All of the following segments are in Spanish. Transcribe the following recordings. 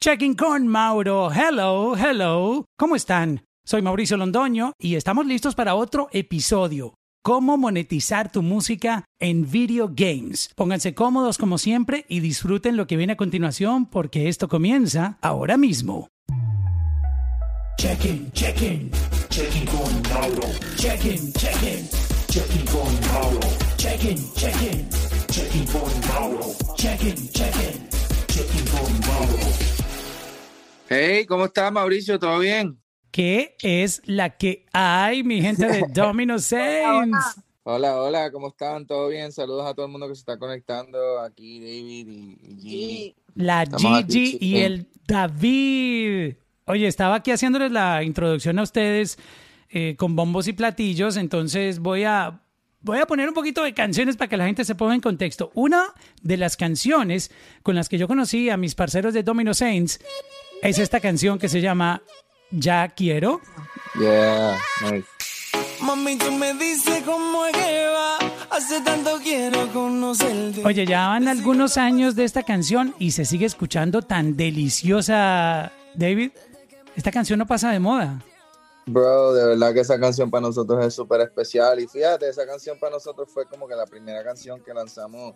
checking con Mauro. Hello, hello. ¿Cómo están? Soy Mauricio Londoño y estamos listos para otro episodio. Cómo monetizar tu música en video games. Pónganse cómodos como siempre y disfruten lo que viene a continuación porque esto comienza ahora mismo. Checking, checking, checking con Mauro. Checking, checking, checking con Mauro. Checking, checking, checking con Mauro. Checking, checking. Hey, ¿cómo estás, Mauricio? ¿Todo bien? ¿Qué es la que hay, mi gente de Domino Saints? Hola, hola, ¿cómo están? ¿Todo bien? Saludos a todo el mundo que se está conectando. Aquí David y, Gigi. La Estamos aquí, Gigi y el David. Oye, estaba aquí haciéndoles la introducción a ustedes eh, con bombos y platillos, entonces voy a, voy a poner un poquito de canciones para que la gente se ponga en contexto. Una de las canciones con las que yo conocí a mis parceros de Domino Saints es esta canción que se llama Ya Quiero. Yeah, nice. Mami, tú me dices cómo es que va. Hace tanto quiero conocerte. Oye, ya van algunos años de esta canción y se sigue escuchando tan deliciosa, David. Esta canción no pasa de moda. Bro, de verdad que esa canción para nosotros es súper especial. Y fíjate, esa canción para nosotros fue como que la primera canción que lanzamos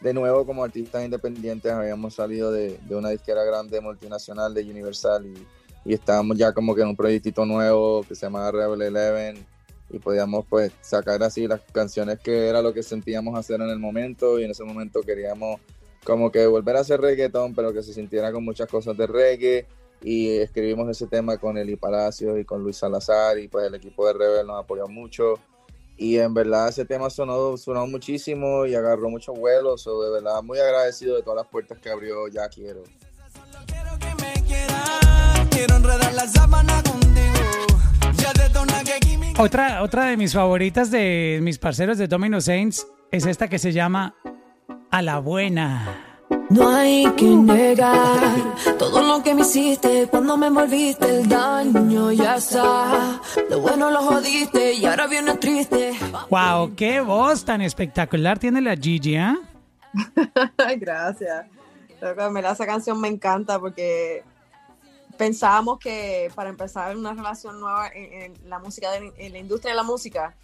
de nuevo como artistas independientes. Habíamos salido de, de una disquera grande multinacional de Universal y, y estábamos ya como que en un proyectito nuevo que se llama Rebel Eleven y podíamos pues sacar así las canciones que era lo que sentíamos hacer en el momento y en ese momento queríamos como que volver a hacer reggaeton pero que se sintiera con muchas cosas de reggae y escribimos ese tema con Eli Palacios y con Luis Salazar y pues el equipo de Rebel nos apoyó mucho y en verdad ese tema sonó, sonó muchísimo y agarró mucho vuelo, so de verdad muy agradecido de todas las puertas que abrió Ya Quiero. Quiero que me quieras. Quiero enredar la sábana contigo. Ya te torna que química. Otra, otra de mis favoritas de mis parceros de Domino Saints es esta que se llama A la Buena. No hay que negar todo lo que me hiciste cuando me envolviste. El daño ya está. Lo bueno lo jodiste y ahora viene triste. ¡Wow! ¡Qué voz tan espectacular tiene la Gigi. Ay, gracias. Verdad esa canción me encanta porque pensábamos que para empezar una relación nueva en, en la música, de- en la industria de la música,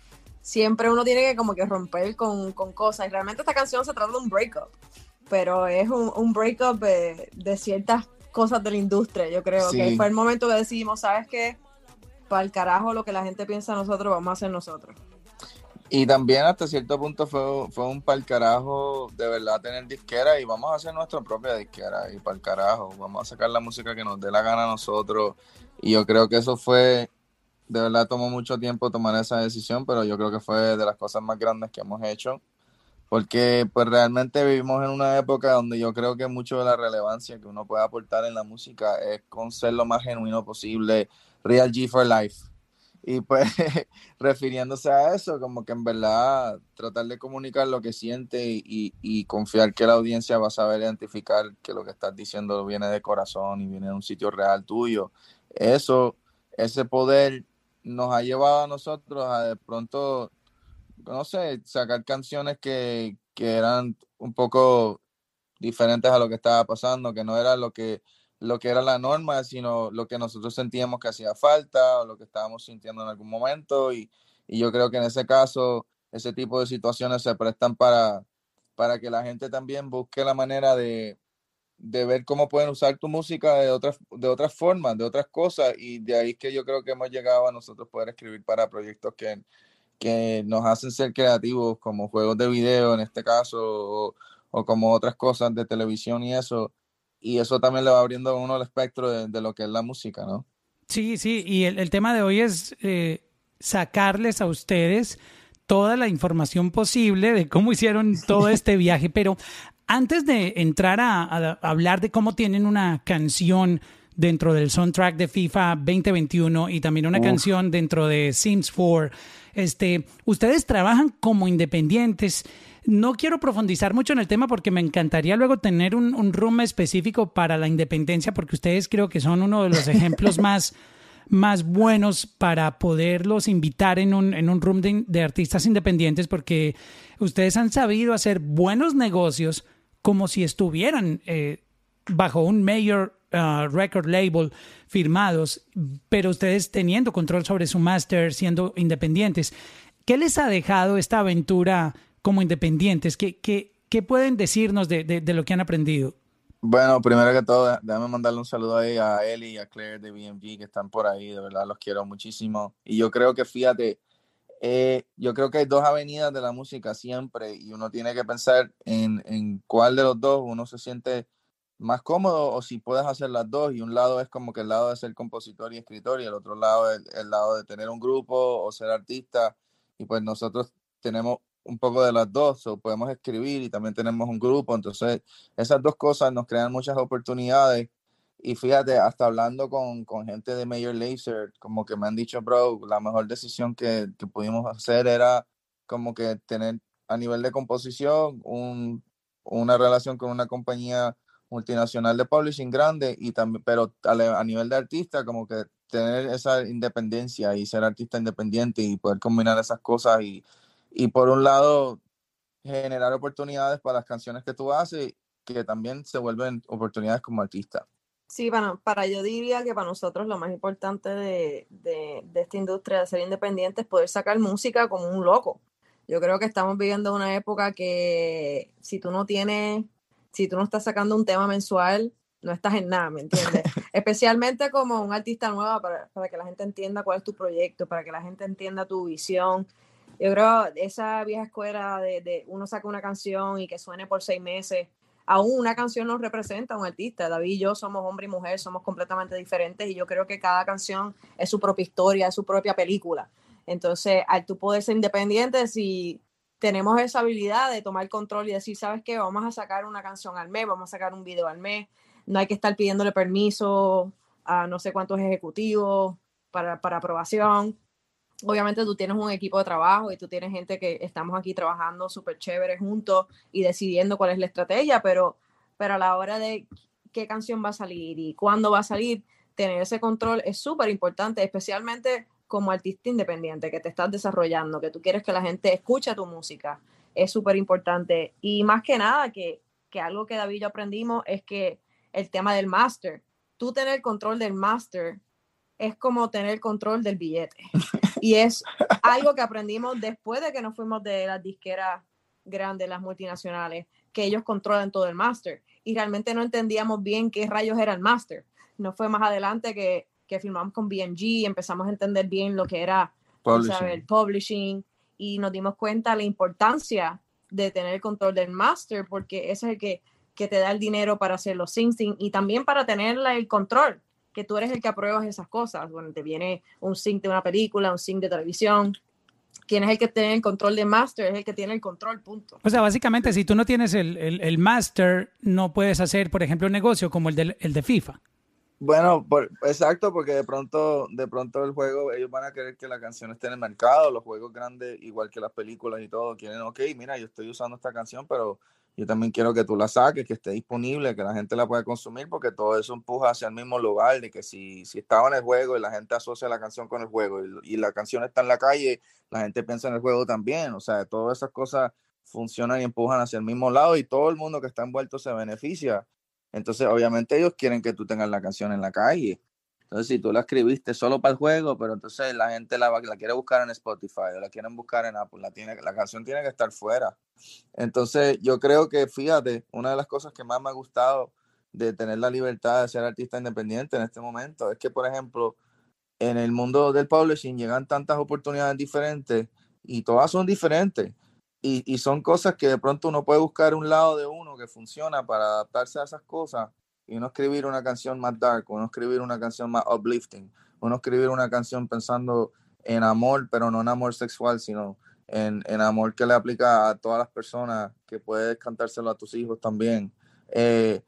siempre uno tiene que como que romper con, con cosas. Y realmente esta canción se trata de un breakup, pero es un, un breakup de, de ciertas cosas de la industria. Yo creo Sí. que fue el momento que decidimos, ¿sabes qué? Para el carajo lo que la gente piensa de nosotros, vamos a hacer nosotros. Y también hasta cierto punto fue, fue un pa'l carajo de verdad tener disquera y vamos a hacer nuestra propia disquera y pa'l carajo, vamos a sacar la música que nos dé la gana a nosotros y yo creo que eso fue, de verdad tomó mucho tiempo tomar esa decisión, pero yo creo que fue de las cosas más grandes que hemos hecho porque pues realmente vivimos en una época donde yo creo que mucho de la relevancia que uno puede aportar en la música es con ser lo más genuino posible, real G for life. Y pues refiriéndose a eso, como que en verdad tratar de comunicar lo que siente y, confiar que la audiencia va a saber identificar que lo que estás diciendo viene de corazón y viene de un sitio real tuyo. Eso, ese poder nos ha llevado a nosotros a de pronto, no sé, sacar canciones que, que eran un poco diferentes a lo que estaba pasando, que no era lo que lo que era la norma, sino lo que nosotros sentíamos que hacía falta o lo que estábamos sintiendo en algún momento. Y, y yo creo que en ese caso, ese tipo de situaciones se prestan para, para que la gente también busque la manera de, de ver cómo pueden usar tu música de otras, de otras formas, de otras cosas. Y de ahí es que yo creo que hemos llegado a nosotros poder escribir para proyectos que, que nos hacen ser creativos, como juegos de video en este caso, o, o como otras cosas de televisión y eso y eso también le va abriendo a uno el espectro de, de lo que es la música, ¿no? Sí, sí, y el, el tema de hoy es eh, sacarles a ustedes toda la información posible de cómo hicieron todo este viaje, pero antes de entrar a, a hablar de cómo tienen una canción dentro del soundtrack de FIFA 2021 y también una Uf. canción dentro de Sims 4, este, ustedes trabajan como independientes. No quiero profundizar mucho en el tema porque me encantaría luego tener un, un room específico para la independencia porque ustedes creo que son uno de los ejemplos más, más buenos para poderlos invitar en un, en un room de, de artistas independientes porque ustedes han sabido hacer buenos negocios como si estuvieran eh, bajo un major uh, record label firmados, pero ustedes teniendo control sobre su master, siendo independientes. ¿Qué les ha dejado esta aventura como independientes? ¿Qué, qué, qué pueden decirnos de, de, de lo que han aprendido? Bueno, primero que todo, déjame mandarle un saludo ahí a Eli y a Claire de BMG que están por ahí, de verdad los quiero muchísimo. Y yo creo que, fíjate, eh, yo creo que hay dos avenidas de la música siempre y uno tiene que pensar en, en cuál de los dos uno se siente más cómodo o si puedes hacer las dos y un lado es como que el lado de ser compositor y escritor y el otro lado es el lado de tener un grupo o ser artista y pues nosotros tenemos un poco de las dos, o podemos escribir y también tenemos un grupo, entonces esas dos cosas nos crean muchas oportunidades y fíjate, hasta hablando con, con gente de Major Lazer, como que me han dicho, bro, la mejor decisión que, que pudimos hacer era como que tener a nivel de composición un, una relación con una compañía multinacional de publishing grande y también pero a, nivel de artista como que tener esa independencia y ser artista independiente y poder combinar esas cosas y, y por un lado generar oportunidades para las canciones que tú haces que también se vuelven oportunidades como artista. Sí, bueno, para yo diría que para nosotros lo más importante de, de, de esta industria de ser independiente es poder sacar música como un loco. Yo creo que estamos viviendo una época que si tú no tienes, si tú no estás sacando un tema mensual, no estás en nada, ¿me entiendes? Especialmente como un artista nuevo para, para, que la gente entienda cuál es tu proyecto, para que la gente entienda tu visión. Yo creo esa vieja escuela de, de uno saca una canción y que suene por seis meses, aún una canción nos representa a un artista. David y yo somos hombre y mujer, somos completamente diferentes y yo creo que cada canción es su propia historia, es su propia película. Entonces, al tú poder ser independiente, si tenemos esa habilidad de tomar control y decir, ¿sabes qué? Vamos a sacar una canción al mes, vamos a sacar un video al mes, no hay que estar pidiéndole permiso a no sé cuántos ejecutivos para, para aprobación. Obviamente tú tienes un equipo de trabajo y tú tienes gente que estamos aquí trabajando súper chévere juntos y decidiendo cuál es la estrategia, pero, pero a la hora de qué canción va a salir y cuándo va a salir, tener ese control es súper importante, especialmente como artista independiente que te estás desarrollando, que tú quieres que la gente escuche tu música, es súper importante. Y más que nada, que, que algo que David y yo aprendimos es que el tema del master, tú tener control del master es como tener control del billete. Y es algo que aprendimos después de que nos fuimos de las disqueras grandes, las multinacionales, que ellos controlan todo el master. Y realmente no entendíamos bien qué rayos era el master. No fue más adelante que, que firmamos con BMG, empezamos a entender bien lo que era Publishing. el publishing y nos dimos cuenta la importancia de tener el control del master porque ese es el que, que te da el dinero para hacer los syncing y también para tener el control que tú eres el que apruebas esas cosas. Bueno, te viene un sync de una película, un sync de televisión. Quien es el que tiene el control de master es el que tiene el control, punto. O sea, básicamente, si tú no tienes el, el, el master, no puedes hacer, por ejemplo, un negocio como el de, el de FIFA. Bueno, por, exacto, porque de pronto, de pronto el juego, ellos van a querer que la canción esté en el mercado, los juegos grandes, igual que las películas y todo, quieren, ok, mira, yo estoy usando esta canción, pero yo también quiero que tú la saques, que esté disponible, que la gente la pueda consumir, porque todo eso empuja hacia el mismo lugar, de que si, si estaba en el juego y la gente asocia la canción con el juego y, y la canción está en la calle, la gente piensa en el juego también, o sea, todas esas cosas funcionan y empujan hacia el mismo lado y todo el mundo que está envuelto se beneficia. Entonces, obviamente ellos quieren que tú tengas la canción en la calle. Entonces, si tú la escribiste solo para el juego, pero entonces la gente la, quiere buscar en Spotify o la quieren buscar en Apple, la, la canción tiene que estar fuera. Entonces, yo creo que, fíjate, una de las cosas que más me ha gustado de tener la libertad de ser artista independiente en este momento es que, por ejemplo, en el mundo del publishing llegan tantas oportunidades diferentes y todas son diferentes. Y, son cosas que de pronto uno puede buscar un lado de uno que funciona para adaptarse a esas cosas y uno escribir una canción más dark, uno escribir una canción más uplifting, uno escribir una canción pensando en amor, pero no en amor sexual, sino en, en amor que le aplica a todas las personas, que puedes cantárselo a tus hijos también. Eh,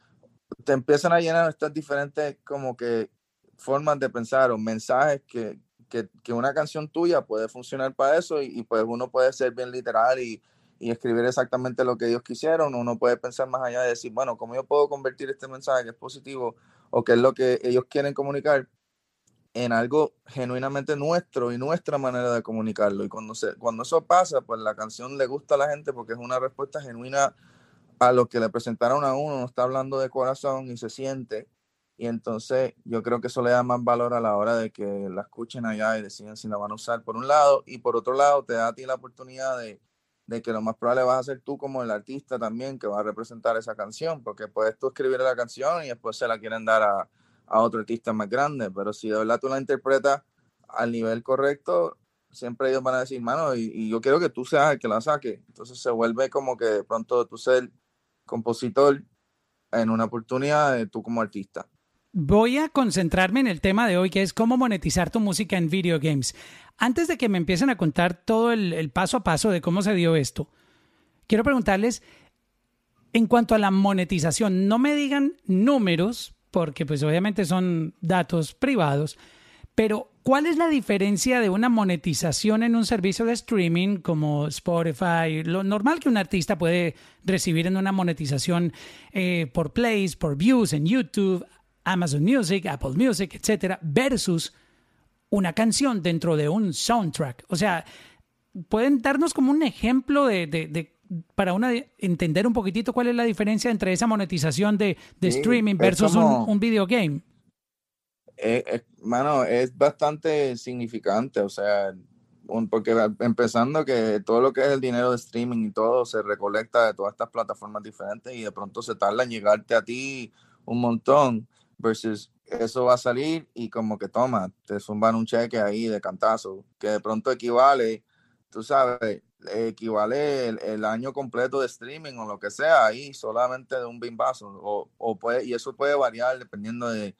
te empiezan a llenar estas diferentes como que formas de pensar o mensajes que, que, una canción tuya puede funcionar para eso y, y, pues uno puede ser bien literal y, y, escribir exactamente lo que ellos quisieron. Uno puede pensar más allá de decir, bueno, ¿cómo yo puedo convertir este mensaje que es positivo o que es lo que ellos quieren comunicar en algo genuinamente nuestro y nuestra manera de comunicarlo? Y cuando, se, cuando eso pasa, pues la canción le gusta a la gente porque es una respuesta genuina a lo que le presentaron a uno, no está hablando de corazón y se siente. Y entonces yo creo que eso le da más valor a la hora de que la escuchen allá y deciden si la van a usar por un lado. Y por otro lado, te da a ti la oportunidad de, de que lo más probable vas a ser tú como el artista también que va a representar esa canción, porque puedes tú escribir la canción y después se la quieren dar a, a otro artista más grande. Pero si de verdad tú la interpretas al nivel correcto, siempre ellos van a decir, mano, y, y yo quiero que tú seas el que la saque. Entonces se vuelve como que de pronto tú ser compositor en una oportunidad de tú como artista. Voy a concentrarme en el tema de hoy, que es cómo monetizar tu música en video games. Antes de que me empiecen a contar todo el, paso a paso de cómo se dio esto, quiero preguntarles, en cuanto a la monetización, no me digan números, porque pues obviamente son datos privados, pero ¿cuál es la diferencia de una monetización en un servicio de streaming como Spotify? Lo normal que un artista puede recibir en una monetización eh, por plays, por views en YouTube, Amazon Music, Apple Music, etcétera, versus una canción dentro de un soundtrack. O sea, pueden darnos como un ejemplo de, de- de- para una entender un poquitito cuál es la diferencia entre esa monetización de, de Sí, streaming versus como- un, un video game. Eh, eh, mano, es bastante significante, o sea, un- porque empezando que todo lo que es el dinero de streaming y todo se recolecta de todas estas plataformas diferentes y de pronto se tarda en llegarte a ti un montón, versus eso va a salir y como que toma, te zumban un cheque ahí de cantazo, que de pronto equivale, tú sabes, equivale el, año completo de streaming o lo que sea ahí solamente de un bimbazo, o, o puede, y eso puede variar dependiendo de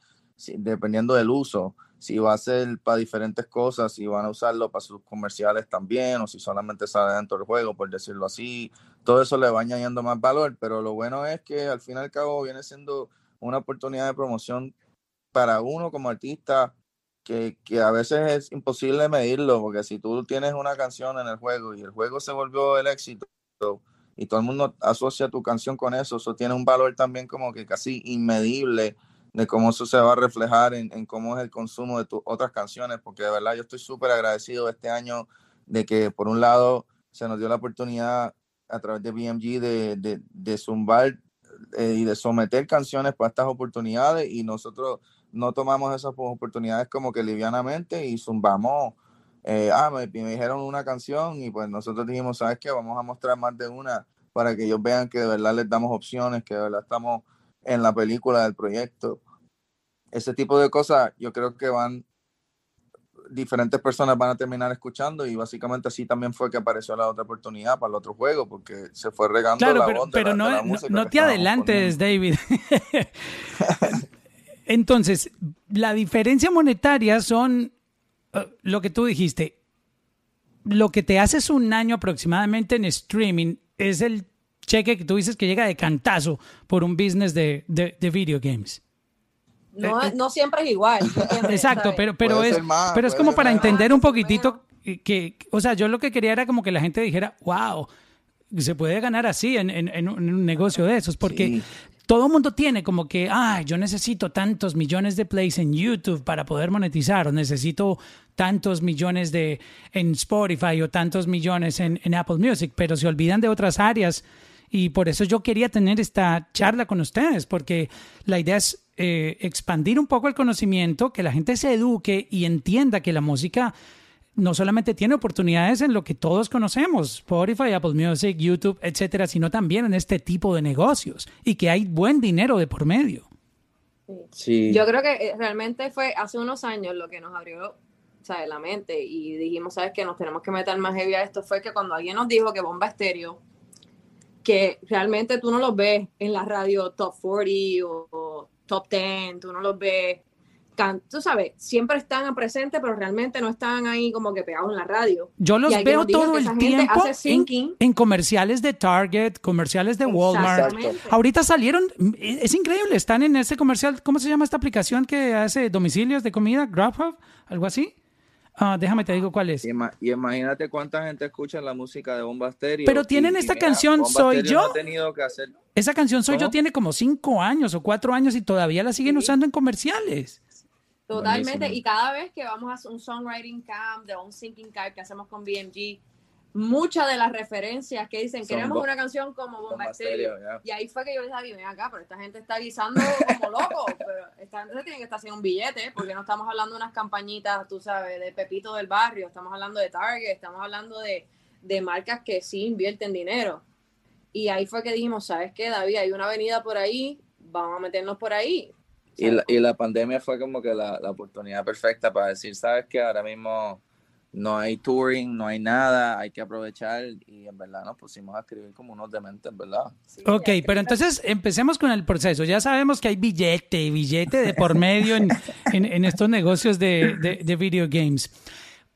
dependiendo del uso, si va a ser para diferentes cosas, si van a usarlo para sus comerciales también, o si solamente sale dentro del juego, por decirlo así, todo eso le va añadiendo más valor, pero lo bueno es que al fin y al cabo viene siendo una oportunidad de promoción para uno como artista que, que a veces es imposible medirlo, porque si tú tienes una canción en el juego y el juego se volvió el éxito y todo el mundo asocia tu canción con eso, eso tiene un valor también como que casi inmedible de cómo eso se va a reflejar en, en cómo es el consumo de tus otras canciones, porque de verdad yo estoy súper agradecido este año de que por un lado se nos dio la oportunidad a través de BMG de, de, de zumbar eh, y de someter canciones para estas oportunidades y nosotros no tomamos esas oportunidades como que livianamente y zumbamos. eh, ah, me, me dijeron una canción y pues nosotros dijimos, ¿sabes qué? Vamos a mostrar más de una para que ellos vean que de verdad les damos opciones, que de verdad estamos en la película del proyecto. Ese tipo de cosas yo creo que van, diferentes personas van a terminar escuchando y básicamente así también fue que apareció la otra oportunidad para el otro juego porque se fue regando Claro, la pero, voz de pero la- no, de la no- música no te adelantes, poniendo. David. Entonces, la diferencia monetaria son eh, lo que tú dijiste. Lo que te haces un año aproximadamente en streaming es el cheque que tú dices que llega de cantazo por un business de, de, de video games. No, no siempre es igual. Exacto, ¿Sabes? pero, pero Puede es, más, pero es como para entender un poquitito que, que- o sea, yo lo que quería era como que la gente dijera, wow, se puede ganar así en, en- en un en un negocio de esos, porque Sí. todo el mundo tiene como que, ay, yo necesito tantos millones de plays en YouTube para poder monetizar, o necesito tantos millones de en Spotify o tantos millones en, en Apple Music, pero se olvidan de otras áreas. Y por eso yo quería tener esta charla con ustedes, porque la idea es eh, expandir un poco el conocimiento, que la gente se eduque y entienda que la música no solamente tiene oportunidades en lo que todos conocemos, Spotify, Apple Music, YouTube, etcétera, sino también en este tipo de negocios y que hay buen dinero de por medio. Sí. Yo creo que eh, realmente fue hace unos años lo que nos abrió o sea, la mente y dijimos, ¿sabes qué? Nos tenemos que meter más heavy a esto. Fue que cuando alguien nos dijo que Bomba Estéreo, que realmente tú no los ves en la radio Top 40 o, o Top 10, tú no los ves, can- tú sabes, siempre están presentes, pero realmente no están ahí como que pegados en la radio. Yo los veo todo el tiempo en, comerciales de Target, comerciales de Walmart. Ahorita salieron, es increíble, están en ese comercial, ¿cómo se llama esta aplicación que hace domicilios de comida? Grubhub, algo así. Ah, déjame te digo cuál es. Y, ima- y imagínate cuánta gente escucha la música de Bomba Estéreo. Pero tienen y- y esta mira, canción, Bomba Soy Yo. no ha tenido que hacer Esa canción Soy Yo tiene como cinco años o cuatro años y todavía la siguen usando en comerciales. Totalmente, Buenísimo. y cada vez que vamos a un songwriting camp, de un syncing camp que hacemos con BMG, muchas de las referencias que dicen, queremos una canción como Bomba Estéreo. Y ahí fue que yo les dije, ven acá, pero esta gente está guisando como loco, pero esta gente tiene que estar haciendo un billete, porque no estamos hablando de unas campañitas, tú sabes, de Pepito del barrio, estamos hablando de Target, estamos hablando de, de marcas que sí invierten dinero. Y ahí fue que dijimos, ¿sabes qué, David? Hay una avenida por ahí, vamos a meternos por ahí. Y la, y la pandemia fue como que la, la oportunidad perfecta para decir, sabes que ahora mismo no hay touring, no hay nada, hay que aprovechar y en verdad nos pusimos a escribir como unos dementes, ¿verdad? Sí, Ok, pero entonces empecemos con el proceso. Ya sabemos que hay billete, billete de por medio en, en- en estos negocios de, de, de video games.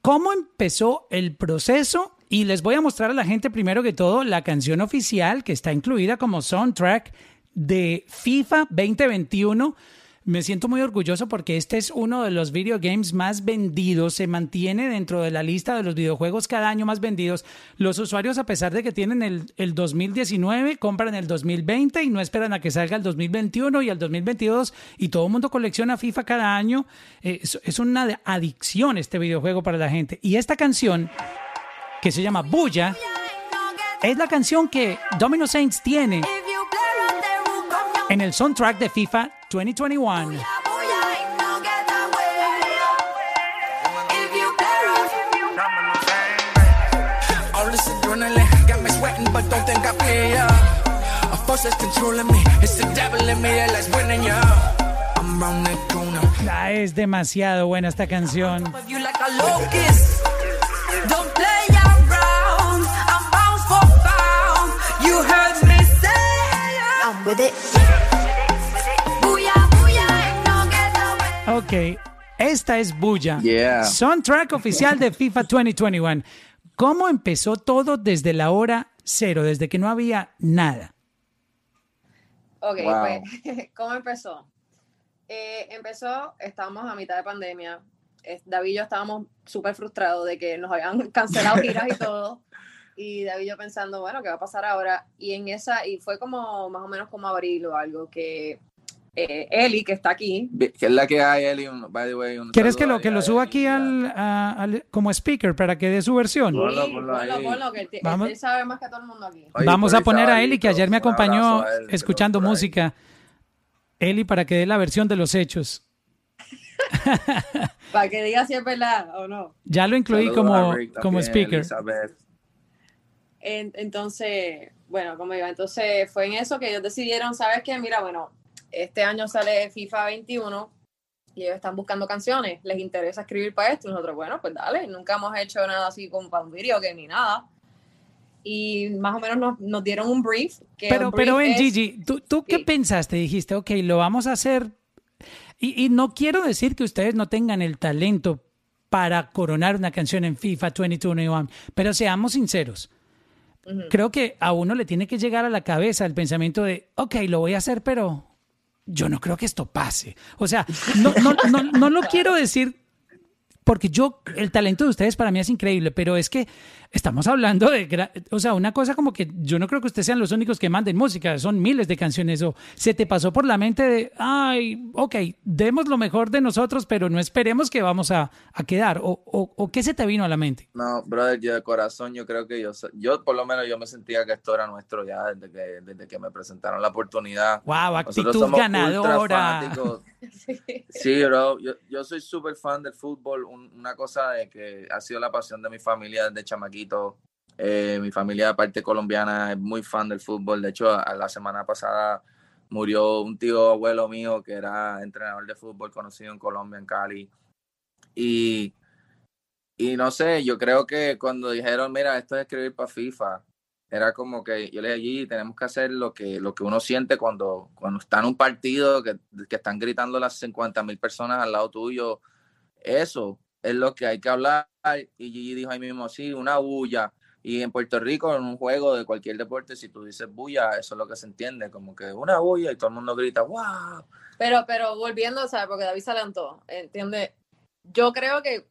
¿Cómo empezó el proceso? Y les voy a mostrar a la gente primero que todo la canción oficial que está incluida como soundtrack de FIFA 2021. Me siento muy orgulloso porque este es uno de los video games más vendidos, se mantiene dentro de la lista de los videojuegos cada año más vendidos. Los usuarios, a pesar de que tienen el, el 2019, compran el 2020 y no esperan a que salga el 2021 y el 2022 y todo el mundo colecciona FIFA cada año. Eh, es, es una adicción este videojuego para la gente. Y esta canción, que se llama Bulla, es la canción que Domino Saints tiene en el soundtrack de FIFA 2021. All this adrenaline got me sweating, but don't think I play ya. A force that's controlling me. It's the devil in me that's winning ya. I'm round that corner. Ah, es demasiado buena esta canción. You like a locust. Don't play around. I'm bound for pound. You heard me say. I'm with it. Ok, esta es Bulla. Yeah. Soundtrack oficial de FIFA 2021. ¿Cómo empezó todo desde la hora cero, desde que no había nada? Ok, Wow. pues, ¿cómo empezó? Eh, empezó, estábamos a mitad de pandemia. David y yo estábamos súper frustrados de que nos habían cancelado giras y todo. Y David y yo pensando, bueno, ¿qué va a pasar ahora? Y en esa, y fue como más o menos como abril o algo, que eh, Eli, que está aquí, Vi- Que es la que hay, Eli, un- by the way. un ¿Quieres que lo, que lo suba aquí al, a- al- como speaker para que dé su versión? Ponlo, Sí, ponlo ponlo, ahí. ponlo, que él, Vamos. él sabe más que todo el mundo aquí. Oye, Vamos a poner a Eli, que ayer me acompañó él, escuchando música. Eli, para que dé la versión de los hechos. Para que diga si es verdad o no. Ya lo incluí Saludos como, Rick como speaker. Elizabeth. Entonces, bueno, como iba, entonces fue en eso que ellos decidieron, ¿sabes qué? Mira, bueno, este año sale FIFA 21 y ellos están buscando canciones, les interesa escribir para esto, y nosotros, bueno, pues dale, nunca hemos hecho nada así con para un video que ni nada. Y más o menos nos, nos dieron un brief. Que Pero, el pero brief en es- Gigi, ¿tú, tú qué Sí. pensaste? Dijiste, ok, lo vamos a hacer. Y, y no quiero decir que ustedes no tengan el talento para coronar una canción en FIFA 2021, pero seamos sinceros. Creo que a uno le tiene que llegar a la cabeza el pensamiento de, ok, lo voy a hacer, pero yo no creo que esto pase. O sea, no, no, no, no lo quiero decir porque yo, el talento de ustedes para mí es increíble, pero es que estamos hablando de, gra- o sea, una cosa como que yo no creo que ustedes sean los únicos que manden música, son miles de canciones, o se te pasó por la mente de, ay, ok, demos lo mejor de nosotros, pero no esperemos que vamos a, a quedar, o, o, o qué se te vino a la mente. No, brother, yo de corazón, yo creo que yo, yo por lo menos yo me sentía que esto era nuestro ya desde que, desde que me presentaron la oportunidad. Wow, actitud ganadora. Sí, bro, yo, yo soy súper fan del fútbol. Un- una cosa que ha sido la pasión de mi familia desde chamaquito. Eh, mi familia, aparte colombiana, es muy fan del fútbol. De hecho, a- la semana pasada murió un tío abuelo mío que era entrenador de fútbol conocido en Colombia, en Cali. Y, y no sé, yo creo que cuando dijeron, mira, esto es escribir para FIFA, era como que yo le dije allí, tenemos que hacer lo que, lo que uno siente cuando, cuando está en un partido, que, que están gritando las 50 mil personas al lado tuyo. Eso es lo que hay que hablar. Y Gigi dijo ahí mismo, sí, una bulla. Y en Puerto Rico, en un juego de cualquier deporte, si tú dices bulla, eso es lo que se entiende, como que una bulla y todo el mundo grita, wow. Pero, pero volviendo, ¿sabes? Porque David se adelantó, ¿entiendes? Yo creo que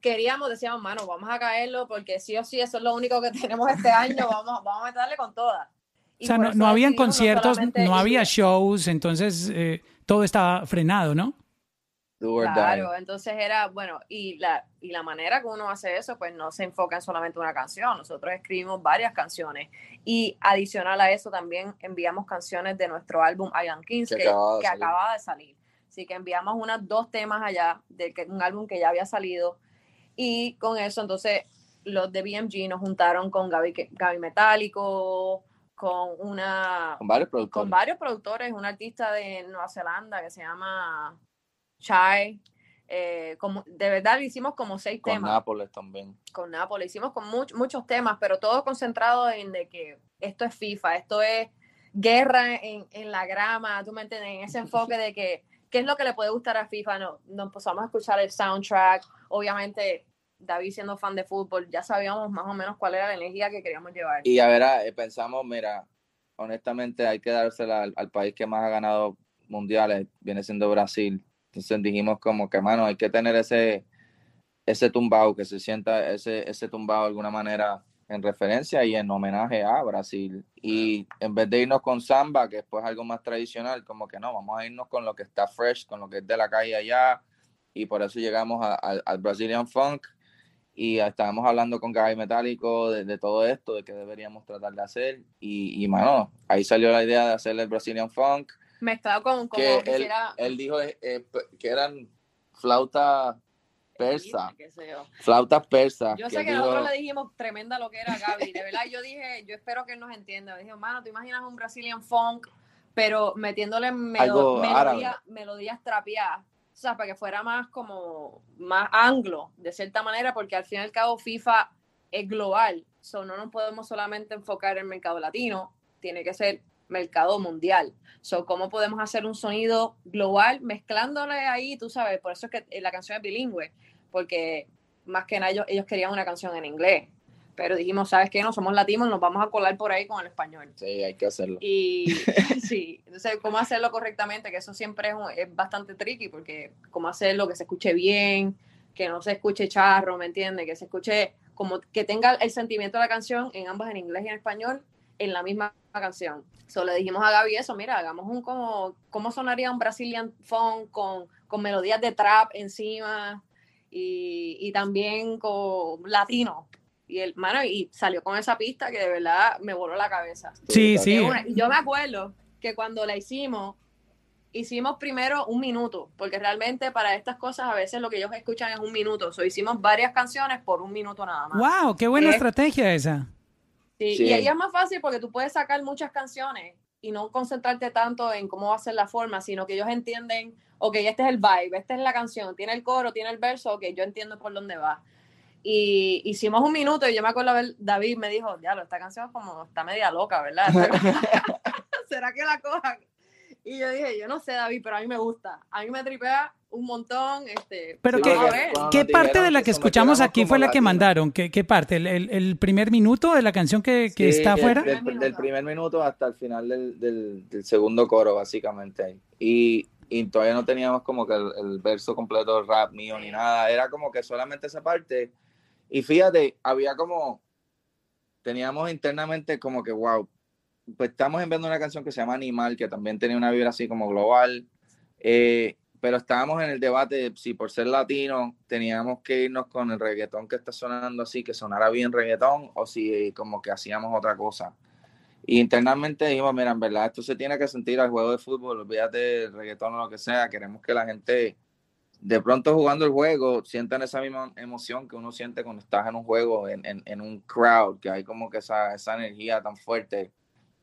queríamos, decíamos, mano, vamos a caerlo porque sí o sí, eso es lo único que tenemos este año, vamos, vamos a meterle con todas. O sea, no, no habían conciertos, no había shows, entonces eh, todo estaba frenado, ¿no? Claro, entonces era, bueno, y la, y la manera que uno hace eso, pues no se enfoca en solamente una canción. Nosotros escribimos varias canciones. Y adicional a eso, también enviamos canciones de nuestro álbum I Am Kings, Que que, acababa de que salir. acababa de salir. Así que enviamos unos dos temas allá, de que, un álbum que ya había salido. Y con eso, entonces, los de BMG nos juntaron con Gaby, Gaby Metálico, con una Con varios productores. con varios productores, un artista de Nueva Zelanda que se llama Chai. eh, como, de verdad hicimos como seis Con temas Nápoles también. con Nápoles, hicimos con much- muchos temas, pero todo concentrado en de que esto es FIFA, esto es guerra en, en la grama, tú me entiendes, en ese enfoque de que qué es lo que le puede gustar a FIFA, no, nos empezamos a escuchar el soundtrack, obviamente David siendo fan de fútbol, ya sabíamos más o menos cuál era la energía que queríamos llevar. Y a ver, ah, eh, pensamos, mira, honestamente hay que dársela al, al país que más ha ganado mundiales, viene siendo Brasil. Entonces dijimos como que, mano, hay que tener ese, ese tumbao, que se sienta ese, ese tumbao de alguna manera en referencia y en homenaje a Brasil. Y en vez de irnos con samba, que es pues algo más tradicional, como que no, vamos a irnos con lo que está fresh, con lo que es de la calle allá. Y por eso llegamos al Brazilian Funk. Y estábamos hablando con Gaby Metálico de, de todo esto, de qué deberíamos tratar de hacer. Y, y, mano, ahí salió la idea de hacer el Brazilian Funk. Mezclado con como Que él, quisiera él dijo eh, eh, que eran flautas persas, qué sé yo. flautas persas. Yo que sé que dijo- nosotros le dijimos tremenda lo que era Gaby, de verdad yo dije, yo espero que él nos entienda. Me dijo, mano, ¿te imaginas un Brazilian funk, pero metiéndole melo- Algo melodía- melodías trapeadas? O sea, para que fuera más como, más anglo, de cierta manera, porque al fin y al cabo FIFA es global. So, no nos podemos solamente enfocar en el mercado latino, tiene que ser mercado mundial. So, ¿cómo podemos hacer un sonido global mezclándole ahí? Tú sabes, por eso es que eh, la canción es bilingüe, porque más que nada ellos, ellos querían una canción en inglés. Pero dijimos, ¿sabes qué? No somos latinos, nos vamos a colar por ahí con el español. Sí, hay que hacerlo. Y sí, entonces, ¿cómo hacerlo correctamente? Que eso siempre es, un- es bastante tricky, porque cómo hacerlo que se escuche bien, que no se escuche charro, ¿me entiendes? Que se escuche como que tenga el sentimiento de la canción en ambas, en inglés y en español, en la misma canción. So, le dijimos a Gaby eso, mira, hagamos un como, ¿cómo sonaría un Brazilian funk con, con melodías de trap encima y, y también con latino? Y el mano, y salió con esa pista que de verdad me voló la cabeza. Sí, sí. una. Y yo me acuerdo que cuando la hicimos, hicimos primero un minuto, porque realmente para estas cosas a veces lo que ellos escuchan es un minuto. So, hicimos varias canciones por un minuto nada más. Wow, qué buena Eh, estrategia esa. Sí, Sí. Y ahí es más fácil porque tú puedes sacar muchas canciones y no concentrarte tanto en cómo va a ser la forma, sino que ellos entienden, ok, este es el vibe, esta es la canción, tiene el coro, tiene el verso, ok, yo entiendo por dónde va. Y hicimos un minuto y yo me acuerdo, ver- David me dijo, diablo, esta canción como está media loca, ¿verdad? ¿Será que la cojan? Y yo dije, yo no sé, David, pero a mí me gusta. A mí me tripea un montón. Este, Pero Sí, ¿qué, parte de la que que escuchamos aquí fue la que latinos. mandaron? ¿Qué, qué parte? ¿El, el- el primer minuto de la canción que, que Sí, está del- afuera? Del, Primer del minuto. primer minuto hasta el final del, del- del segundo coro, básicamente. Y, y todavía no teníamos como que el, el verso completo del rap mío ni nada. Era como que solamente esa parte. Y fíjate, había como. Teníamos internamente como que, wow. Pues estamos enviando una canción que se llama Animal, que también tenía una vibra así como global. Eh, pero estábamos en el debate de si por ser latino teníamos que irnos con el reggaetón que está sonando así, que sonara bien reggaetón, o si como que hacíamos otra cosa. Y internamente dijimos, mira, en verdad esto se tiene que sentir al juego de fútbol, olvídate del reggaetón o lo que sea, queremos que la gente de pronto jugando el juego sientan esa misma emoción que uno siente cuando estás en un juego, en, en, en un crowd, que hay como que esa, esa energía tan fuerte.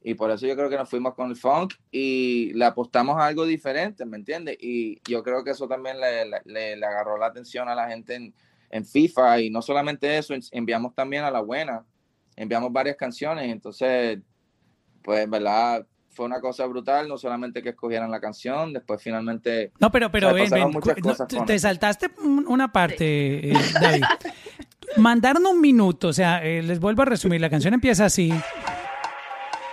Y por eso yo creo que nos fuimos con el funk y le apostamos a algo diferente, ¿me entiendes? Y yo creo que eso también le, le, le agarró la atención a la gente en, en, FIFA. Y no solamente eso, enviamos también a la buena, enviamos varias canciones. Entonces, pues en verdad fue una cosa brutal, no solamente que escogieran la canción, después finalmente... No, pero, pero ven, ven, no, te saltaste un- una parte, eh, David. Mandaron un minuto, o sea, eh, les vuelvo a resumir, la canción empieza así,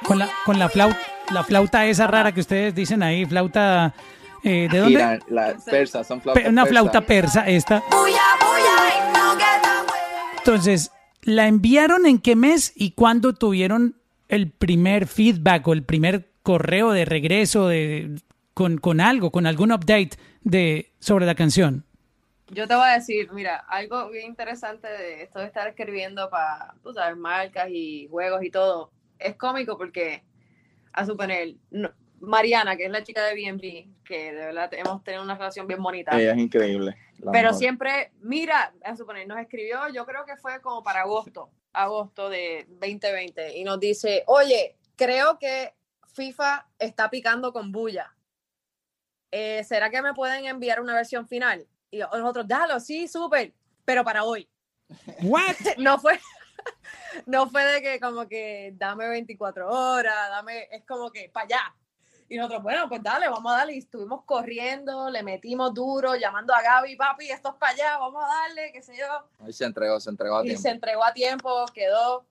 con la, con la flauta, la flauta esa rara que ustedes dicen ahí, flauta, eh, ¿de dónde? la, la persa, son flautas Pe- una flauta persa esta. Entonces, ¿la enviaron en qué mes y cuándo tuvieron el primer feedback o el primer correo de regreso de con, con algo, con algún update de, sobre la canción. Yo te voy a decir, mira, algo bien interesante de esto de estar escribiendo para, tú sabes, marcas y juegos y todo, es cómico porque, a suponer, no- Mariana, que es la chica de B&B, que de verdad hemos tenido una relación bien bonita, Ella es increíble. pero mejor. siempre, mira, a suponer, nos escribió, yo creo que fue como para agosto, agosto de 2020, y nos dice, oye, creo que FIFA está picando con bulla. Eh, ¿Será que me pueden enviar una versión final? Y nosotros, dalo, sí, súper, pero para hoy. What? No fue, no fue de que como que dame 24 horas, dame, es como que para allá. Y nosotros, bueno, pues dale, vamos a darle. Y estuvimos corriendo, le metimos duro, llamando a Gaby, papi, esto es para allá, vamos a darle, qué sé yo. Ahí se entregó, se entregó a Y tiempo. se entregó a tiempo, quedó.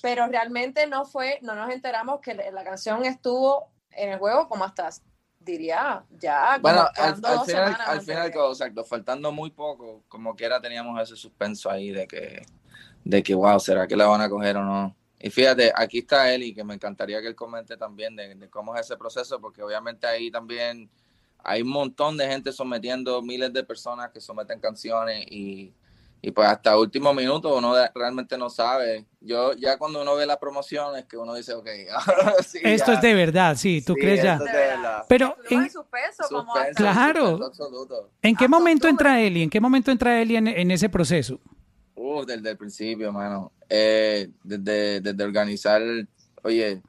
Pero realmente no fue, no nos enteramos que la canción estuvo en el juego como hasta, diría, ya. Bueno, al, al final, al final, exacto, faltando muy poco, como quiera teníamos ese suspenso ahí de que, de que, wow, ¿será que la van a coger o no? Y fíjate, aquí está Eli, que me encantaría que él comente también de, de cómo es ese proceso, porque obviamente ahí también hay un montón de gente sometiendo, miles de personas que someten canciones y, y pues hasta último minuto uno de- realmente no sabe. Yo ya cuando uno ve la promoción es que uno dice, ok, ahora sí, Esto ya. es de verdad, sí, ¿tú Sí, crees ya? es verdad. Pero, ¿en, en suspenso, como Suspenso, Claro. suspenso. ¿en qué momento entra Eli? ¿En qué momento entra Eli en, en ese proceso? Uh, desde el principio, mano. Eh, desde, desde organizar, oye,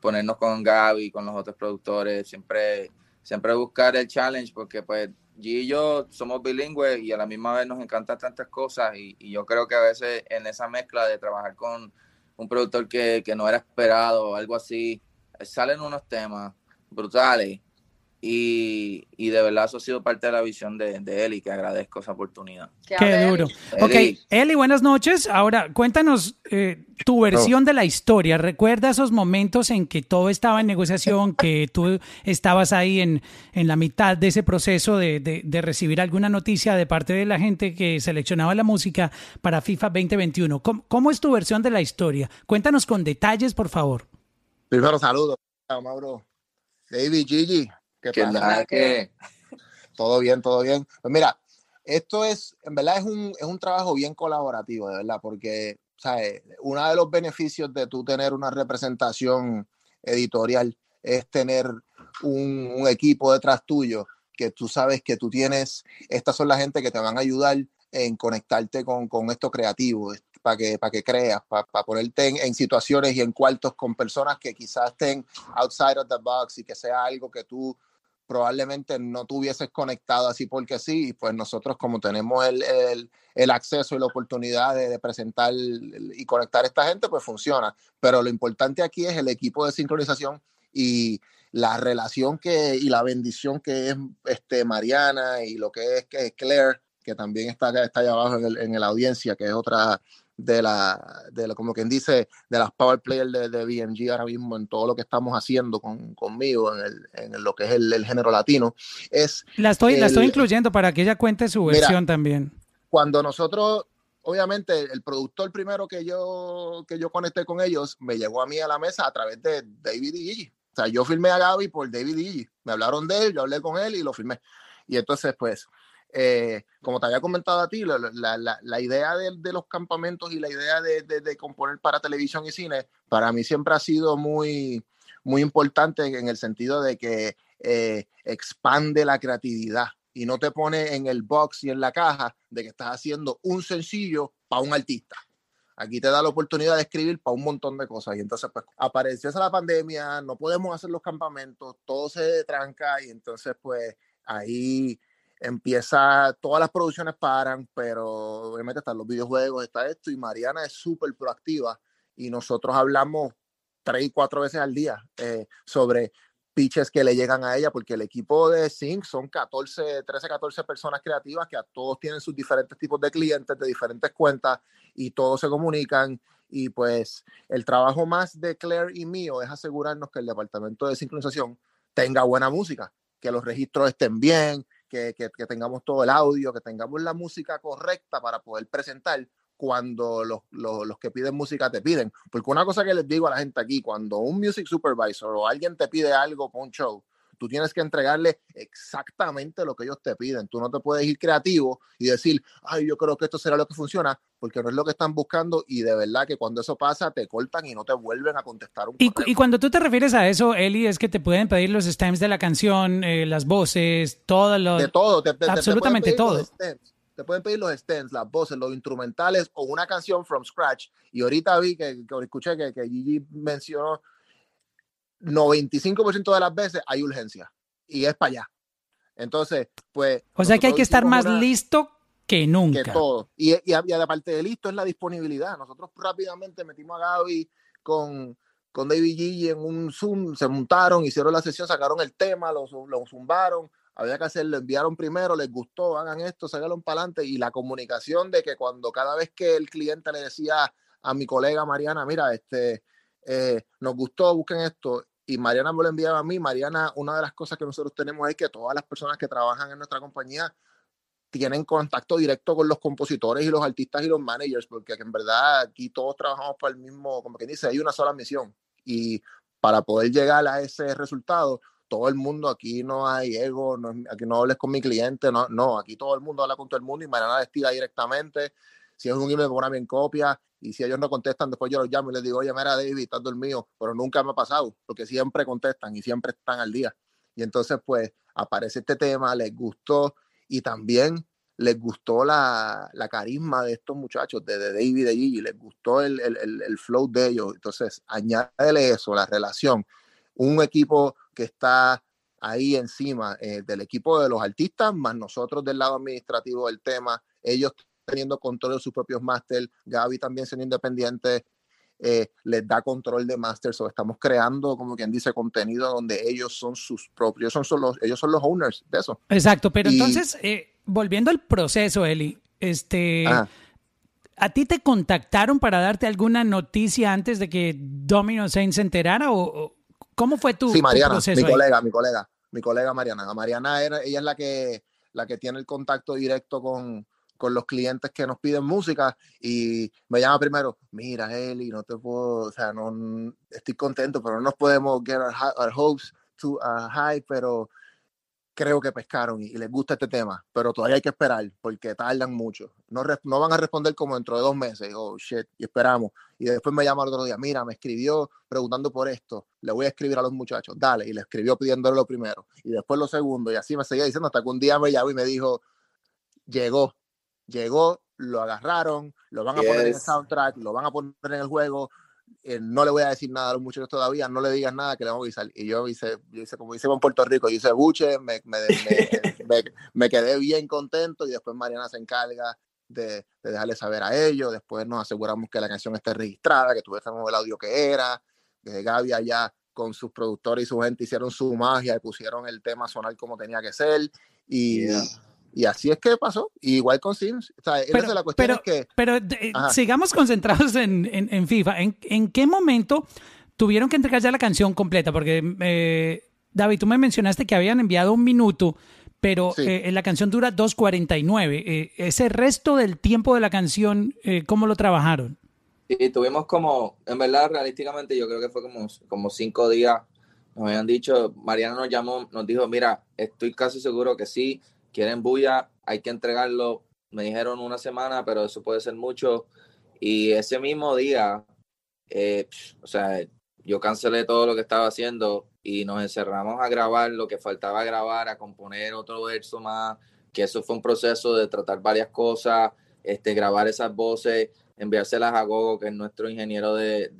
ponernos con Gaby, con los otros productores, siempre, siempre buscar el challenge, porque pues G y yo somos bilingües y a la misma vez nos encantan tantas cosas y, y yo creo que a veces en esa mezcla de trabajar con un productor que, que no era esperado o algo así, salen unos temas brutales y, y de verdad eso ha sido parte de la visión de, de él y que agradezco esa oportunidad. Qué duro. Eli. Ok, Eli. Eli, buenas noches. Ahora, cuéntanos eh, tu versión de la historia. ¿Recuerda esos momentos en que todo estaba en negociación, que tú estabas ahí en, en la mitad de ese proceso de, de- de recibir alguna noticia de parte de la gente que seleccionaba la música para FIFA 2021? ¿Cómo, cómo es tu versión de la historia? Cuéntanos con detalles, por favor. Primero, saludos, Mauro. David, Gigi, ¿qué Que pasa? nada que... Todo bien, todo bien. Pues mira, esto es, en verdad, es un, es un trabajo bien colaborativo, de verdad, porque, ¿sabes? Uno de los beneficios de tú tener una representación editorial es tener un, un equipo detrás tuyo que tú sabes que tú tienes, estas son la gente que te van a ayudar en conectarte con, con esto creativo, para que, para que creas, para, para ponerte en, en situaciones y en cuartos con personas que quizás estén outside of the box y que sea algo que tú probablemente no tuvieses conectado así porque sí, pues nosotros como tenemos el, el, acceso y la oportunidad de, presentar y conectar a esta gente, pues funciona. Pero lo importante aquí es el equipo de sincronización y la relación que y la bendición que es este Mariana y lo que es que Claire, que también está, está allá abajo en, el, en la audiencia, que es otra de la, de la, como quien dice, de las power players de, de BMG ahora mismo en todo lo que estamos haciendo con, conmigo en, el, en lo que es el, el género latino, es La estoy, la estoy El- incluyendo para que ella cuente su Mira. versión también. cuando nosotros, obviamente, el productor primero que yo, que yo conecté con ellos me llegó a mí a la mesa a través de David y Gigi. O sea, yo firmé a Gaby por David y Gigi. Me hablaron de él, yo hablé con él y lo firmé. Y entonces, pues, eh, como te había comentado a ti, la, la- la- idea de, de los campamentos y la idea de, de- de componer para televisión y cine, para mí siempre ha sido muy, muy importante en el sentido de que eh, expande la creatividad y no te pone en el box y en la caja de que estás haciendo un sencillo para un artista. Aquí te da la oportunidad de escribir para un montón de cosas. Y entonces, pues, apareció esa la pandemia, no podemos hacer los campamentos, todo se tranca y entonces, pues, ahí empieza, todas las producciones paran, pero obviamente están los videojuegos, está esto, y Mariana es súper proactiva y nosotros hablamos tres y cuatro veces al día eh, sobre pitches que le llegan a ella, porque el equipo de Sync son 14, 13, 14 personas creativas que a todos tienen sus diferentes tipos de clientes, de diferentes cuentas, y todos se comunican. Y pues el trabajo más de Claire y mío es asegurarnos que el departamento de sincronización tenga buena música, que los registros estén bien, que, tengamos todo el audio, que tengamos la música correcta para poder presentar cuando los, los, los, que piden música te piden. Porque una cosa que les digo a la gente aquí, cuando un music supervisor o alguien te pide algo para un show, tú tienes que entregarle exactamente lo que ellos te piden. Tú no te puedes ir creativo y decir, ay, yo creo que esto será lo que funciona, porque no es lo que están buscando y de verdad que cuando eso pasa te cortan y no te vuelven a contestar un Y, correo. y cuando tú te refieres a eso, Eli, es que te pueden pedir los stems de la canción, eh, las voces, todo lo... de todo, te, te- te- te absolutamente pedir todo. te pueden pedir los stems, las voces, los instrumentales o una canción from scratch. Y ahorita vi que, que escuché que, que Gigi mencionó 95% de las veces hay urgencia y es para allá. Entonces, pues. O sea que hay que estar más una- listo que nunca. que todo. Y, y, y aparte de listo es la disponibilidad. Nosotros rápidamente metimos a Gaby con, con David Gigi en un Zoom, se montaron, hicieron la sesión, sacaron el tema, lo, lo zumbaron, había que hacerlo, enviaron primero, les gustó, hagan esto, sáquenlo para adelante. Y la comunicación de que cuando cada vez que el cliente le decía a mi colega Mariana, mira, este, eh, nos gustó, busquen esto. Y Mariana me lo enviaba a mí. Mariana, una de las cosas que nosotros tenemos es que todas las personas que trabajan en nuestra compañía tienen contacto directo con los compositores y los artistas y los managers, porque en verdad aquí todos trabajamos para el mismo, como quien dice, hay una sola misión. Y para poder llegar a ese resultado, todo el mundo, aquí no hay ego, no, aquí no hables con mi cliente, no, no, aquí todo el mundo habla con todo el mundo y Mariana les directamente. Si es un email, me ponen en copia. Y si ellos no contestan, después yo los llamo y les digo, oye, mira, David, estás dormido. Pero nunca me ha pasado, porque siempre contestan y siempre están al día. Y entonces, pues, aparece este tema, les gustó y también les gustó la, la carisma de estos muchachos, de, de David y de Gigi, les gustó el, el, el, flow de ellos. Entonces, añádele eso, la relación. Un equipo que está ahí encima eh, del equipo de los artistas, más nosotros del lado administrativo del tema, ellos teniendo control de sus propios máster, Gaby también siendo independiente, eh, les da control de masters o estamos creando, como quien dice, contenido donde ellos son sus propios, son, son los, ellos son los owners de eso. Exacto, pero Y- entonces, eh, volviendo al proceso, Eli, este, Ajá. ¿a ti te contactaron para darte alguna noticia antes de que Domino Saints se enterara o, o cómo fue tu, sí, tu Mariana, proceso? mi ahí? colega, mi colega, mi colega Mariana. Mariana era, ella es la que, la que tiene el contacto directo con, con los clientes que nos piden música y me llama primero, mira Eli, no te puedo, o sea, no, estoy contento, pero no nos podemos get our, our hopes too uh, high, pero creo que pescaron y, y les gusta este tema, pero todavía hay que esperar porque tardan mucho. No, no van a responder como dentro de dos meses, oh shit, y esperamos. Y después me llama el otro día, mira, me escribió preguntando por esto, le voy a escribir a los muchachos, dale, y le escribió pidiéndole lo primero, y después lo segundo, y así me seguía diciendo hasta que un día me llamó y me dijo, llegó, llegó, lo agarraron, lo van a poner en el Yes. soundtrack, lo van a poner en el juego, eh, no le voy a decir nada a los muchachos todavía, no le digas nada que le vamos a avisar. Y yo hice, yo hice como hicimos en Puerto Rico, yo hice buche, me, me, me- me- quedé bien contento y después Mariana se encarga de, de dejarle saber a ellos, después nos aseguramos que la canción esté registrada, que tuviésemos el audio que era, que Gaby allá con sus productores y su gente hicieron su magia y pusieron el tema a sonar como tenía que ser y, Yeah. Y así es que pasó, Y igual con Sims, o sea, esa Pero- es la cuestión pero- es que Pero eh, sigamos concentrados en, en- en FIFA. ¿En, en qué momento tuvieron que entregar ya la canción completa? Porque, eh, David, tú me mencionaste que habían enviado un minuto, pero Sí. eh, la canción dura 2.49. Eh, ese resto del tiempo de la canción, eh, ¿cómo lo trabajaron? Y tuvimos como, en verdad, realísticamente, yo creo que fue como, como cinco días. Nos habían dicho, Mariana nos llamó, nos dijo, mira, estoy casi seguro que sí, quieren bulla, hay que entregarlo. Me dijeron una semana, pero eso puede ser mucho. Y ese mismo día, eh, o sea, yo cancelé todo lo que estaba haciendo y nos encerramos a grabar lo que faltaba grabar, a componer otro verso más, que eso fue un proceso de tratar varias cosas, este, grabar esas voces, enviárselas a Gogo, que es nuestro ingeniero de,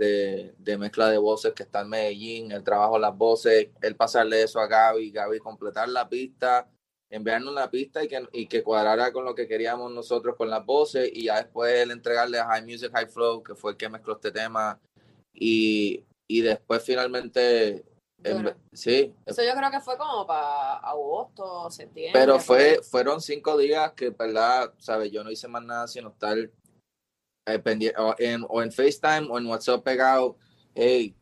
de, mezcla de voces que está en Medellín, el trabajo las voces, él pasarle eso a Gaby, Gaby completar la pista, enviarnos la pista y que, y que cuadrara con lo que queríamos nosotros con las voces y ya después él entregarle a High Music, High Flow, que fue el que mezcló este tema y, y después finalmente, Bueno. sí, Eso yo creo que fue como para agosto, septiembre. pero fue, fueron cinco días que, verdad, sabes, yo no hice más nada sino estar eh, pendiente, o en, o en FaceTime o en WhatsApp pegado, hey,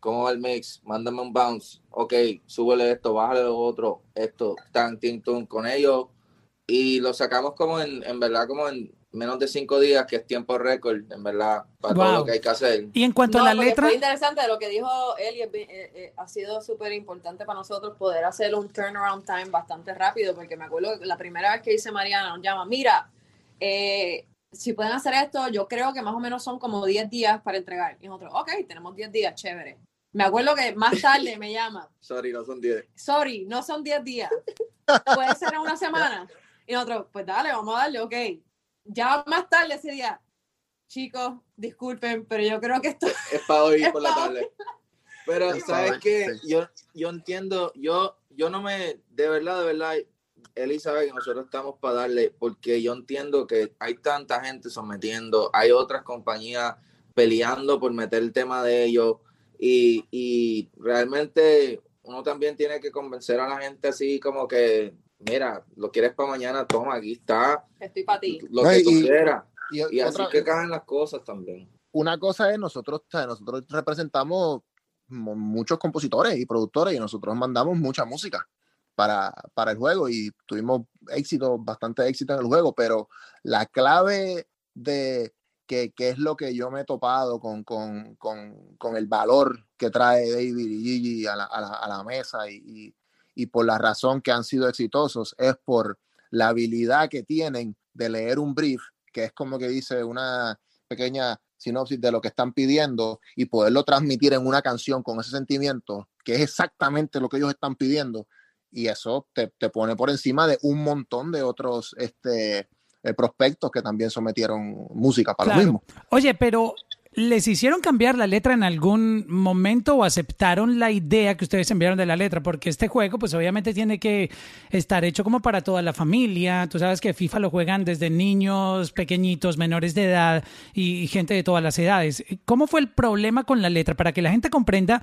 ¿cómo va el mix? Mándame un bounce, ok, súbele esto, bájale lo otro, esto, tan, tin, con ellos, y lo sacamos como en, en verdad, como en menos de cinco días, que es tiempo récord, en verdad, para todo lo que hay que hacer. Y en cuanto No, a la letra, Fue interesante lo que dijo él y eh, eh, ha sido súper importante para nosotros poder hacer un turnaround time bastante rápido, porque me acuerdo que la primera vez que hice Mariana nos llama, mira, eh, si pueden hacer esto, yo creo que más o menos son como 10 días para entregar. Y nosotros, ok, tenemos 10 días, chévere. Me acuerdo que más tarde me llama, Sorry, no son 10. sorry, no son 10 días, puede ser en una semana. Y nosotros, pues dale, vamos a darle, ok. Ya más tarde ese día, chicos, disculpen, pero yo creo que esto Es para hoy Es por la tarde. Pero, Es ¿sabes qué? sí. Yo, yo entiendo, yo, yo no me, de verdad, de verdad, Eli sabe que nosotros estamos para darle, porque yo entiendo que hay tanta gente sometiendo, hay otras compañías peleando por meter el tema de ellos, y, y realmente uno también tiene que convencer a la gente así como que, mira, lo quieres para mañana, toma, aquí está, estoy para ti. lo No, que y- tú quieras. Y, Y así otra- que caen las cosas también. una cosa es nosotros, nosotros representamos mu- muchos compositores y productores y nosotros mandamos mucha música para, para el juego y tuvimos éxito, bastante éxito en el juego, pero la clave de que, que es lo que yo me he topado con, con, con, el valor que trae David y Gigi a la, a la, a la mesa y, y, y por la razón que han sido exitosos es por la habilidad que tienen de leer un brief, que es como que dice una pequeña sinopsis de lo que están pidiendo y poderlo transmitir en una canción con ese sentimiento, que es exactamente lo que ellos están pidiendo. Y eso te, te pone por encima de un montón de otros este, eh, prospectos que también sometieron música para Claro. lo mismo. Oye, pero ¿les hicieron cambiar la letra en algún momento o aceptaron la idea que ustedes enviaron de la letra? Porque este juego, pues obviamente tiene que estar hecho como para toda la familia. Tú sabes que FIFA lo juegan desde niños pequeñitos, menores de edad y, gente de todas las edades. ¿Cómo fue el problema con la letra? Para que la gente comprenda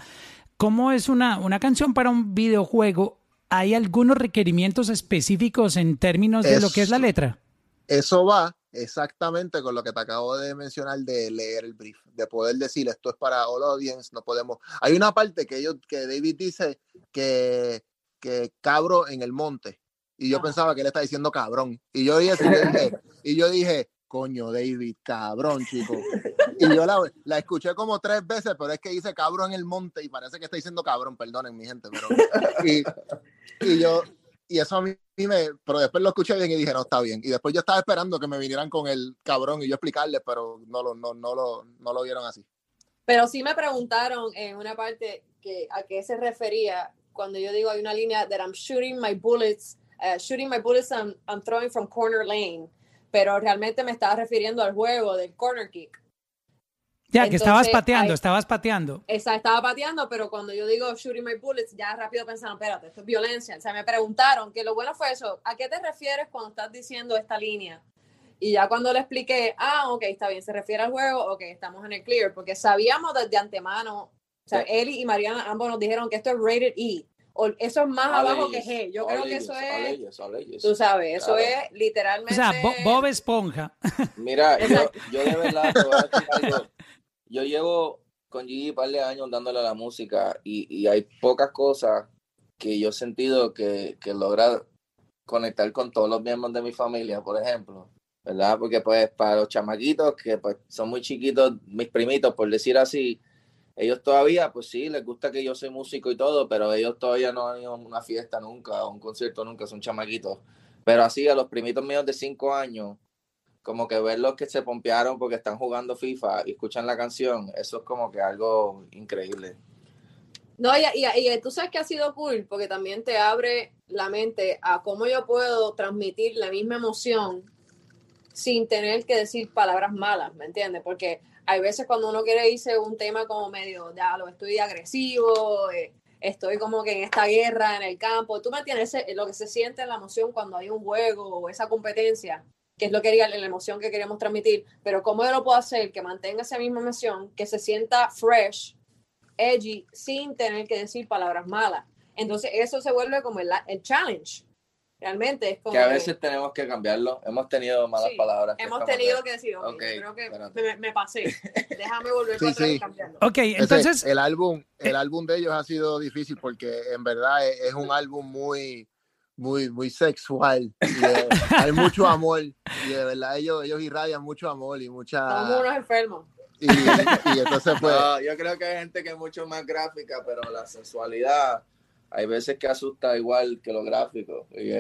cómo es una, una canción para un videojuego, ¿hay algunos requerimientos específicos en términos de lo que es la letra? Eso va exactamente con lo que te acabo de mencionar de leer el brief, de poder decir esto es para all audience, no podemos. Hay una parte que ellos, que David dice que, que cabro en el monte. Y yo pensaba que él está diciendo cabrón. Y yo dije, y yo dije, y yo dije, coño, David, cabrón, chico. Y yo la, la escuché como tres veces, pero es que dice cabrón en el monte y parece que está diciendo cabrón, perdonen mi gente, pero. Y, y yo, y eso a mí me, pero después lo escuché bien y dije, no, está bien. Y después yo estaba esperando que me vinieran con el cabrón y yo explicarles, pero no lo, no, no lo, no lo vieron así. Pero sí me preguntaron en una parte que a qué se refería cuando yo digo hay una línea that I'm shooting my bullets, uh, shooting my bullets and I'm throwing from corner lane, pero realmente me estaba refiriendo al juego del corner kick. Ya, que estabas pateando, hay- estabas pateando. Esa estaba pateando, pero cuando yo digo shooting my bullets, ya rápido pensaron, espérate, esto es violencia. O sea, me preguntaron que lo bueno fue eso, ¿a qué te refieres cuando estás diciendo esta línea? Y ya cuando le expliqué, ah, ok, está bien, se refiere al juego, ok, estamos en el clear, porque sabíamos desde antemano, o sea, Eli y Mariana ambos nos dijeron que esto es rated E, o eso es más abajo que G. Yo creo que eso es, tú sabes, eso Claro. es literalmente... O sea, Bo- Bob Esponja. Mira, yo, yo de verdad te voy a decir algo. Yo llevo con Gigi un par de años dándole a la música y, y hay pocas cosas que yo he sentido que, logra conectar con todos los miembros de mi familia, por ejemplo, ¿verdad? Porque pues para los chamaquitos que pues son muy chiquitos, mis primitos, por decir así, ellos todavía, pues sí, les gusta que yo soy músico y todo, pero ellos todavía no han ido a una fiesta nunca, a un concierto nunca, son chamaquitos. Pero así a los primitos míos de cinco años, como que verlos que se pompearon porque están jugando FIFA y escuchan la canción, eso es como que algo increíble. No, y, y, y tú sabes que ha sido cool porque también te abre la mente a cómo yo puedo transmitir la misma emoción sin tener que decir palabras malas, ¿me entiendes? Porque hay veces cuando uno quiere irse un tema como medio, ya lo estoy agresivo, eh, estoy como que en esta guerra en el campo, tú me entiendes Ese- lo que se siente en la emoción cuando hay un juego o esa competencia, que es lo que quería, la emoción que queríamos transmitir, pero cómo yo lo puedo hacer que mantenga esa misma emoción, que se sienta fresh, edgy, sin tener que decir palabras malas. Entonces eso se vuelve como el, el challenge. Realmente es como Que a veces tenemos que cambiarlo. Hemos tenido malas Sí, palabras. hemos tenido que- que decir, ok, Ok, yo creo que me, me pasé. Déjame volver Sí, sí. cambiarlo. Ok, Ese- entonces, el álbum, el álbum de ellos ha sido difícil porque en verdad es, es un álbum muy, muy, muy sexual. y, hay mucho amor. Y de verdad ellos, ellos irradian mucho amor y Somos mucha... unos enfermos. Y, y entonces pues... No, yo creo que hay gente que es mucho más gráfica, pero la sensualidad hay veces que asusta igual que lo gráfico. y.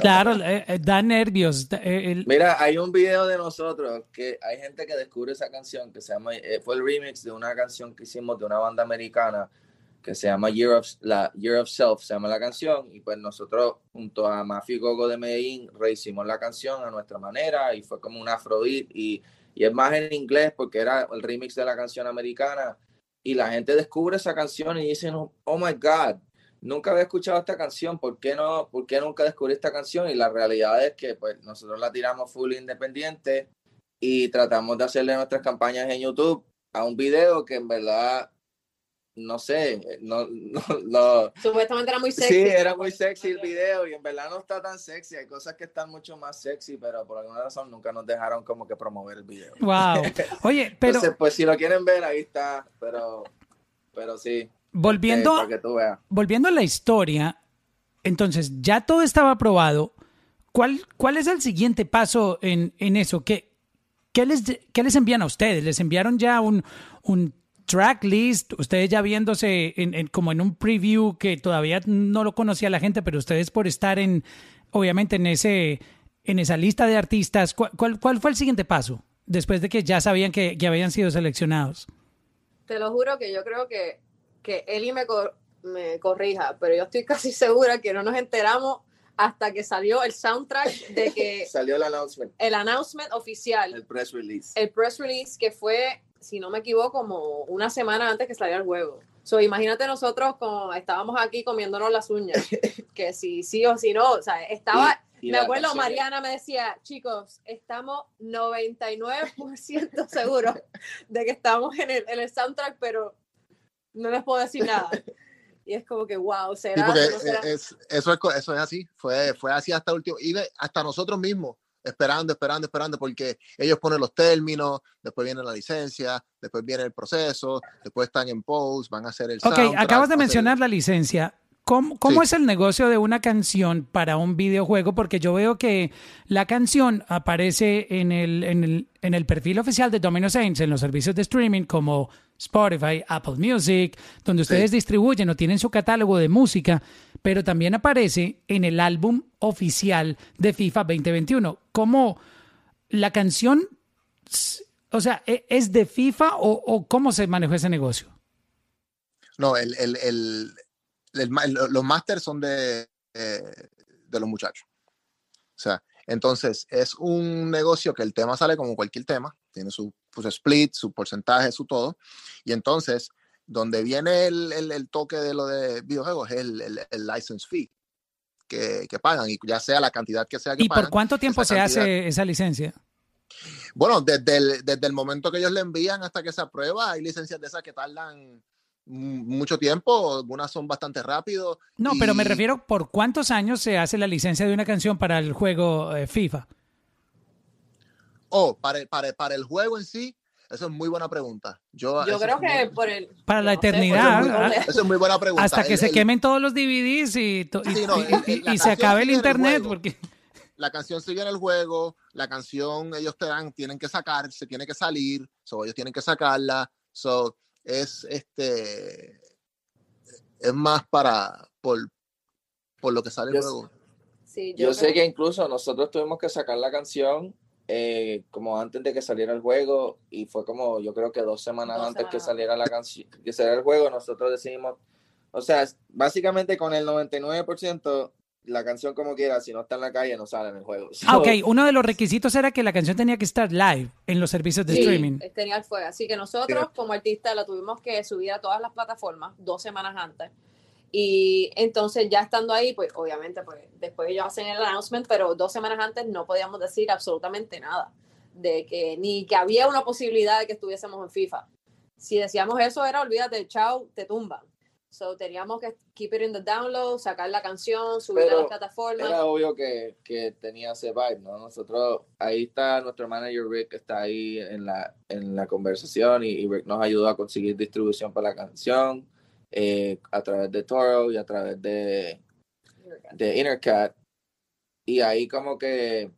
Claro, eh, eh, da nervios. da- eh, el- Mira, hay un video de nosotros que hay gente que descubre esa canción que se llama, eh, fue el remix de una canción que hicimos de una banda americana que se llama Year of, la, Year of Self, se llama la canción, y pues nosotros junto a Mafi Gogo de Medellín rehicimos la canción a nuestra manera y fue como un afrobeat y, y es más en inglés porque era el remix de la canción americana y la gente descubre esa canción y dicen, oh my God, nunca había escuchado esta canción, ¿por qué, no, ¿por qué nunca descubrí esta canción? Y la realidad es que pues nosotros la tiramos full independiente y tratamos de hacerle nuestras campañas en YouTube a un video que en verdad, no sé, no, no, no- Supuestamente era muy sexy. Sí, era muy sexy el video y en verdad no está tan sexy. Hay cosas que están mucho más sexy, pero por alguna razón nunca nos dejaron como que promover el video. Wow. Oye, pero Entonces, pues si lo quieren ver, ahí está, pero, pero sí. volviendo, eh, para que tú veas. volviendo a la historia, entonces ya todo estaba aprobado. ¿Cuál, cuál es el siguiente paso en, en eso? ¿Qué, qué, les, ¿Qué les envían a ustedes? ¿Les enviaron ya un, un track list? Ustedes ya viéndose en, en- como en un preview que todavía no lo conocía la gente, pero ustedes por estar en, obviamente, en ese en esa lista de artistas, ¿cuál, cuál, cuál fue el siguiente paso? Después de que ya sabían que, que habían sido seleccionados. Te lo juro que yo creo que, que Eli me, cor- me corrija, pero yo estoy casi segura que no nos enteramos hasta que salió el soundtrack de que Salió el announcement, el announcement oficial, el press release. el press release que fue, si no me equivoco, como una semana antes que saliera el juego. So, imagínate nosotros como estábamos aquí comiéndonos las uñas, que si sí o si no, o sea, estaba, Y me acuerdo, canción- Mariana me decía, chicos, estamos 99% seguros de que estamos en el, en el soundtrack, pero no les puedo decir nada. Y es como que, wow, Sí, será, porque no será? es, eso, es, eso es así, fue, fue así hasta el último, y hasta nosotros mismos, esperando, esperando, esperando, porque ellos ponen los términos, después viene la licencia, después viene el proceso, después están en post, van a hacer el Ok, acabas de mencionar la licencia. ¿Cómo, cómo Sí. es el negocio de una canción para un videojuego? Porque yo veo que la canción aparece en el, en el, en el perfil oficial de Domino Saints en los servicios de streaming como Spotify, Apple Music, donde ustedes distribuyen o tienen su catálogo de música, pero también aparece en el álbum oficial de FIFA 2021. ¿Cómo la canción, o sea, e- es de FIFA o, o cómo se manejó ese negocio? No, el, el, los masters son de, eh, de los muchachos. O sea, entonces es un negocio que el tema sale como cualquier tema, tiene su, su split, su porcentaje, su todo. Y entonces, donde viene el, el- el toque de lo de videojuegos es el, el- license fee que, que pagan, y ya sea la cantidad que sea que ¿Y pagan. por cuánto tiempo se cantidad- hace esa licencia? Bueno, desde el, desde el momento que ellos le envían hasta que se aprueba, hay licencias de esas que tardan mucho tiempo, algunas son bastante rápido. No, pero me y- refiero por cuántos años se hace la licencia de una canción para el juego eh, FIFA. Oh, para el, para, el- para el juego en sí, eso es muy buena pregunta. Yo, Yo creo muy- que por el... Para la no eternidad, ¿ah? Eso es muy buena pregunta. Hasta que El- se el- quemen todos los DVDs y, to- y- Sí, no, y- el- y- la y se acabe el internet. juego. Porque... La canción sigue en el juego, la canción ellos te dan, tienen que sacar, se tiene que salir, so, ellos tienen que sacarla. So, es este es más para por, por lo que sale el Yo- juego. Sí, Yo sé creo- que incluso nosotros tuvimos que sacar la canción eh, como antes de que saliera el juego y fue como yo creo que dos semanas Dos antes que semanas. saliera la canción, que saliera el juego, nosotros decidimos, o sea, básicamente con el 99% la canción como quiera, si no está en la calle no sale en el juego. Ah, So, ok. Uno de los requisitos era que la canción tenía que estar live en los servicios de Sí, streaming. tenía el fuego. Así que nosotros, como artistas, la tuvimos que subir a todas las plataformas dos semanas antes. Y entonces, ya estando ahí, pues obviamente, pues después ellos hacen el announcement, pero dos semanas antes no podíamos decir absolutamente nada. De que ni que había una posibilidad de que estuviésemos en FIFA. Si decíamos eso, era olvídate, chao, te tumban. So teníamos que keep it in the download, sacar la canción, subirla a las plataformas. Era obvio que, que tenía ese vibe, ¿no? Nosotros, ahí está nuestro manager Rick, está ahí en la, en la conversación y, y Rick nos ayudó a conseguir distribución para la canción eh, a través de Toro y a través de, de Intercat. Y ahí como que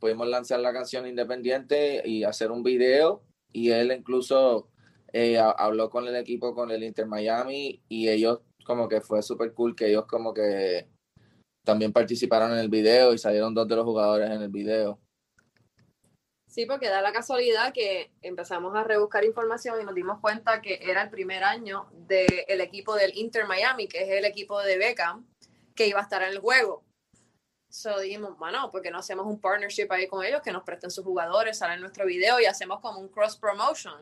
pudimos lanzar la canción independiente y hacer un video. Y él incluso eh, ha- habló con el equipo, con el Inter Miami, y ellos como que fue súper cool que ellos como que también participaron en el video y salieron dos de los jugadores en el video. Sí, porque da la casualidad que empezamos a rebuscar información y nos dimos cuenta que era el primer año del equipo del Inter Miami, que es el equipo de Beckham, que iba a estar en el juego. So dijimos, bueno, porque no hacemos un partnership ahí con ellos, que nos presten sus jugadores, salen nuestro video y hacemos como un cross promotion.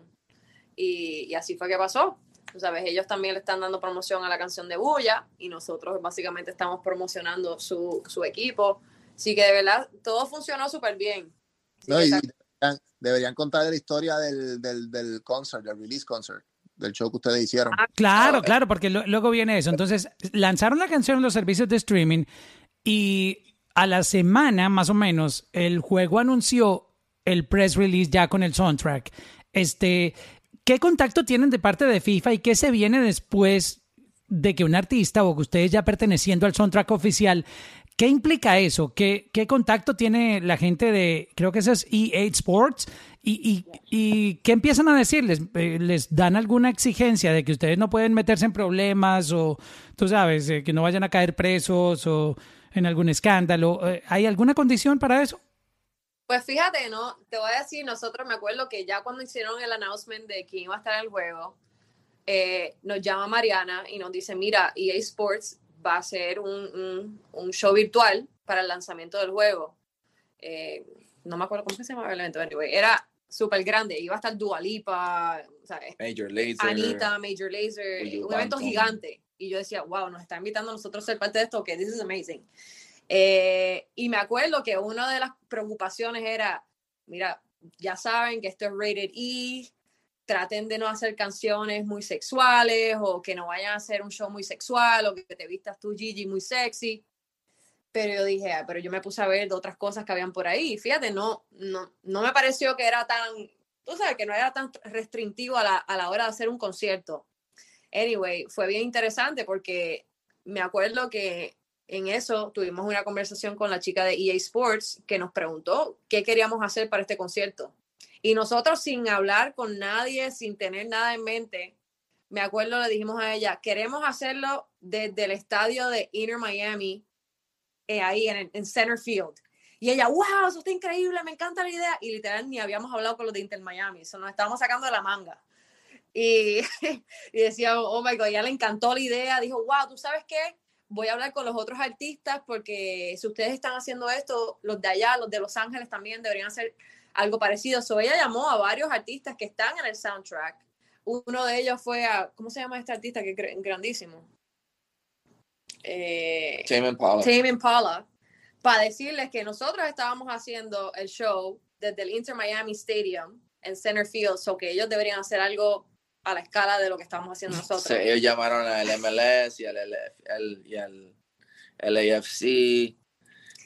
Y, y así fue que pasó. Tú sabes, ellos también le están dando promoción a la canción de Bulla y nosotros básicamente estamos promocionando su, su equipo. Así que de verdad, todo funcionó súper bien. No, y deberían, contar la historia del, del, del concert, del release concert, del show que ustedes hicieron. Ah, Claro, claro, porque luego viene eso. Entonces, lanzaron la canción en los servicios de streaming y a la semana, más o menos, el juego anunció el press release ya con el soundtrack. Este, ¿qué contacto tienen de parte de FIFA y qué se viene después de que un artista o que ustedes ya perteneciendo al soundtrack oficial, ¿qué implica eso? ¿Qué, contacto tiene la gente de, creo que eso es EA Sports? ¿Y, qué empiezan a decirles? Eh, ¿Les dan alguna exigencia de que ustedes no pueden meterse en problemas o, tú sabes, que no vayan a caer presos o en algún escándalo? Eh, ¿Hay alguna condición para eso? Pues fíjate, ¿no? Te voy a decir, nosotros me acuerdo que ya cuando hicieron el announcement de quién iba a estar en el juego, eh, nos llama Mariana y nos dice, mira, EA Sports va a hacer un, un- un show virtual para el lanzamiento del juego. Eh, no me acuerdo cómo se llamaba el evento, anyway, era súper grande, iba a estar Dualipa. Major Lazer. Anita, Major Will un evento gigante. Y yo decía, wow, nos está invitando a nosotros a ser parte de esto, que this is amazing. Eh, y me acuerdo que una de las preocupaciones era, mira, ya saben que esto es rated E, traten de no hacer canciones muy sexuales o que no vayan a hacer un show muy sexual o que te vistas tú, Gigi, muy sexy. Pero yo dije, ah, pero yo me puse a ver de otras cosas que habían por ahí. Fíjate, no, no, no me pareció que era tan, tú sabes, que no era tan restrictivo a la, a la hora de hacer un concierto. Anyway, fue bien interesante porque me acuerdo que en eso tuvimos una conversación con la chica de EA Sports que nos preguntó qué queríamos hacer para este concierto. Y nosotros sin hablar con nadie, sin tener nada en mente, me acuerdo le dijimos a ella, queremos hacerlo desde el estadio de Inter Miami, eh, ahí en, en Center Field. Y ella, wow, eso está increíble, me encanta la idea. Y literal ni habíamos hablado con los de Inter Miami, eso nos estábamos sacando de la manga. Y, y decía, oh my God, ya le encantó la idea. Dijo, wow, ¿tú sabes qué? Voy a hablar con los otros artistas porque si ustedes están haciendo esto, los de allá, los de Los Ángeles también deberían hacer algo parecido. So ella llamó a varios artistas que están en el soundtrack. Uno de ellos fue a, ¿cómo se llama este artista que es gr- grandísimo? Eh, Tame Impala. Tame Impala para decirles que nosotros estábamos haciendo el show desde el Inter Miami Stadium en Center Field, so que ellos deberían hacer algo a la escala de lo que estamos haciendo nosotros. Sí, ellos llamaron al MLS y al, LF el- y al LAFC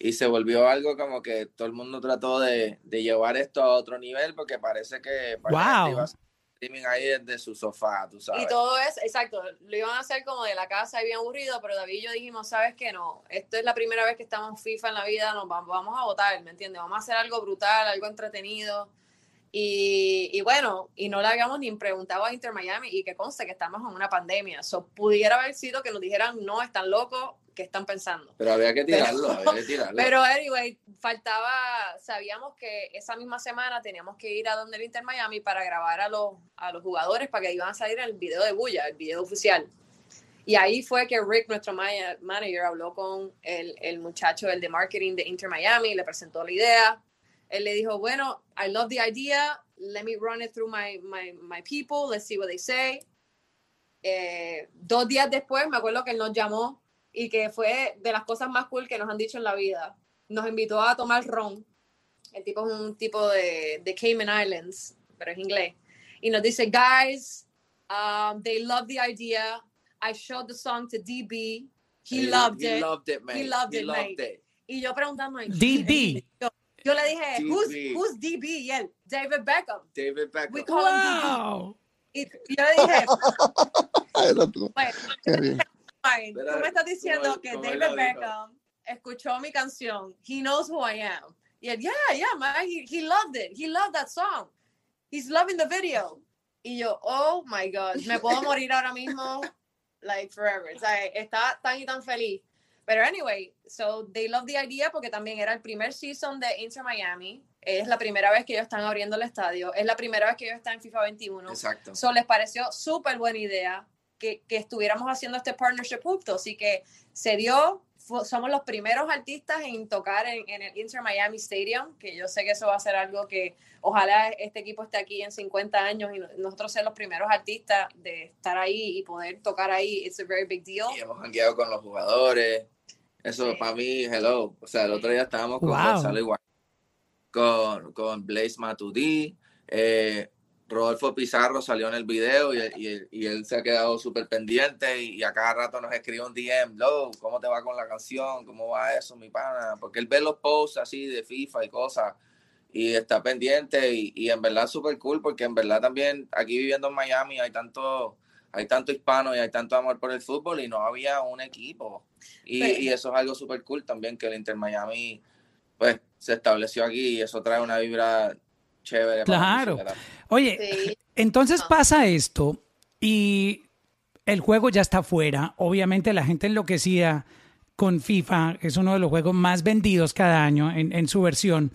y se volvió algo como que todo el mundo trató de, de llevar esto a otro nivel porque parece que parece Wow. iba a hacer streaming ahí desde su sofá, tú sabes. Y todo es, exacto, lo iban a hacer como de la casa y bien aburrido, pero David y yo dijimos, ¿sabes qué? No, esto es la primera vez que estamos en FIFA en la vida, nos vamos, vamos a votar, ¿me entiendes? Vamos a hacer algo brutal, algo entretenido. Y, y bueno, y no le habíamos ni preguntado a Inter Miami y que conste que estamos en una pandemia. Eso pudiera haber sido que nos dijeran, no, están locos, ¿qué están pensando? Pero había que tirarlo, había que tirarlo. Pero anyway, faltaba, sabíamos que esa misma semana teníamos que ir a donde el Inter Miami para grabar a los, a los jugadores para que iban a salir el video de Bulla, el video oficial. Y ahí fue que Rick, nuestro ma- manager, habló con el, el muchacho, el de marketing de Inter Miami, le presentó la idea. Él le dijo, bueno, I love the idea, let me run it through my, my, my people, let's see what they say. Eh, dos días después, me acuerdo que él nos llamó y que fue de las cosas más cool que nos han dicho en la vida. Nos invitó a tomar ron. El tipo es un tipo de, de Cayman Islands, pero es inglés. Y nos dice, guys, um, they love the idea. I showed the song to DB. He, loved he it. loved it, man. He loved it, loved mate. it. Y yo preguntando, DB. Yo, yo le dije, who's, DB. who's DB? Y él, David Beckham. David Beckham. We call him DB. ¡Wow! Y, yo le dije, bueno, Fine. Tú me estás diciendo que David. Beckham escuchó mi canción. He knows who I am. Y él, yeah, yeah, man, he, he loved it. He loved that song. He's loving the video. Y yo, oh my God, me puedo morir ahora mismo, like forever. O sea, estaba tan y tan feliz. Pero anyway, so they love the idea porque también era el primer season de Inter Miami. Es la primera vez que ellos están abriendo el estadio. Es la primera vez que ellos están en FIFA 21. Exacto. So, les pareció súper buena idea que, que estuviéramos haciendo este partnership juntos. Así que se dio, somos los primeros artistas en tocar en, en el Inter Miami Stadium, que yo sé que eso va a ser algo que ojalá este equipo esté aquí en 50 años y no- nosotros ser los primeros artistas de estar ahí y poder tocar ahí. It's a very big deal. Y hemos hangueado con los jugadores. Eso Sí. para mí, hello. O sea, el otro día estábamos con Wow. Gonzalo Igual, con, con Blaze Matudí. Eh, Rodolfo Pizarro salió en el video y, y él- y él se ha quedado súper pendiente y, y a cada rato nos escribe un DM, Lo, ¿cómo te va con la canción? ¿Cómo va eso, mi pana? Porque él ve los posts así de FIFA y cosas y está pendiente y, y en verdad súper cool porque en verdad también aquí viviendo en Miami hay tanto hay tanto hispano y hay tanto amor por el fútbol y no había un equipo y, Sí. y eso es algo súper cool también que el Inter Miami pues se estableció aquí y eso trae una vibra chévere para la Claro. Oye, Sí. entonces Ah. pasa esto y el juego ya está fuera. Obviamente la gente enloquecida con FIFA es uno de los juegos más vendidos cada año en, en su versión.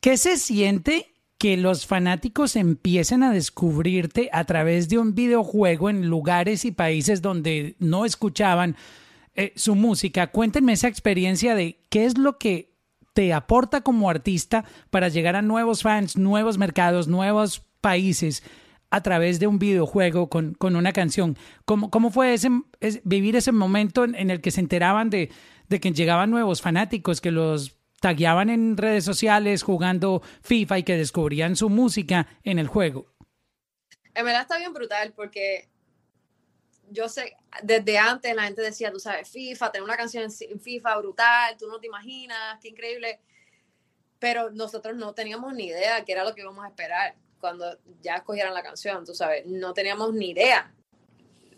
¿Qué se siente que los fanáticos empiecen a descubrirte a través de un videojuego en lugares y países donde no escuchaban eh, su música? Cuéntenme esa experiencia de qué es lo que te aporta como artista para llegar a nuevos fans, nuevos mercados, nuevos países a través de un videojuego con, con una canción. ¿Cómo, cómo fue ese, es- vivir ese momento en, en el que se enteraban de, de que llegaban nuevos fanáticos, que los tagueaban en redes sociales jugando FIFA y que descubrían su música en el juego? En verdad está bien brutal porque yo sé, desde antes la gente decía, tú sabes, FIFA, tener una canción en FIFA brutal, tú no te imaginas, qué increíble. Pero nosotros no teníamos ni idea qué era lo que íbamos a esperar cuando ya escogieran la canción, tú sabes, no teníamos ni idea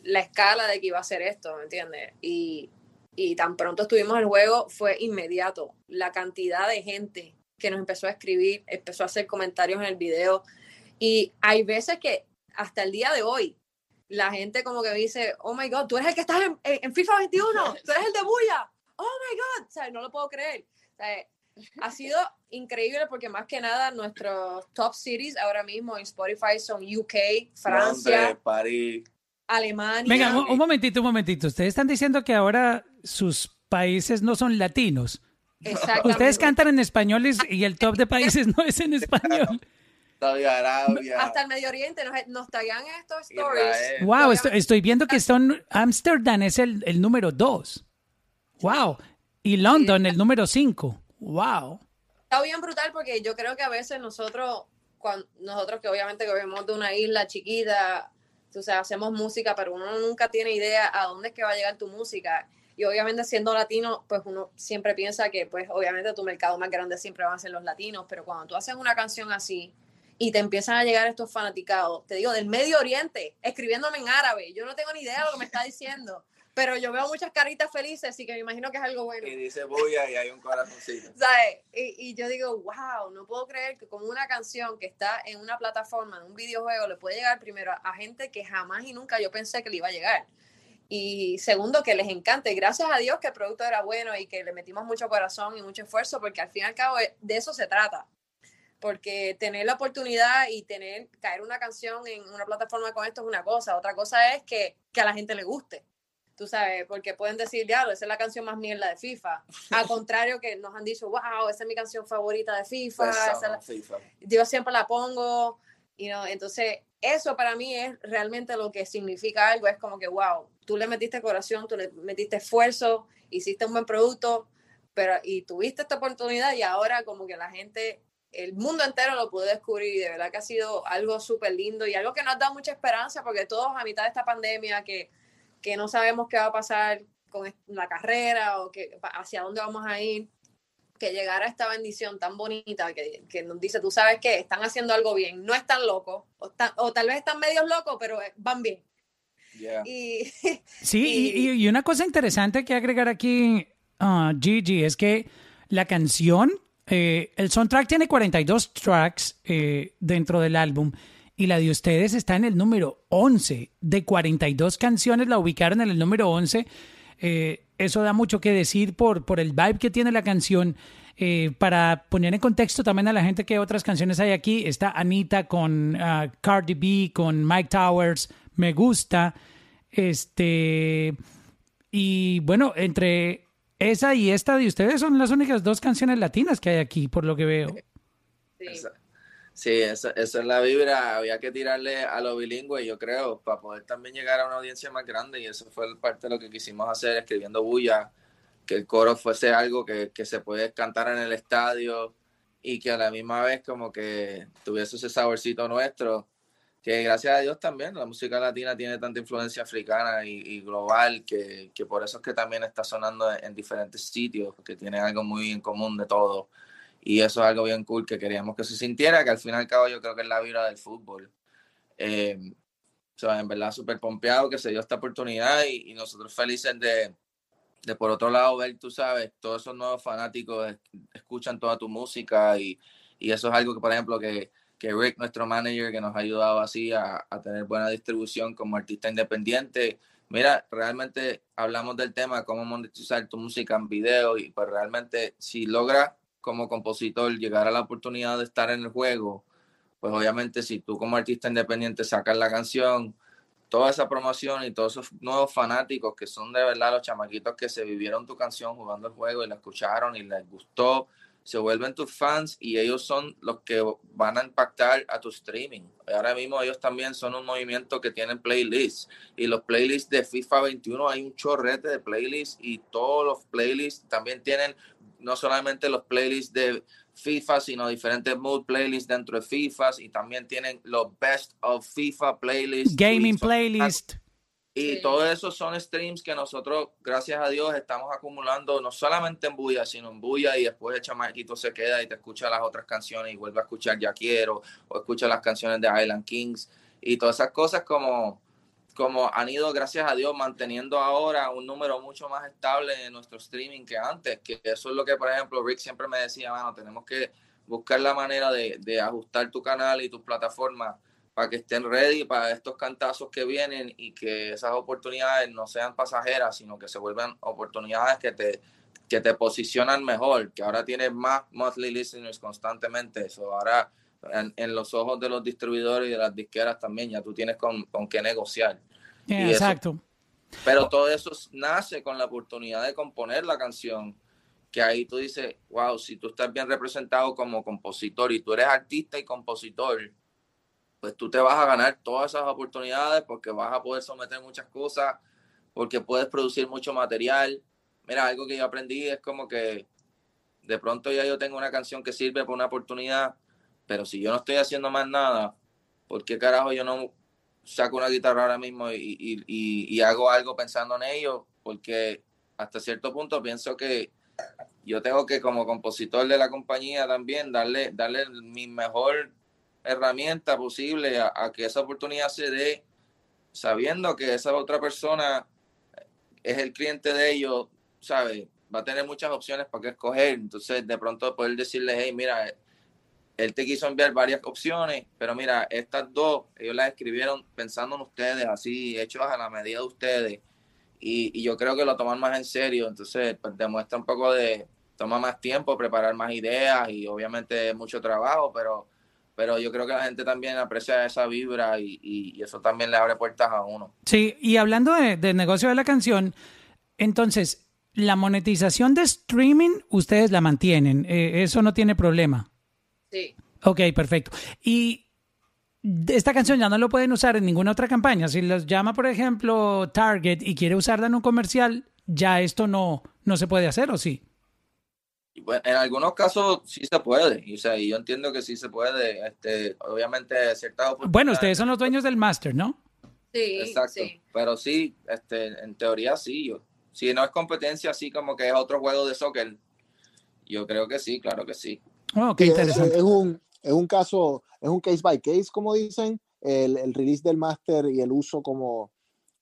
la escala de que iba a ser esto, ¿me entiendes? Y, y tan pronto estuvimos en el juego, fue inmediato. La cantidad de gente que nos empezó a escribir, empezó a hacer comentarios en el video. Y hay veces que hasta el día de hoy, la gente como que dice, oh my God, tú eres el que estás en, en- en FIFA 21, tú eres el de Buya, oh my God, o sea, no lo puedo creer. O sea, ha sido increíble porque más que nada nuestros top cities ahora mismo en Spotify son UK, Francia, Londres, París. Alemania. Venga, un, un momentito, un momentito. Ustedes están diciendo que ahora sus países no son latinos. Exactamente. Ustedes cantan en español y- y el top de países no es en español. Saudi Arabia. Hasta el Medio Oriente nos, nos taguean estos stories. Israel. Wow, estoy, estoy viendo que son Amsterdam es el, el número dos. Wow. Y London el número cinco. Wow. Está bien brutal porque yo creo que a veces nosotros, cuando, nosotros que obviamente que vivimos de una isla chiquita, o sea, hacemos música, pero uno nunca tiene idea a dónde es que va a llegar tu música. Y obviamente siendo latino, pues uno siempre piensa que, pues obviamente tu mercado más grande siempre van a ser los latinos, pero cuando tú haces una canción así y te empiezan a llegar estos fanaticados, te digo, del Medio Oriente, escribiéndome en árabe, yo no tengo ni idea de lo que me está diciendo, pero yo veo muchas caritas felices, así que me imagino que es algo bueno. Y dice bulla y hay un corazoncito. ¿sabes? Y, y yo digo, wow, no puedo creer que como una canción que está en una plataforma, en un videojuego, le puede llegar primero a, a gente que jamás y nunca yo pensé que le iba a llegar. Y segundo, que les encante. Gracias a Dios que el producto era bueno y que le metimos mucho corazón y mucho esfuerzo, porque al fin y al cabo eh, de eso se trata. Porque tener la oportunidad y tener, caer una canción en una plataforma con esto es una cosa. Otra cosa es que, que a la gente le guste tú sabes, porque pueden decir, diablo, esa es la canción más mierda de FIFA. Al contrario que nos han dicho, wow, esa es mi canción favorita de FIFA, esa es la- FIFA. yo siempre la pongo, y no entonces eso para mí es realmente lo que significa algo, es como que, wow, tú le metiste corazón, tú le metiste esfuerzo, hiciste un buen producto, pero y tuviste esta oportunidad y ahora como que la gente, el mundo entero lo pudo descubrir y de verdad que ha sido algo súper lindo y algo que nos da mucha esperanza porque todos a mitad de esta pandemia que, que no sabemos qué va a pasar con la carrera o que, hacia dónde vamos a ir, que llegara esta bendición tan bonita que, que nos dice, tú sabes que están haciendo algo bien, no están locos, o, están- o tal vez están medios locos, pero eh, van bien. Yeah. Y, Sí, y, y- y una cosa interesante que agregar aquí, ah, Gigi, es que la canción, eh, el soundtrack tiene 42 tracks eh, dentro del álbum y la de ustedes está en el número 11. De 42 canciones la ubicaron en el número 11. Eh, eso da mucho que decir por, por el vibe que tiene la canción. Para poner en contexto también a la gente que otras canciones hay aquí, está Anita con ah, Cardi B, con Mike Towers, Me Gusta. Este. Y bueno, entre esa y esta de ustedes son las únicas dos canciones latinas que hay aquí, por lo que veo. sí. Esa- Sí, esa, esa es la vibra. Había que tirarle a lo bilingüe, yo creo, para poder también llegar a una audiencia más grande. Y eso fue parte de lo que quisimos hacer, escribiendo bulla, que el coro fuese algo que, que se puede cantar en el estadio y que a la misma vez como que tuviese ese saborcito nuestro. Que gracias a Dios también la música latina tiene tanta influencia africana y, global que, que por eso es que también está sonando en, en diferentes sitios, porque tiene algo muy en común de todo. Y eso es algo bien cool que queríamos que se sintiera, que al fin y al cabo yo creo que es la vibra del fútbol. Eh, o sea, en verdad súper pompeado que se dio esta oportunidad y, y nosotros felices de, de, por otro lado, ver, tú sabes, todos esos nuevos fanáticos es- escuchan toda tu música y, y eso es algo que, por ejemplo, que, que Rick, nuestro manager, que nos ha ayudado así a, a tener buena distribución como artista independiente. Mira, realmente hablamos del tema, cómo monetizar tu música en video y pues realmente si logras como compositor llegar a la oportunidad de estar en el juego, pues obviamente si tú como artista independiente sacas la canción, toda esa promoción y todos esos nuevos fanáticos que son de verdad los chamaquitos que se vivieron tu canción jugando el juego y la escucharon y les gustó, se vuelven tus fans y ellos son los que van a impactar a tu streaming. Ahora mismo ellos también son un movimiento que tienen playlists y los playlists de FIFA 21 hay un chorrete de playlists y todos los playlists también tienen no solamente los playlists de FIFA, sino diferentes mood playlists dentro de FIFA y también tienen los best of FIFA playlists. Gaming son- playlist. Y Sí. todo eso son streams que nosotros, gracias a Dios, estamos acumulando no solamente en Bulla, sino en Bulla y después el chamaquito se queda y te escucha las otras canciones y vuelve a escuchar Ya Quiero o escucha las canciones de Island Kings y todas esas cosas como, como han ido, gracias a Dios, manteniendo ahora un número mucho más estable en nuestro streaming que antes, que eso es lo que, por ejemplo, Rick siempre me decía, mano, tenemos que buscar la manera de, de ajustar tu canal y tus plataformas para que estén ready para estos cantazos que vienen y que esas oportunidades no sean pasajeras, sino que se vuelvan oportunidades que te, que te posicionan mejor, que ahora tienes más monthly listeners constantemente. Eso ahora en, en los ojos de los distribuidores y de las disqueras también, ya tú tienes con, con qué negociar. Y eso- exacto. Pero todo eso nace con la oportunidad de componer la canción, que ahí tú dices, wow, si tú estás bien representado como compositor y tú eres artista y compositor, pues tú te vas a ganar todas esas oportunidades porque vas a poder someter muchas cosas, porque puedes producir mucho material. Mira, algo que yo aprendí es como que de pronto ya yo tengo una canción que sirve para una oportunidad, pero si yo no estoy haciendo más nada, ¿por qué carajo yo no saco una guitarra ahora mismo y, y- y- y hago algo pensando en ello? Porque hasta cierto punto pienso que yo tengo que como compositor de la compañía también darle, darle mi mejor herramienta posible a, que esa oportunidad se dé, sabiendo que esa otra persona es el cliente de ellos, ¿sabes? Va a tener muchas opciones para que escoger. Entonces, de pronto poder decirle, hey, mira, él te quiso enviar varias opciones, pero mira, estas dos, ellos las escribieron pensando en ustedes, así, hechos a la medida de ustedes. Y, y yo creo que lo toman más en serio. Entonces, pues demuestra un poco de, toma más tiempo preparar más ideas y obviamente mucho trabajo, pero pero yo creo que la gente también aprecia esa vibra y, y- y eso también le abre puertas a uno. Sí, y hablando de- del negocio de la canción, entonces, la monetización de streaming, ustedes la mantienen. eh, eso no tiene problema. Sí. Ok, perfecto. Y esta canción ya no lo pueden usar en ninguna otra campaña. Si los llama, por ejemplo, Target y quiere usarla en un comercial, ya esto no, no se puede hacer, ¿o sí? Y bueno, en algunos casos sí se puede, y, o sea, y yo entiendo que sí se puede, este, obviamente ciertas Bueno, ustedes son los dueños del máster, ¿no? Sí, Exacto, sí. pero sí, este, en teoría sí, yo, si no es competencia así como que es otro juego de soccer, yo creo que sí, claro que sí. Oh, qué Sí, es, interesante. es un, es un caso, es un case by case, como dicen, el, el release del máster y el uso como,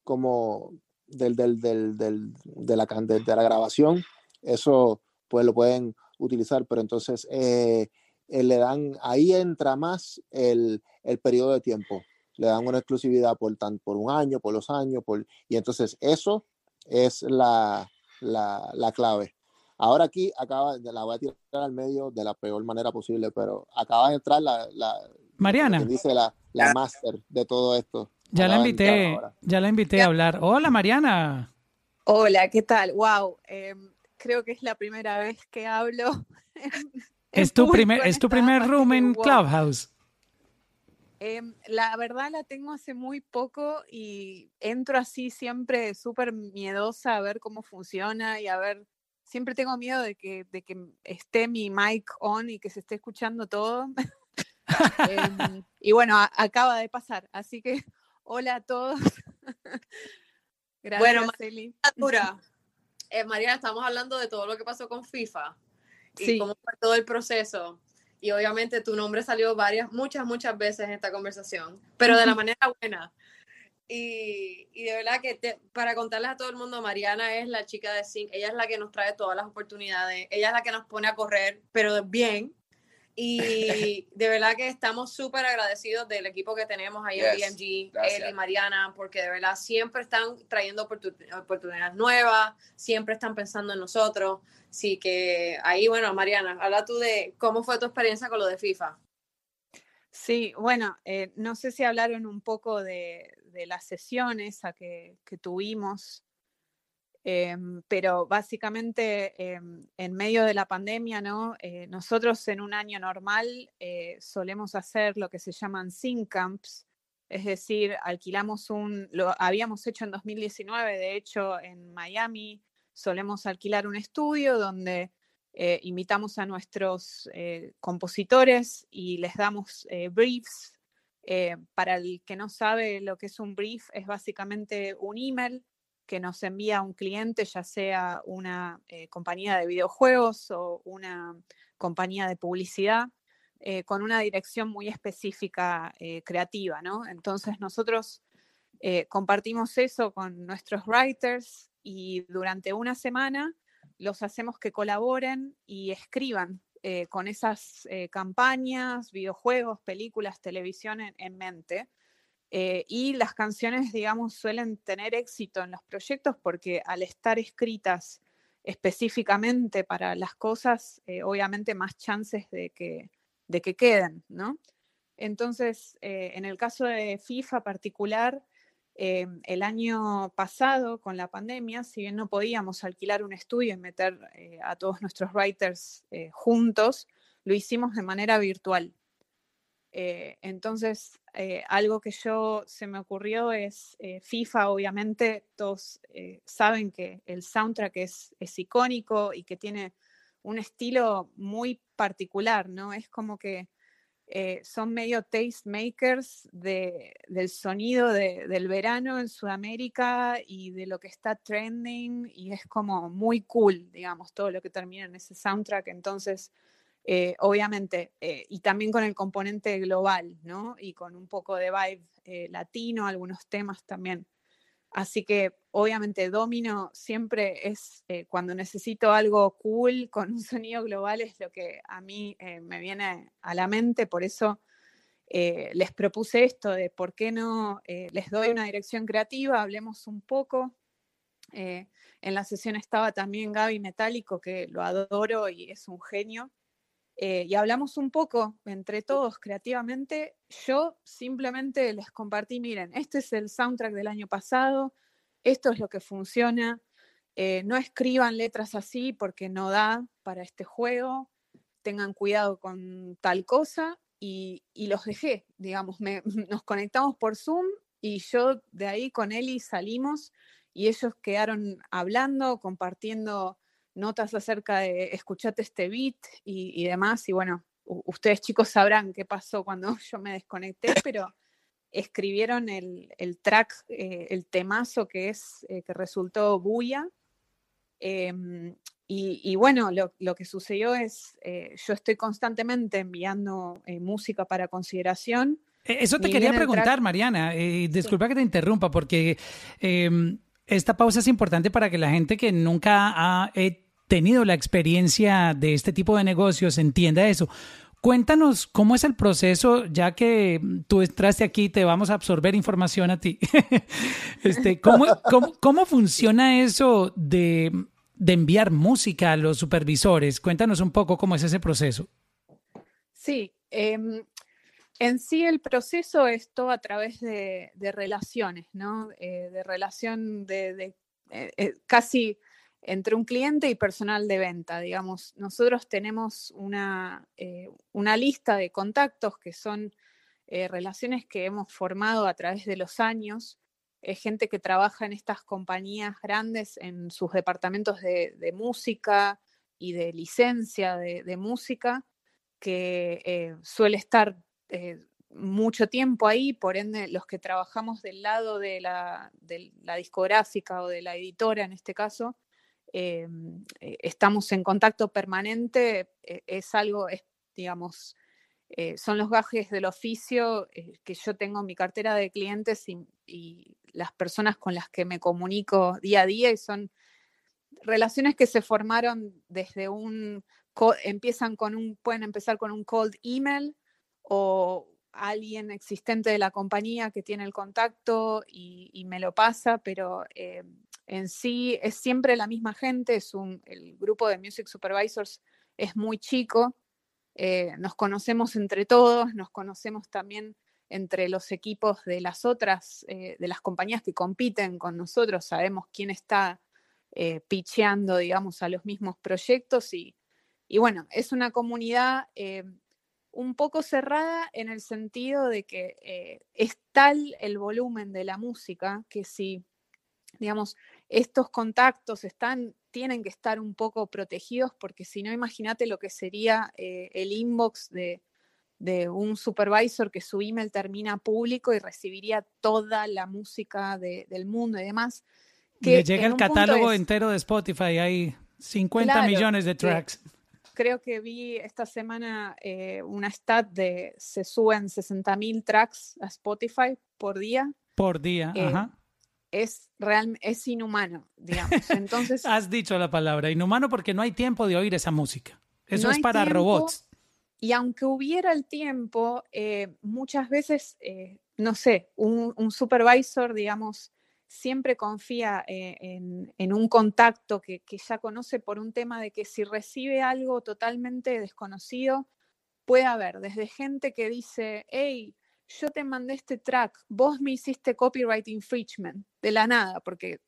como del, del, del, del- de, la, de, de la grabación, eso pues lo pueden utilizar, pero entonces eh, eh, le dan, ahí entra más el, el periodo de tiempo, le dan una exclusividad por, tan, por un año, por los años, por, y entonces eso es la, la, la clave. Ahora aquí acaba, la voy a tirar al medio de la peor manera posible, pero acaba de entrar la, la Mariana, dice la, la máster de todo esto. ya la Acaba invité, ya la invité a hablar. Hola, Mariana. Hola, ¿qué tal? Wow, em, creo que es la primera vez que hablo. en- en Es tu primer, es tu primer room en. Clubhouse. Em, la verdad la tengo hace muy poco y entro así siempre súper miedosa a ver cómo funciona y a ver, siempre tengo miedo de que, de que esté mi mic on y que se esté escuchando todo. Em, y bueno, a- acaba de pasar, así que hola a todos. Gracias, Bueno, Eli. Dura. Eh, Mariana, estamos hablando de todo lo que pasó con FIFA y Sí. cómo fue todo el proceso. Y obviamente tu nombre salió varias, muchas, muchas veces en esta conversación, pero de la manera buena. Y, y de verdad que te- para contarles a todo el mundo, Mariana es la chica de Sync, ella es la que nos trae todas las oportunidades, ella es la que nos pone a correr, pero bien. Y de verdad que estamos súper agradecidos del equipo que tenemos ahí en Yes, BMG, gracias. él y Mariana, porque de verdad siempre están trayendo oportun- oportunidades nuevas, siempre están pensando en nosotros. Así que ahí, bueno, Mariana, habla tú de cómo fue tu experiencia con lo de FIFA. Sí, bueno, eh, no sé si hablaron un poco de, de las sesiones a que, que tuvimos, em, pero básicamente em, en medio de la pandemia, ¿no? Eh, nosotros en un año normal eh, solemos hacer lo que se llaman camps, es decir, alquilamos un, lo habíamos hecho en 2019, de hecho en Miami solemos alquilar un estudio donde eh, invitamos a nuestros eh, compositores y les damos eh, briefs. Eh, para el que no sabe lo que es un brief, es básicamente un email que nos envía un cliente, ya sea una eh, compañía de videojuegos o una compañía de publicidad, eh, con una dirección muy específica eh, creativa, ¿no? Entonces nosotros compartimos eso con nuestros writers y durante una semana los hacemos que colaboren y escriban con esas campañas, videojuegos, películas, televisión en mente. Eh, y las canciones, digamos, suelen tener éxito en los proyectos porque al estar escritas específicamente para las cosas, eh, obviamente más chances de que, de que queden, ¿no? Entonces, eh, en el caso de FIFA particular, el año pasado, con la pandemia, si bien no podíamos alquilar un estudio y meter a todos nuestros writers juntos, lo hicimos de manera virtual. Eh, entonces, eh, algo que yo se me ocurrió es eh, FIFA, obviamente, todos saben que el soundtrack es, icónico y que tiene un estilo muy particular, ¿no? Es como que son medio tastemakers de, del sonido de- del verano en Sudamérica y de lo que está trending y es como muy cool, digamos, todo lo que termina en ese soundtrack. Entonces, eh, obviamente, eh, y también con el componente global, ¿no? Y con un poco de vibe eh, latino, algunos temas también. Así que obviamente Domino siempre es cuando necesito algo cool con un sonido global es lo que a mí me viene a la mente, por eso les propuse esto de por qué no les doy una dirección creativa, hablemos un poco. En la sesión estaba también Gaby Metálico, que lo adoro y es un genio. Eh, y hablamos un poco entre todos creativamente. Yo simplemente les compartí, miren, este es el soundtrack del año pasado, esto es lo que funciona, eh, no escriban letras así porque no da para este juego, tengan cuidado con tal cosa y, y los dejé, digamos, me- nos conectamos por Zoom y yo de ahí con Eli salimos y ellos quedaron hablando, compartiendo notas acerca de escuchate este beat y, y demás. Y bueno, ustedes chicos sabrán qué pasó cuando yo me desconecté, pero escribieron el, el track, eh, el temazo que es, eh, que resultó Buya. Em, y, y bueno, lo, lo que sucedió es, eh, yo estoy constantemente enviando eh, música para consideración. Eh, Eso te quería preguntar, track- Mariana. eh, disculpa que te interrumpa, porque eh, esta pausa es importante para que la gente que nunca ha eh, tenido la experiencia de este tipo de negocios entienda eso. Cuéntanos cómo es el proceso, ya que tú entraste aquí, te vamos a absorber información a ti. este, ¿cómo, cómo, cómo funciona eso de, de enviar música a los supervisores? Cuéntanos un poco cómo es ese proceso. Sí, em, en sí el proceso es todo a través de, de relaciones, ¿no? Eh, de relación de, eh, eh, casi entre un cliente y personal de venta, digamos. Nosotros tenemos una, eh, una lista de contactos que son eh, relaciones que hemos formado a través de los años. Es gente que trabaja en estas compañías grandes en sus departamentos de, música y de licencia de, música que eh, suele estar mucho tiempo ahí, por ende los que trabajamos del lado de la, de la discográfica o de la editora en este caso, eh, eh, estamos en contacto permanente, eh, es algo, digamos, eh, son los gajes del oficio que yo tengo en mi cartera de clientes y, las personas con las que me comunico día a día y son relaciones que se formaron desde un, empiezan con un, pueden empezar con un cold email o alguien existente de la compañía que tiene el contacto y, me lo pasa, pero eh, en sí es siempre la misma gente, es el grupo de Music Supervisors es muy chico, eh, nos conocemos entre todos, nos conocemos también entre los equipos de las otras, eh, de las compañías que compiten con nosotros, sabemos quién está eh, pitcheando, digamos, a los mismos proyectos y, y bueno, es una comunidad eh, un poco cerrada en el sentido de que es tal el volumen de la música que si, digamos, estos contactos están, tienen que estar un poco protegidos porque si no, imagínate lo que sería eh, el inbox de, de un supervisor que su email termina público y recibiría toda la música de- del mundo y demás. que Le llega el catálogo es- entero de Spotify, hay 50 Claro, millones de que- tracks. creo que vi esta semana eh, una stat de se suben 60.000 tracks a Spotify por día. por día. eh, Ajá. Es, real, es inhumano, digamos. Entonces, Has dicho la palabra inhumano porque no hay tiempo de oír esa música. Eso No es para tiempo. robots. y aunque hubiera el tiempo, eh, muchas veces, eh, no sé, un, un supervisor, digamos, siempre confía eh, en, en un contacto que, que ya conoce por un tema de que si recibe algo totalmente desconocido, puede haber desde gente que dice, hey, yo te mandé este track, vos me hiciste copyright infringement, de la nada, porque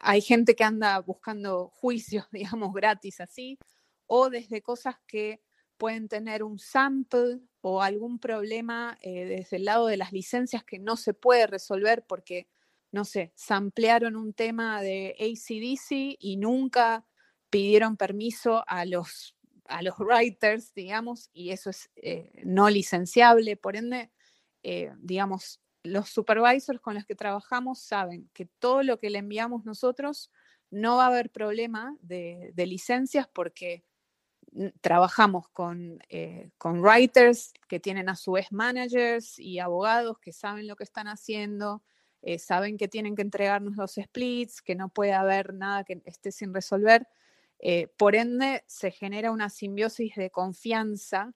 hay gente que anda buscando juicios, digamos, gratis así, o desde cosas que pueden tener un sample o algún problema eh, desde el lado de las licencias que no se puede resolver porque, no sé, samplearon un tema de ACDC y nunca pidieron permiso a los, a los writers, digamos, y eso es eh, no licenciable. Por ende, eh, digamos, los supervisors con los que trabajamos saben que todo lo que le enviamos nosotros no va a haber problema de, de licencias porque trabajamos con, eh, con writers que tienen a su vez managers y abogados que saben lo que están haciendo, eh, saben que tienen que entregarnos los splits, que no puede haber nada que esté sin resolver. Eh, por ende, se genera una simbiosis de confianza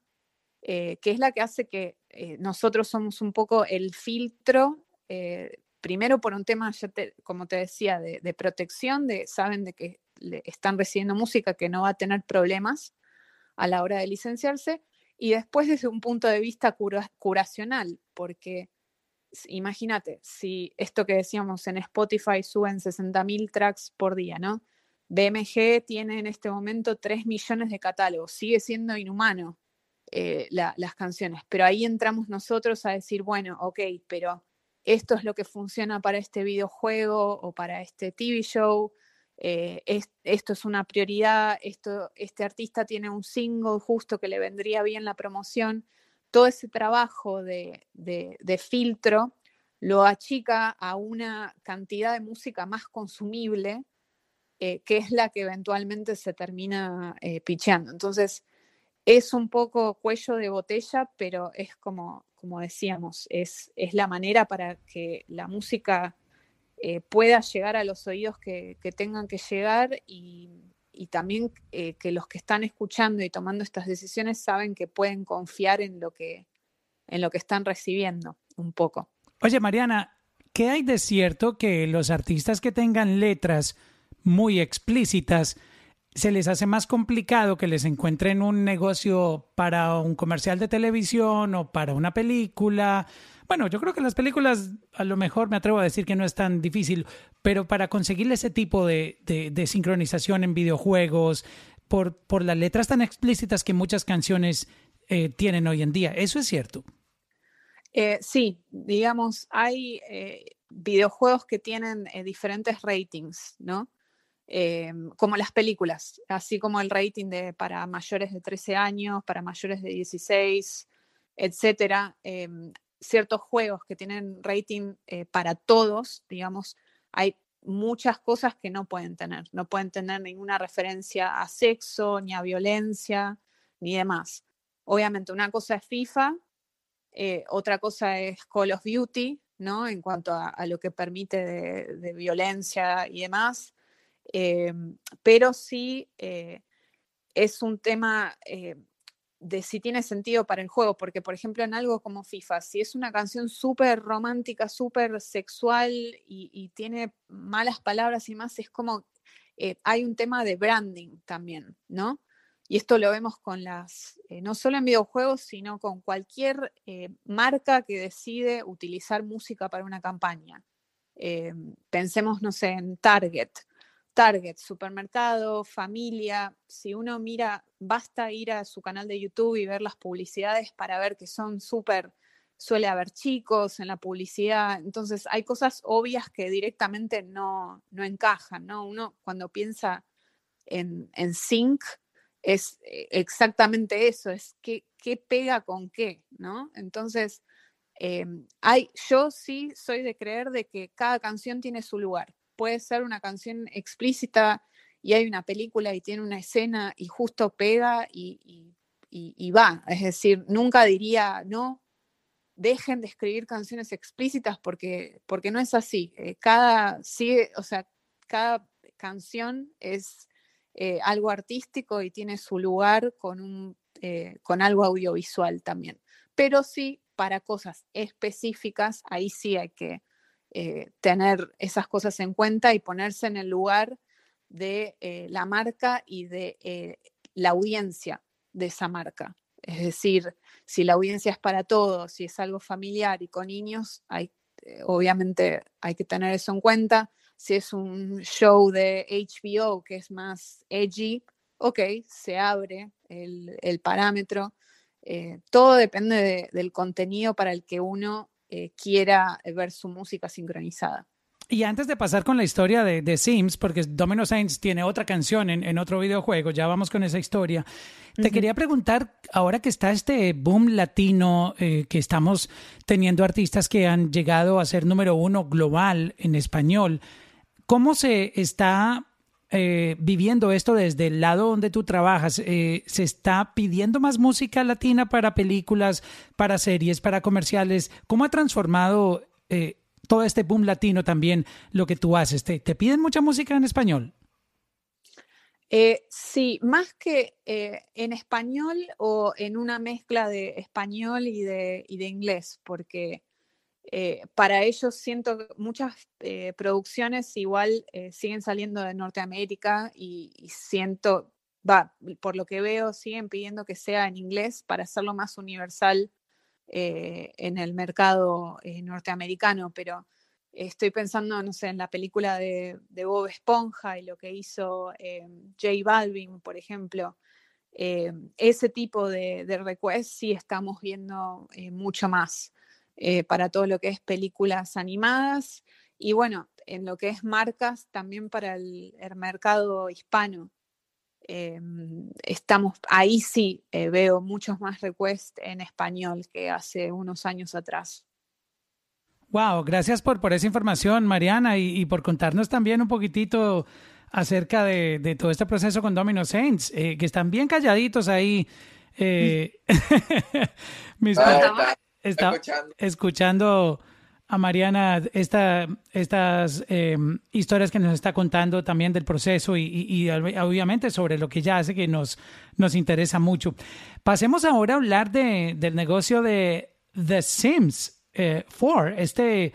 eh, que es la que hace que eh, nosotros somos un poco el filtro, eh, primero por un tema, te- como te decía, de, protección, de saben de que le están recibiendo música que no va a tener problemas a la hora de licenciarse, y después desde un punto de vista cura- curacional, porque imagínate, si esto que decíamos en Spotify suben 60.000 tracks por día, ¿no? BMG tiene en este momento 3 millones de catálogos, sigue siendo inhumano eh, la- las canciones, pero ahí entramos nosotros a decir, bueno, ok, pero esto es lo que funciona para este videojuego o para este TV show, eh, es- esto es una prioridad, esto, este artista tiene un single justo que le vendría bien la promoción, todo ese trabajo de filtro lo achica a una cantidad de música más consumible, eh, que es la que eventualmente se termina eh, picheando. Entonces, es un poco cuello de botella, pero es como, como decíamos, es, es la manera para que la música eh, pueda llegar a los oídos que, que tengan que llegar y, y también eh, que los que están escuchando y tomando estas decisiones saben que pueden confiar en lo que, en lo que están recibiendo un poco. Oye, Mariana, ¿qué hay de cierto que los artistas que tengan letras muy explícitas se les hace más complicado que les encuentren un negocio para un comercial de televisión o para una película. Bueno, yo creo que las películas a lo mejor me atrevo a decir que no es tan difícil, pero para conseguir ese tipo de, sincronización en videojuegos, por, las letras tan explícitas que muchas canciones eh, tienen hoy en día, ¿eso es cierto? Eh, sí, digamos, hay eh, videojuegos que tienen diferentes ratings, ¿no? Eh, como las películas, así como el rating de, para mayores de 13 años, para mayores de 16, etcétera. Eh, ciertos juegos que tienen rating eh, para todos, digamos, hay muchas cosas que no pueden tener. No pueden tener ninguna referencia a sexo, ni a violencia, ni demás. Obviamente, una cosa es FIFA, otra cosa es Call of Duty, ¿no? En cuanto a, lo que permite de violencia y demás. Em, pero sí eh, es un tema eh, de si tiene sentido para el juego, porque por ejemplo en algo como FIFA, si es una canción súper romántica, súper sexual y, tiene malas palabras y más, es como eh, hay un tema de branding también, ¿no? Y esto lo vemos con las, no solo en videojuegos, sino con cualquier marca que decide utilizar música para una campaña. Em, pensemos, no sé, en Target. Target, supermercado, familia, si uno mira, basta ir a su canal de YouTube y ver las publicidades para ver que son súper, suele haber chicos en la publicidad, entonces hay cosas obvias que directamente no, no encajan, ¿no? Uno cuando piensa en, en sync es eh, exactamente eso, es qué, qué pega con qué, ¿no? Entonces, em, hay, yo sí soy de creer de que cada canción tiene su lugar puede ser una canción explícita y hay una película y tiene una escena y justo pega y, va. Es decir, nunca diría, no, dejen de escribir canciones explícitas porque, porque no es así. Eh, cada, o sea, cada canción es eh, algo artístico y tiene su lugar con, un, eh, con algo audiovisual también. Pero sí, para cosas específicas, ahí sí hay que eh, tener esas cosas en cuenta y ponerse en el lugar de eh, la marca y de eh, la audiencia de esa marca. Es decir, si la audiencia es para todos, si es algo familiar y con niños, hay, obviamente hay que tener eso en cuenta. Si es un show de HBO que es más edgy, ok, se abre el, parámetro. todo depende del contenido para el que uno eh, quiera ver su música sincronizada. Y antes de pasar con la historia de, Sims, porque Domino Saints tiene otra canción en, otro videojuego, ya vamos con esa historia. Te quería preguntar, ahora que está este boom latino, eh, que estamos teniendo artistas que han llegado a ser número uno global en español, ¿cómo se está eh, viviendo esto desde el lado donde tú trabajas? Eh, ¿Se está pidiendo más música latina para películas, para series, para comerciales? ¿Cómo ha transformado eh, todo este boom latino también lo que tú haces? ¿Te, piden mucha música en español? sí, más que en español o en una mezcla de español y de, y de inglés, porque eh, para ellos siento que muchas eh, producciones igual eh, siguen saliendo de Norteamérica y, siento, por lo que veo, siguen pidiendo que sea en inglés para hacerlo más universal en el mercado norteamericano, pero estoy pensando, no sé, en la película de, Bob Esponja y lo que hizo J Balvin, por ejemplo. ese tipo de, de requests sí estamos viendo mucho más. Eh, para todo lo que es películas animadas y bueno, en lo que es marcas también para el, mercado hispano. Em, estamos, ahí sí eh, veo muchos más requests en español que hace unos años atrás. Wow, gracias por, por esa información, Mariana, y, por contarnos también un poquitito acerca de, todo este proceso con Domino Saints, eh, que están bien calladitos ahí eh, mis Ah, está- escuchando. escuchando a Mariana esta, estas eh, historias que nos está contando también del proceso y, y- y ob- obviamente sobre lo que ella hace que nos, nos interesa mucho. Pasemos ahora a hablar de, del negocio de The Sims eh, 4, este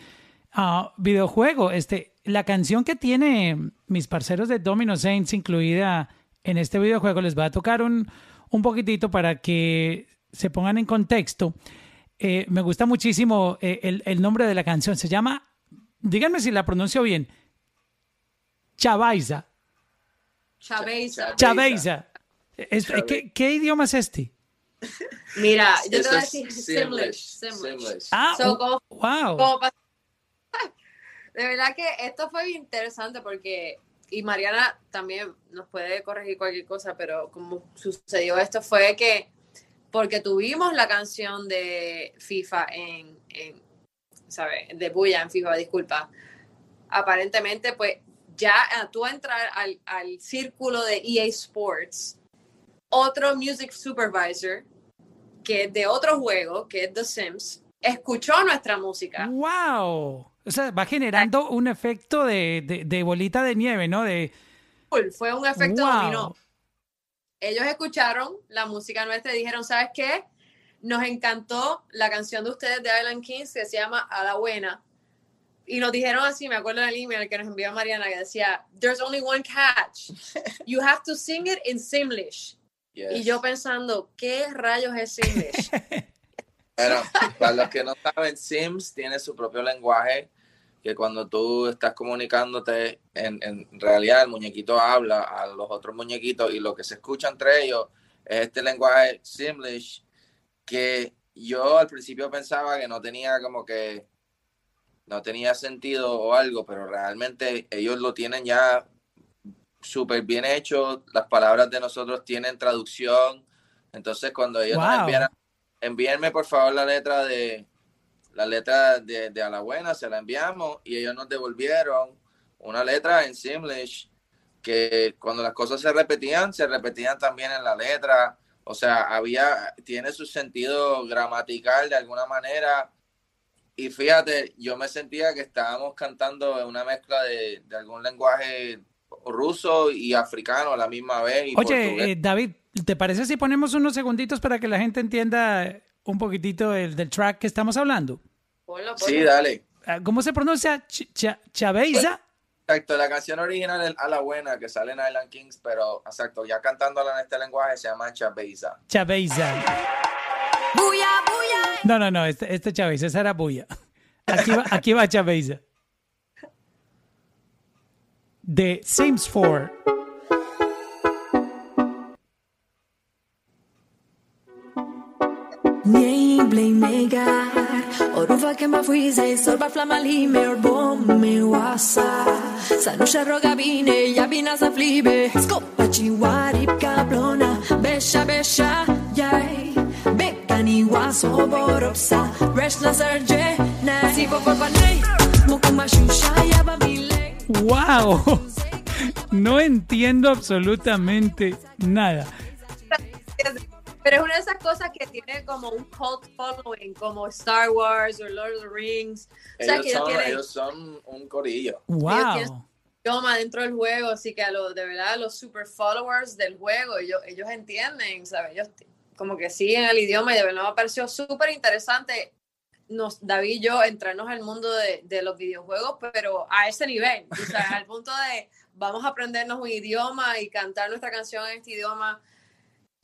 ah, videojuego, este, la canción que tiene mis parceros de Domino Saints incluida en este videojuego, les va a tocar un, un poquitito para que se pongan en contexto. Eh, me gusta muchísimo eh, el, el nombre de la canción. Se llama, díganme si la pronuncio bien, Chavaiza. Chaveiza. Chaveiza. ¿qué, qué idioma es este? Mira, yo te voy a decir Simlish, Simlish. Simlish. Simlish. Ah, So, como- wow. como De verdad que esto fue interesante porque, y Mariana también nos puede corregir cualquier cosa, pero como sucedió esto fue que, porque tuvimos la canción de FIFA en, en ¿sabes? De Bulla en FIFA, disculpa. Aparentemente, pues ya ah, tú entrar al, al círculo de EA Sports, otro music supervisor, que es de otro juego, que es The Sims, escuchó nuestra música. Wow. O sea, va generando un efecto de, de- de bolita de nieve, ¿no? De Fue un efecto wow. dominó. Ellos escucharon la música nuestra y dijeron, ¿sabes qué? Nos encantó la canción de ustedes de Island Kings que se llama A la Buena. Y nos dijeron así, me acuerdo del email que nos envió Mariana que decía, There's only one catch. You have to sing it in Simlish. Yes. Y yo pensando, ¿qué rayos es Simlish? Bueno, para los que no saben, Sims tiene su propio lenguaje que cuando tú estás comunicándote, en, en realidad el muñequito habla a los otros muñequitos y lo que se escucha entre ellos es este lenguaje Simlish que yo al principio pensaba que no tenía como que no tenía sentido o algo, pero realmente ellos lo tienen ya súper bien hecho, las palabras de nosotros tienen traducción, entonces cuando ellos nos Wow. envían envíenme por favor la letra de la letra de, de a la buena, se la enviamos y ellos nos devolvieron una letra en Simlish que cuando las cosas se repetían, se repetían también en la letra, o sea, había, tiene su sentido gramatical de alguna manera y fíjate, yo me sentía que estábamos cantando una mezcla de, de algún lenguaje ruso y africano a la misma vez. y Oye, eh, David, ¿te parece si ponemos unos segunditos para que la gente entienda un poquitito el, del track que estamos hablando? Ponlo, sí, dale. Ah, ¿Cómo se pronuncia? Ch- cha- Chaveiza. Exacto, la canción original es A la Buena, que sale en Island Kings, pero exacto, ya cantándola en este lenguaje se llama Chabeiza. Chaveiza. Buya, buya. No, no, no, este, este Chaveiza, esa era Buya. Aquí va, aquí va Chaveiza. De Sims 4. Blej negar Oruva che ma fuise Sorba flamma lì me bom me wasa Sa nu sharro gabine Ya bina sa flibe. Scoppa ci warip caplona Besha besha Yai Bekani waso boropsa Resh na serge Nai Si po por panay Mukuma shusha Ya babile ¡Wow! No entiendo absolutamente nada. Pero es una de esas cosas que tiene como un cult following, como Star Wars o Lord of the Rings. O sea, Ellos que ellos son, tienen ellos son un corillo. ¡Wow! idioma dentro del juego, así que a los, de verdad, los super followers del juego, ellos, ellos entienden, ¿sabes? Ellos como que siguen el idioma y de verdad me pareció súper interesante nos, David y yo entrarnos al mundo de, de los videojuegos, pero a ese nivel, o sea, al punto de vamos a aprendernos un idioma y cantar nuestra canción en este idioma.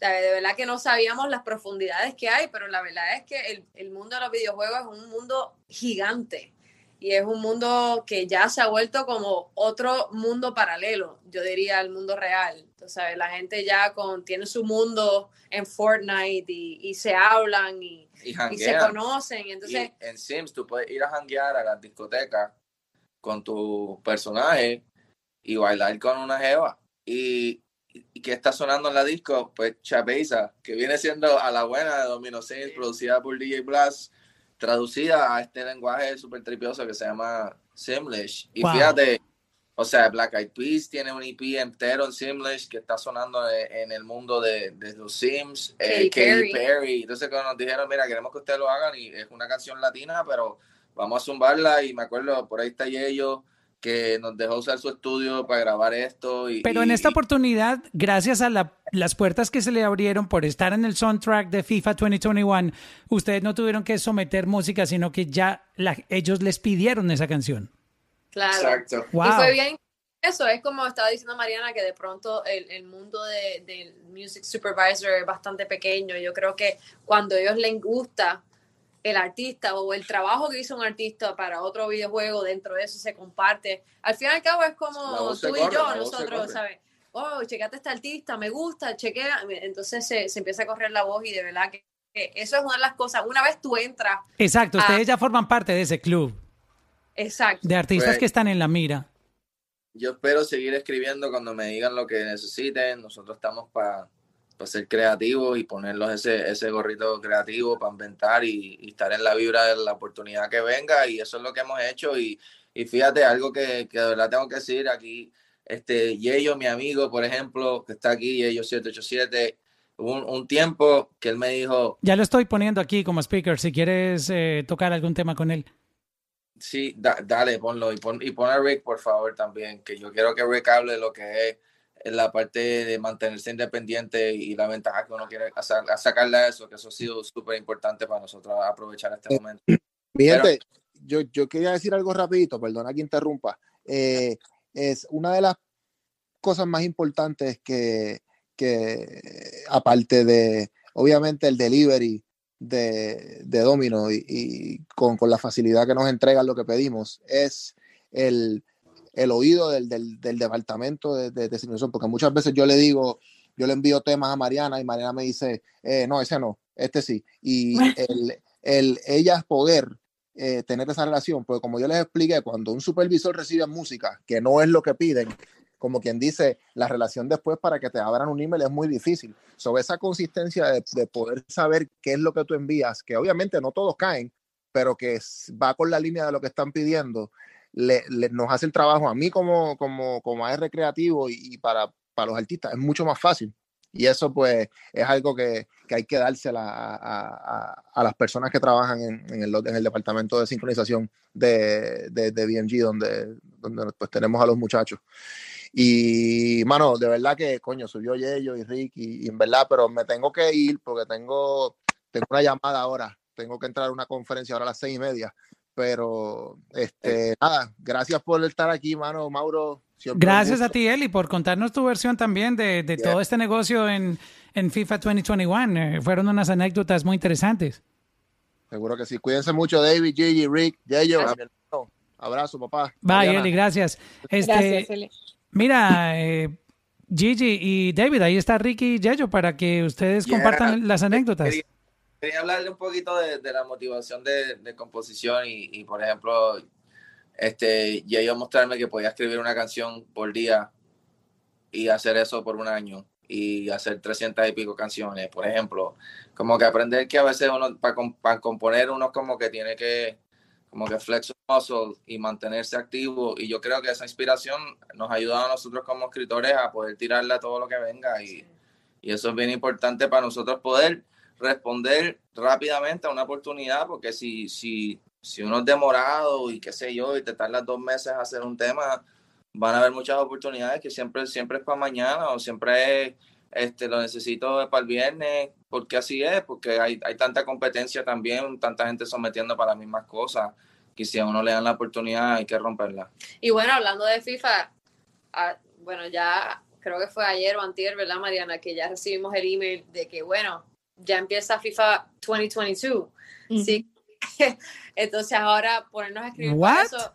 De verdad que no sabíamos las profundidades que hay, pero la verdad es que el, el mundo de los videojuegos es un mundo gigante y es un mundo que ya se ha vuelto como otro mundo paralelo, yo diría, al mundo real. Entonces, la gente ya con, tiene su mundo en Fortnite y, y se hablan y, Y y se conocen. Entonces, en Sims tú puedes ir a janguear a las discotecas con tu personaje y bailar con una jeva. Y que está sonando en la disco, pues Chabeza, que viene siendo a la buena de Domino Saints, producida por DJ Blast, traducida a este lenguaje súper tripioso que se llama Simlish. Y Wow. fíjate, O sea, Black Eyed Peas tiene un EP entero en Simlish que está sonando en el mundo de, de los Sims. Eh, Katy. Perry. Entonces, cuando nos dijeron, mira, queremos que ustedes lo hagan y es una canción latina, pero vamos a zumbarla. Y me acuerdo, por ahí está Yello, que nos dejó usar su estudio para grabar esto. Y, Pero en y- esta oportunidad, gracias a la- las puertas que se le abrieron por estar en el soundtrack de FIFA 2021, ustedes no tuvieron que someter música, sino que ya la- ellos les pidieron esa canción. Claro. Exacto. Wow. Y fue bien. Eso es como estaba diciendo Mariana, que de pronto el, el mundo de- del music supervisor es bastante pequeño. Yo creo que cuando a ellos les gusta el artista o el trabajo que hizo un artista para otro videojuego, dentro de eso se comparte. Al fin y al cabo es como tú y corre, yo, nosotros. ¿sabes? Oh, checate este artista, me gusta, chequea. Entonces se, se empieza a correr la voz y de verdad que, que eso es una de las cosas. Una vez tú entras, Exacto, ustedes ya forman parte de ese club exacto. de artistas Pues- que están en la mira. Yo espero seguir escribiendo cuando me digan lo que necesiten. Nosotros estamos para ser creativos y ponerlos ese, ese gorrito creativo para inventar y, y estar en la vibra de la oportunidad que venga. Y eso es lo que hemos hecho. Y, y fíjate, algo que, que de verdad tengo que decir aquí, este Yeyo, mi amigo, por ejemplo, que está aquí, Yeyo 787, hubo un, un tiempo que él me dijo, Ya lo estoy poniendo aquí como speaker, si quieres eh, tocar algún tema con él. Sí, da- dale, ponlo y pon, y pon a Rick, por favor, también, que yo quiero que Rick hable de lo que es la parte de mantenerse independiente y la ventaja que uno quiere a sacarle a eso, que eso ha sido súper importante para nosotros aprovechar este momento. Mi Pero- yo, yo quería decir algo rapidito, perdona que interrumpa. Eh, es una de las cosas más importantes que, que aparte de, obviamente, el delivery de, de Domino y, y con, con la facilidad que nos entregan lo que pedimos, es el, el oído del, del, del departamento de, de, de sincronización, porque muchas veces yo le digo, yo le envío temas a Mariana y Mariana me dice, eh, no, ese no, este sí. Y el, el ella poder eh, tener esa relación, porque como yo les expliqué, cuando un supervisor recibe música, que no es lo que piden, como quien dice, la relación después para que te abran un email es muy difícil. Sobre esa consistencia de, de poder saber qué es lo que tú envías, que obviamente no todos caen, pero que va con la línea de lo que están pidiendo, le, le- nos hace el trabajo a mí como, como, como AR creativo y, y para, para los artistas es mucho más fácil. Y eso pues es algo que, que hay que dársela a, a- a- las personas que trabajan en, en el, en el departamento de sincronización de, de, de BMG, donde, donde pues tenemos a los muchachos. Y, mano, de verdad que, coño, subió Yello y Rick, y, y en verdad, pero me tengo que ir porque tengo, tengo una llamada ahora. Tengo que entrar a una conferencia ahora a las seis y media. Pero, este, nada, gracias por estar aquí, mano, Mauro. Gracias a ti, Eli, por contarnos tu versión también de, de Yeah. todo este negocio en, en FIFA 2021. Eh, fueron unas anécdotas muy interesantes. Seguro que sí. Cuídense mucho, David, Gigi, Rick, hermano. Abrazo, papá. Bye, Mariana. Eli, gracias. Este, Gracias, Eli. Mira, eh, Gigi y David, ahí está Ricky y Yayo para que ustedes Yeah. compartan las anécdotas. Quería, hablarle un poquito de, de la motivación de, de composición y, y, por ejemplo, este, y ellos mostrarme que podía escribir una canción por día y hacer eso por un año y hacer 300 y pico canciones, por ejemplo. Como que aprender que a veces uno, para componer, uno como que tiene que, como que flex muscle y mantenerse activo. Y yo creo que esa inspiración nos ha ayudado a nosotros como escritores a poder tirarle a todo lo que venga y, y eso es bien importante para nosotros poder responder rápidamente a una oportunidad, porque si, si, si uno es demorado y qué sé yo, y te tardas dos meses a hacer un tema, van a haber muchas oportunidades que siempre, siempre es para mañana o siempre es, este, lo necesito para el viernes, porque así es, porque hay, hay tanta competencia también, tanta gente sometiendo para las mismas cosas, que si a uno le dan la oportunidad hay que romperla. Y bueno, hablando de FIFA, ah, bueno, ya creo que fue ayer o antier, ¿verdad, Mariana? Que ya recibimos el email de que, bueno, ya empieza FIFA 2022. Sí. Entonces ahora ponernos a escribir para eso.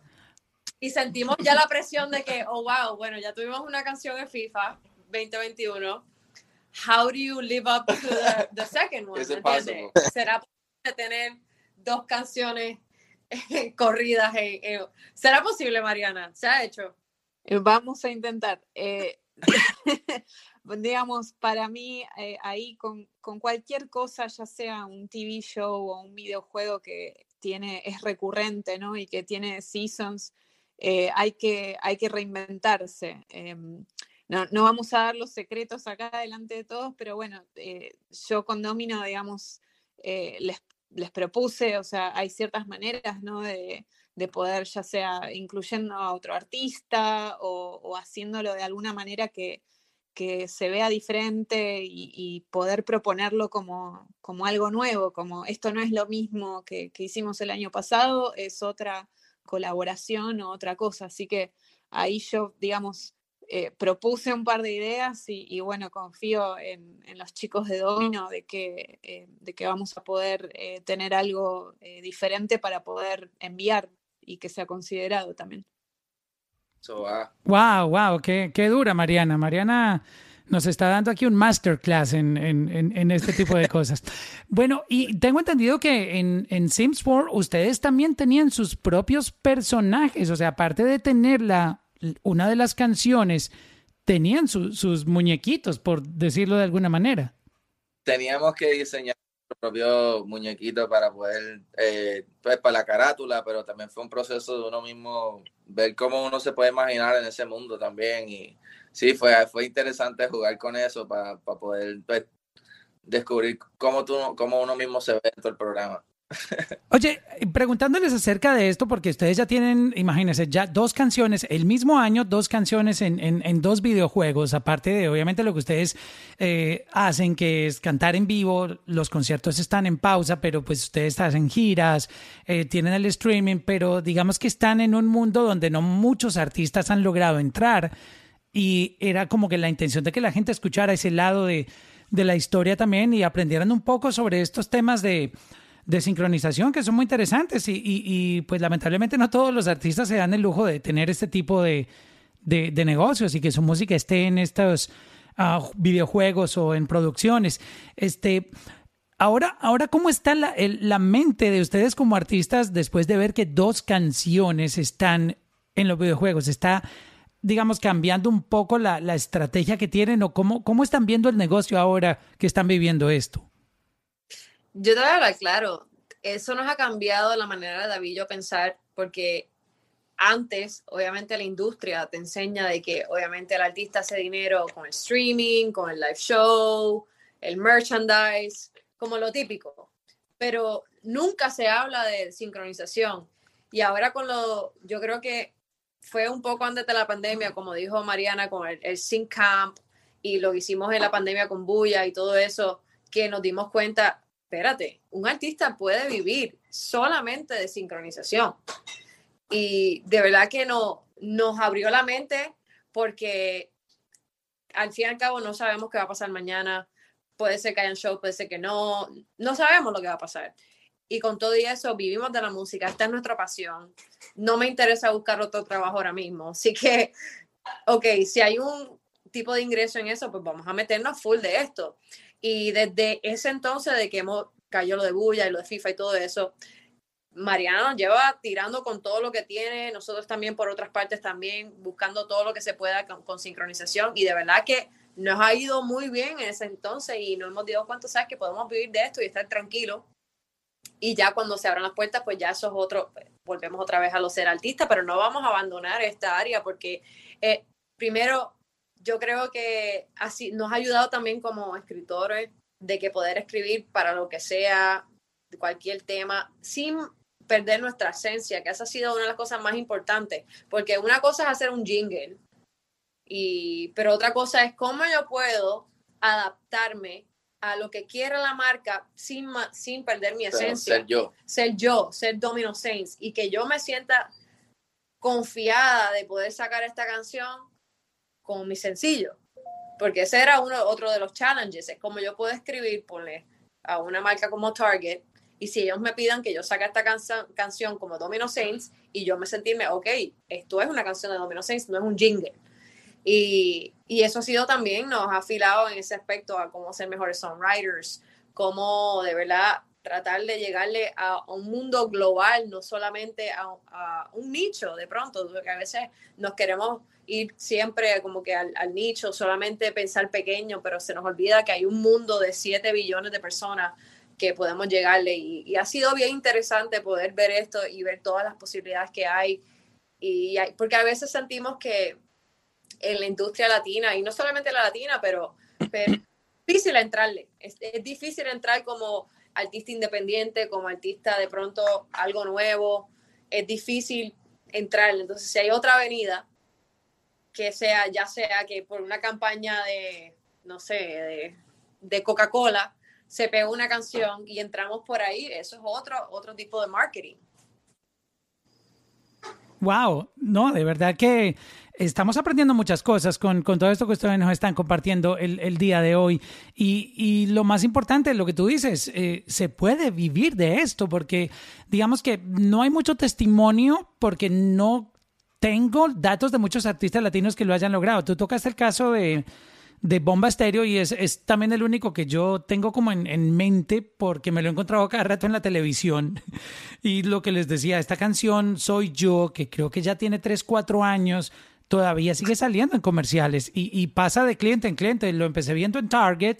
Y sentimos ya la presión de que, oh, wow, bueno, ya tuvimos una canción en FIFA 2021. How do you live up to the, the second one? ¿Será posible tener dos canciones eh, corridas? en- en- ¿Será posible, Mariana? ¿Se ha hecho? Vamos a intentar. eh, digamos, para mí, eh, ahí con, con cualquier cosa, ya sea un TV show o un videojuego que tiene, es recurrente, ¿no? Y que tiene seasons, eh, hay, que, hay que reinventarse. Em, no, no, vamos a dar los secretos acá delante de todos, pero bueno, eh, yo con Domino, digamos, les, les, propuse, o sea, hay ciertas maneras, ¿no? De, de poder, ya sea incluyendo a otro artista o, o haciéndolo de alguna manera que, que se vea diferente y, poder proponerlo como, como, algo nuevo, como esto no es lo mismo que, hicimos el año pasado, es otra colaboración o otra cosa. Así que ahí yo, digamos, eh, propuse un par de ideas y, bueno, confío en, los chicos de Domino de que, eh, de que vamos a poder eh, tener algo diferente para poder enviar y que sea considerado también. Wow, wow, qué, qué dura Mariana. Mariana nos está dando aquí un masterclass en, en, en, este tipo de cosas. Bueno, y tengo entendido que en, en Sims 4 ustedes también tenían sus propios personajes, o sea, aparte de tener la, una de las canciones, tenían sus muñequitos, por decirlo de alguna manera. Teníamos que diseñar propio muñequito para poder, eh, pues para la carátula, pero también fue un proceso de uno mismo ver cómo uno se puede imaginar en ese mundo también. Y sí, fue, fue interesante jugar con eso para, para poder pues, descubrir cómo, tú, cómo uno mismo se ve en todo el programa. Oye, preguntándoles acerca de esto, porque ustedes ya tienen, imagínense, ya dos canciones, el mismo año, dos canciones en, en, dos videojuegos, aparte de obviamente lo que ustedes eh, hacen, que es cantar en vivo, los conciertos están en pausa, pero pues ustedes hacen giras, eh, tienen el streaming, pero digamos que están en un mundo donde no muchos artistas han logrado entrar y era como que la intención de que la gente escuchara ese lado de, de la historia también y aprendieran un poco sobre estos temas de de sincronización que son muy interesantes y, y, pues lamentablemente no todos los artistas se dan el lujo de tener este tipo de, de, negocios y que su música esté en estos ah, videojuegos o en producciones. Este, ahora, ahora ¿cómo está la, la mente de ustedes como artistas después de ver que dos canciones están en los videojuegos? ¿Está digamos, cambiando un poco la, la, estrategia que tienen o cómo, cómo están viendo el negocio ahora que están viviendo esto? Yo te voy a hablar claro, eso nos ha cambiado la manera de David yo pensar, porque antes, obviamente, la industria te enseña de que, obviamente, el artista hace dinero con el streaming, con el live show, el merchandise, como lo típico. Pero nunca se habla de sincronización. Y ahora con lo, yo creo que fue un poco antes de la pandemia, como dijo Mariana, con el, el Sync Camp y lo que hicimos en la pandemia con Buya y todo eso, que nos dimos cuenta, espérate, un artista puede vivir solamente de sincronización. Y de verdad que no, nos abrió la mente porque al fin y al cabo no sabemos qué va a pasar mañana. Puede ser que haya un show, puede ser que no. No sabemos lo que va a pasar. Y con todo eso vivimos de la música, esta es nuestra pasión. No me interesa buscar otro trabajo ahora mismo. Así que, ok, si hay un tipo de ingreso en eso, pues vamos a meternos full de esto. Y desde ese entonces de que hemos cayó lo de Bulla y lo de FIFA y todo eso, Mariana nos lleva tirando con todo lo que tiene, nosotros también por otras partes también buscando todo lo que se pueda con, sincronización y de verdad que nos ha ido muy bien en ese entonces y nos hemos dado cuenta, sabes, que podemos vivir de esto y estar tranquilos. Y ya cuando se abran las puertas, pues ya eso es otro, pues, volvemos otra vez a lo ser artista, pero no vamos a abandonar esta área porque eh, primero yo creo que así nos ha ayudado también como escritores de que poder escribir para lo que sea, cualquier tema, sin perder nuestra esencia, que esa ha sido una de las cosas más importantes, porque una cosa es hacer un jingle, y, pero otra cosa es cómo yo puedo adaptarme a lo que quiera la marca sin, sin perder mi esencia. ser yo. Ser yo, ser Domino Saints, y que yo me sienta confiada de poder sacar esta canción con mi sencillo. Porque ese era uno, otro de los challenges. Es como yo puedo escribir, ponle a una marca como Target, y si ellos me pidan que yo saque esta canción como Domino Saints, y yo me sentirme, ok, esto es una canción de Domino Saints, no es un jingle. Y, y eso ha sido también, nos ha afilado en ese aspecto a cómo ser mejores songwriters, cómo de verdad tratar de llegarle a, un mundo global, no solamente a, a, un nicho de pronto, porque a veces nos queremos ir siempre como que al, nicho, solamente pensar pequeño, pero se nos olvida que hay un mundo de 7 billones de personas que podemos llegarle y, ha sido bien interesante poder ver esto y ver todas las posibilidades que hay Y hay- porque a veces sentimos que en la industria latina, y no solamente la latina, pero, pero es difícil entrarle. Es, es difícil entrar como artista independiente, como artista de pronto algo nuevo. Es difícil entrarle. Entonces, si hay otra avenida, que sea, ya sea que por una campaña de, no sé, de, Coca-Cola, se pega una canción y entramos por ahí, eso es otro, otro tipo de marketing. Wow, no, de verdad que estamos aprendiendo muchas cosas con, con todo esto que ustedes nos están compartiendo el, el día de hoy. Y, y lo más importante, lo que tú dices, eh, se puede vivir de esto porque digamos que no hay mucho testimonio porque no tengo datos de muchos artistas latinos que lo hayan logrado. Tú tocas el caso de, de Bomba Estéreo y es, es también el único que yo tengo como en, en mente porque me lo he encontrado cada rato en la televisión. Y lo que les decía, esta canción Soy Yo, que creo que ya tiene 3, 4 años, todavía sigue saliendo en comerciales y, y pasa de cliente en cliente. Lo empecé viendo en Target.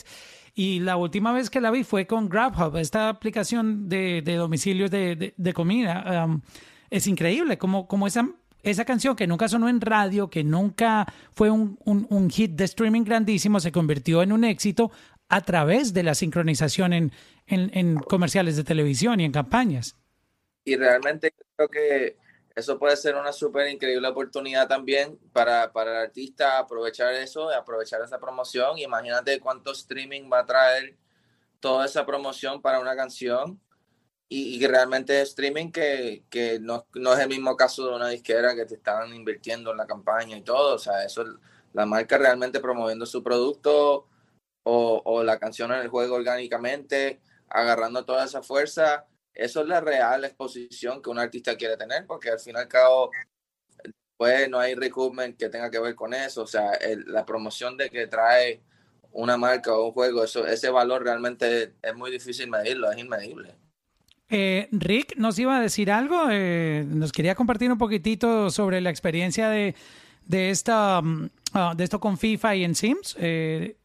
Y la última vez que la vi fue con GrabHub, esta aplicación de, de domicilios de, de, de comida. Um, es increíble como, como esa, esa canción que nunca sonó en radio, que nunca fue un, un, hit de streaming grandísimo, se convirtió en un éxito a través de la sincronización en, en, en comerciales de televisión y en campañas. Y realmente creo que eso puede ser una súper increíble oportunidad también para, para el artista aprovechar eso, aprovechar esa promoción. Imagínate cuánto streaming va a traer toda esa promoción para una canción. Y, y realmente streaming que, que no, no, es el mismo caso de una disquera que te están invirtiendo en la campaña y todo. O sea, eso la marca realmente promoviendo su producto o, o la canción en el juego orgánicamente, agarrando toda esa fuerza eso es la real exposición que un artista quiere tener, porque al fin y al cabo, pues no hay recoupment que tenga que ver con eso. O sea, el, la promoción de que trae una marca o un juego, eso, ese valor realmente es muy difícil medirlo, es inmedible. Eh, Rick nos iba a decir algo, eh, nos quería compartir un poquitito sobre la experiencia de, de, esta, um, uh, de esto con FIFA y en Sims. Eh,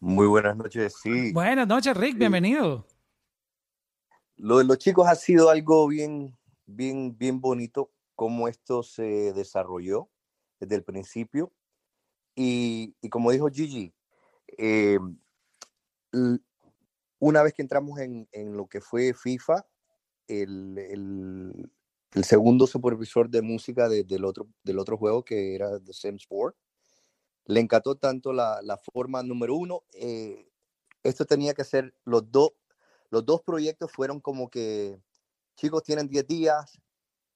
Muy buenas noches, sí. Buenas noches, Rick, Sí. bienvenido. Lo de los chicos ha sido algo bien, bien, bien bonito, cómo esto se desarrolló desde el principio. Y, y como dijo Gigi, eh, una vez que entramos en, en lo que fue FIFA, el, el- segundo supervisor de música de- del, otro, del otro juego, que era The Sims 4, le encantó tanto la, la forma número uno. eh, esto tenía que ser los dos los dos proyectos fueron como que, chicos, tienen 10 días,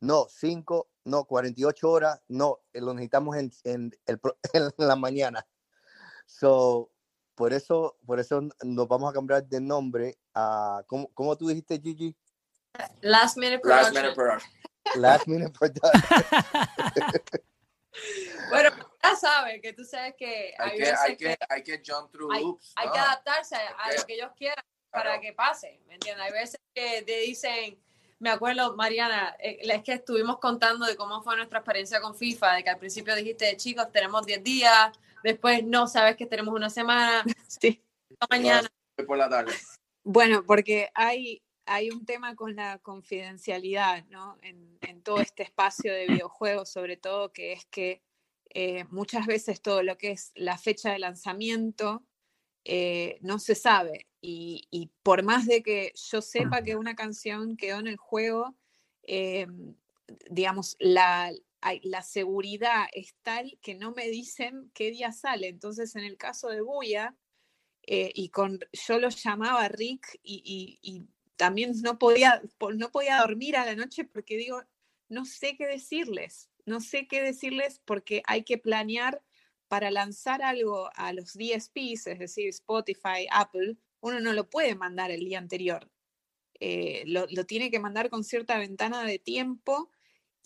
no, 5, no, 48 horas, no, eh, lo necesitamos en, en, el, en la mañana. So, por eso, por eso nos vamos a cambiar de nombre a, ¿cómo, cómo tú dijiste, Gigi? Last Minute Last Production. minute production. Last Minute Production. Bueno, ya sabes que tú sabes que hay, Hay que, hay que, que, hay que jump through hay, hoops. hay ¿no? que adaptarse a, lo que ellos quieran para Claro. que pase, ¿me entiendes? Hay veces que te dicen, me acuerdo, Mariana, eh, es que estuvimos contando de cómo fue nuestra experiencia con FIFA, de que al principio dijiste, chicos, tenemos 10 días, después no, sabes que tenemos una semana, Sí. mañana. Por la tarde. Bueno, porque hay, hay un tema con la confidencialidad, ¿no? En, en todo este espacio de videojuegos, sobre todo, que es que eh, muchas veces todo lo que es la fecha de lanzamiento eh, no se sabe. Y, y por más de que yo sepa que una canción quedó en el juego, eh, digamos, la, la seguridad es tal que no me dicen qué día sale. Entonces, en el caso de Buya, eh, y con, yo lo llamaba Rick y, también no podía, po- no podía dormir a la noche porque digo, no sé qué decirles, no sé qué decirles porque hay que planear para lanzar algo a los DSPs, es decir, Spotify, Apple, uno no lo puede mandar el día anterior. Eh, lo tiene que mandar con cierta ventana de tiempo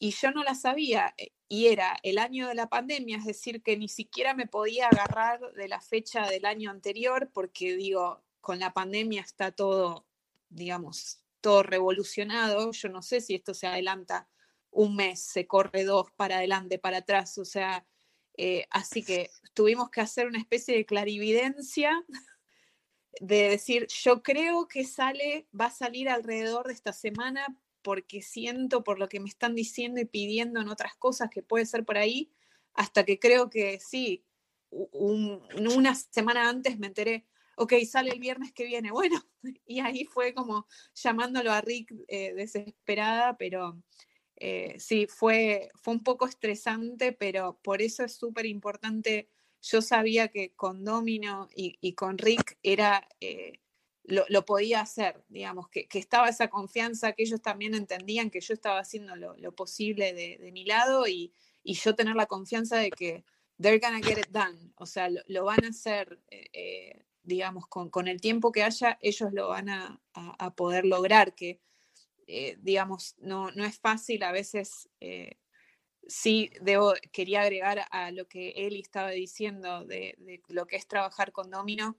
y yo no la sabía eh, y era el año de la pandemia, es decir, que ni siquiera me podía agarrar de la fecha del año anterior porque digo, con la pandemia está todo, digamos, todo revolucionado, yo no sé si esto se adelanta un mes, se corre dos para adelante, para atrás, o sea, eh, así que tuvimos que hacer una especie de clarividencia de decir, yo creo que sale, va a salir alrededor de esta semana, porque siento, por lo que me están diciendo y pidiendo en otras cosas que puede ser por ahí, hasta que creo que sí, una semana antes me enteré, ok, sale el viernes que viene, bueno, y ahí fue como llamándolo a Rick eh, desesperada, pero eh, sí, fue, fue un poco estresante, pero por eso es súper importante. Yo sabía que con Domino y, con Rick era, eh, lo, podía hacer, digamos, que, estaba esa confianza, que ellos también entendían que yo estaba haciendo lo, posible de, mi lado y, y, yo tener la confianza de que they're gonna get it done, o sea, lo, van a hacer, eh, digamos, con, con, el tiempo que haya, ellos lo van a, a poder lograr, que eh, digamos, no, no es fácil, a veces eh, sí debo, quería agregar a lo que Eli estaba diciendo de, lo que es trabajar con Domino,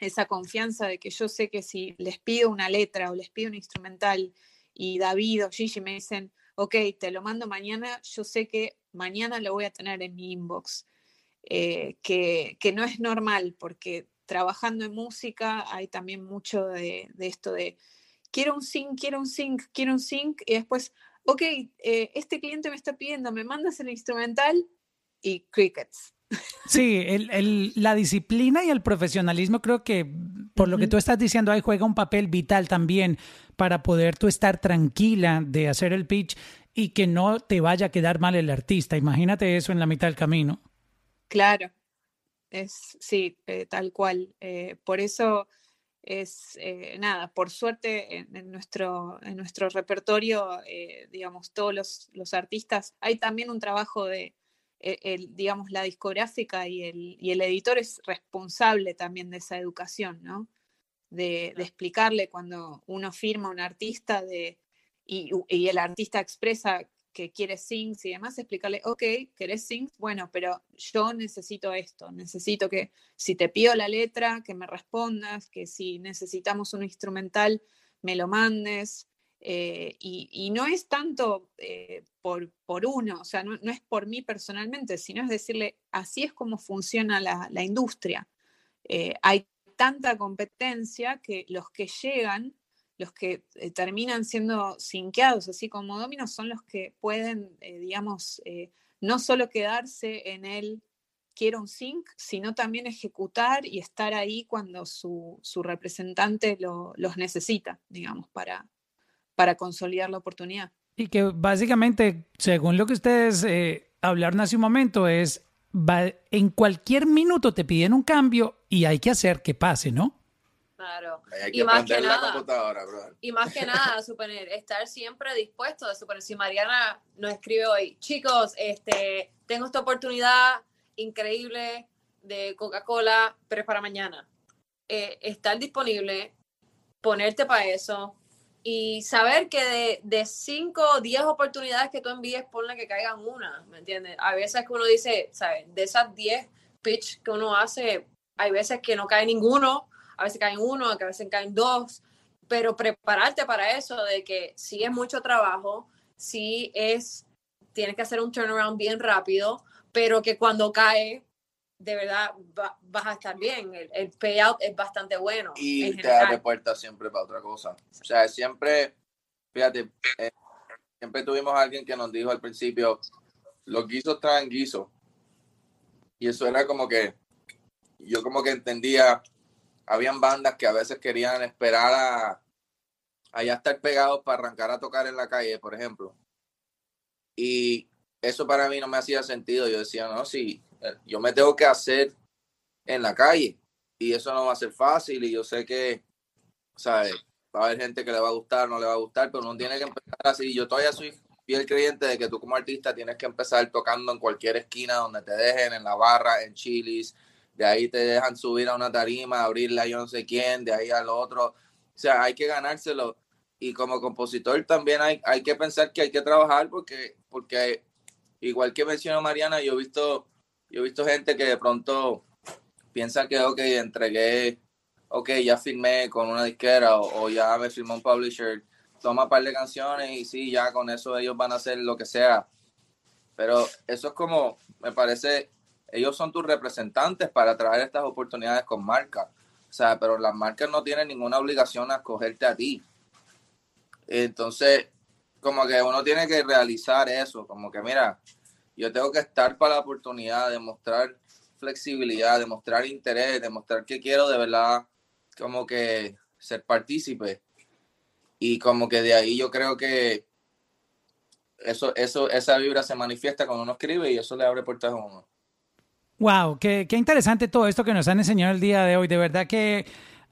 esa confianza de que yo sé que si les pido una letra o les pido un instrumental y David o Gigi me dicen, ok, te lo mando mañana, yo sé que mañana lo voy a tener en mi inbox, eh, que, que, no es normal porque trabajando en música hay también mucho de, esto de quiero un sync, quiero un sync, quiero un sync, y después, ok, eh, este cliente me está pidiendo, me mandas el instrumental y crickets. Sí, el, la disciplina y el profesionalismo creo que por lo que tú estás diciendo ahí juega un papel vital también para poder tú estar tranquila de hacer el pitch y que no te vaya a quedar mal el artista. Imagínate eso en la mitad del camino. Claro, es sí, eh, tal cual. Eh, por eso es eh, nada, por suerte en, nuestro, en nuestro repertorio, digamos, todos los, artistas, hay también un trabajo de, e, el, digamos, la discográfica y el, y el, editor es responsable también de esa educación, ¿no? De, de explicarle cuando uno firma a un artista de, y, y, el artista expresa que quiere syncs y demás, explicarle, ok, ¿querés syncs? Bueno, pero yo necesito esto, necesito que si te pido la letra, que me respondas, que si necesitamos un instrumental, me lo mandes. Eh, y, no es tanto eh, por, por, uno, o sea, no, es por mí personalmente, sino es decirle, así es como funciona la, la industria. Eh, hay tanta competencia que los que llegan los que eh, terminan siendo sinqueados, así como dominos, son los que pueden, digamos, no solo quedarse en el quiero un sync, sino también ejecutar y estar ahí cuando su, representante los necesita, digamos, para, para consolidar la oportunidad. Y que básicamente, según lo que ustedes hablaron hace un momento, es en cualquier minuto te piden un cambio y hay que hacer que pase, ¿no? Claro. y más que nada, Y más que nada, suponer, estar siempre dispuesto de suponer, si Mariana nos escribe hoy, chicos, este, tengo esta oportunidad increíble de Coca-Cola, pero es para mañana. Eh, estar disponible, ponerte para eso y saber que de 5 o 10 oportunidades que tú envíes, ponle que caigan una, ¿me entiendes? A veces que uno dice, ¿sabes? De esas 10 pitch que uno hace, hay veces que no cae ninguno a veces caen uno, a veces caen dos, pero prepararte para eso, de que sí es mucho trabajo, sí es, tienes que hacer un turnaround bien rápido, pero que cuando cae, de verdad vas a estar bien. El, payout es bastante bueno. Y te abre puertas siempre para otra cosa. O sea, siempre, fíjate, eh, siempre tuvimos a alguien que nos dijo al principio, los guisos traen guisos. Y eso era como que, yo como que entendía, habían bandas que a veces querían esperar a, a ya estar pegados para arrancar a tocar en la calle, por ejemplo. Y eso para mí no me hacía sentido. Yo decía, no, si yo me tengo que hacer en la calle y eso no va a ser fácil y yo sé que, ¿sabes? Va a haber gente que le va a gustar, no le va a gustar, pero uno tiene que empezar así. Yo todavía soy fiel creyente de que tú como artista tienes que empezar tocando en cualquier esquina donde te dejen, en la barra, en chilis, de ahí te dejan subir a una tarima, abrirla a yo no sé quién, de ahí al otro. O sea, hay que ganárselo. Y como compositor también hay, hay que pensar que hay que trabajar porque, porque igual que mencionó Mariana, yo he visto, yo he visto gente que de pronto piensa que, ok, entregué, ok, ya firmé con una disquera o, ya me firmó un publisher, toma un par de canciones y sí, ya con eso ellos van a hacer lo que sea. Pero eso es como, me parece ellos son tus representantes para traer estas oportunidades con marcas. O sea, pero las marcas no tienen ninguna obligación a escogerte a ti. Entonces, como que uno tiene que realizar eso, como que mira, yo tengo que estar para la oportunidad de mostrar flexibilidad, de mostrar interés, de mostrar que quiero de verdad como que ser partícipe. Y como que de ahí yo creo que eso, eso, esa vibra se manifiesta cuando uno escribe y eso le abre puertas a uno. Wow, qué, qué interesante todo esto que nos han enseñado el día de hoy. De verdad que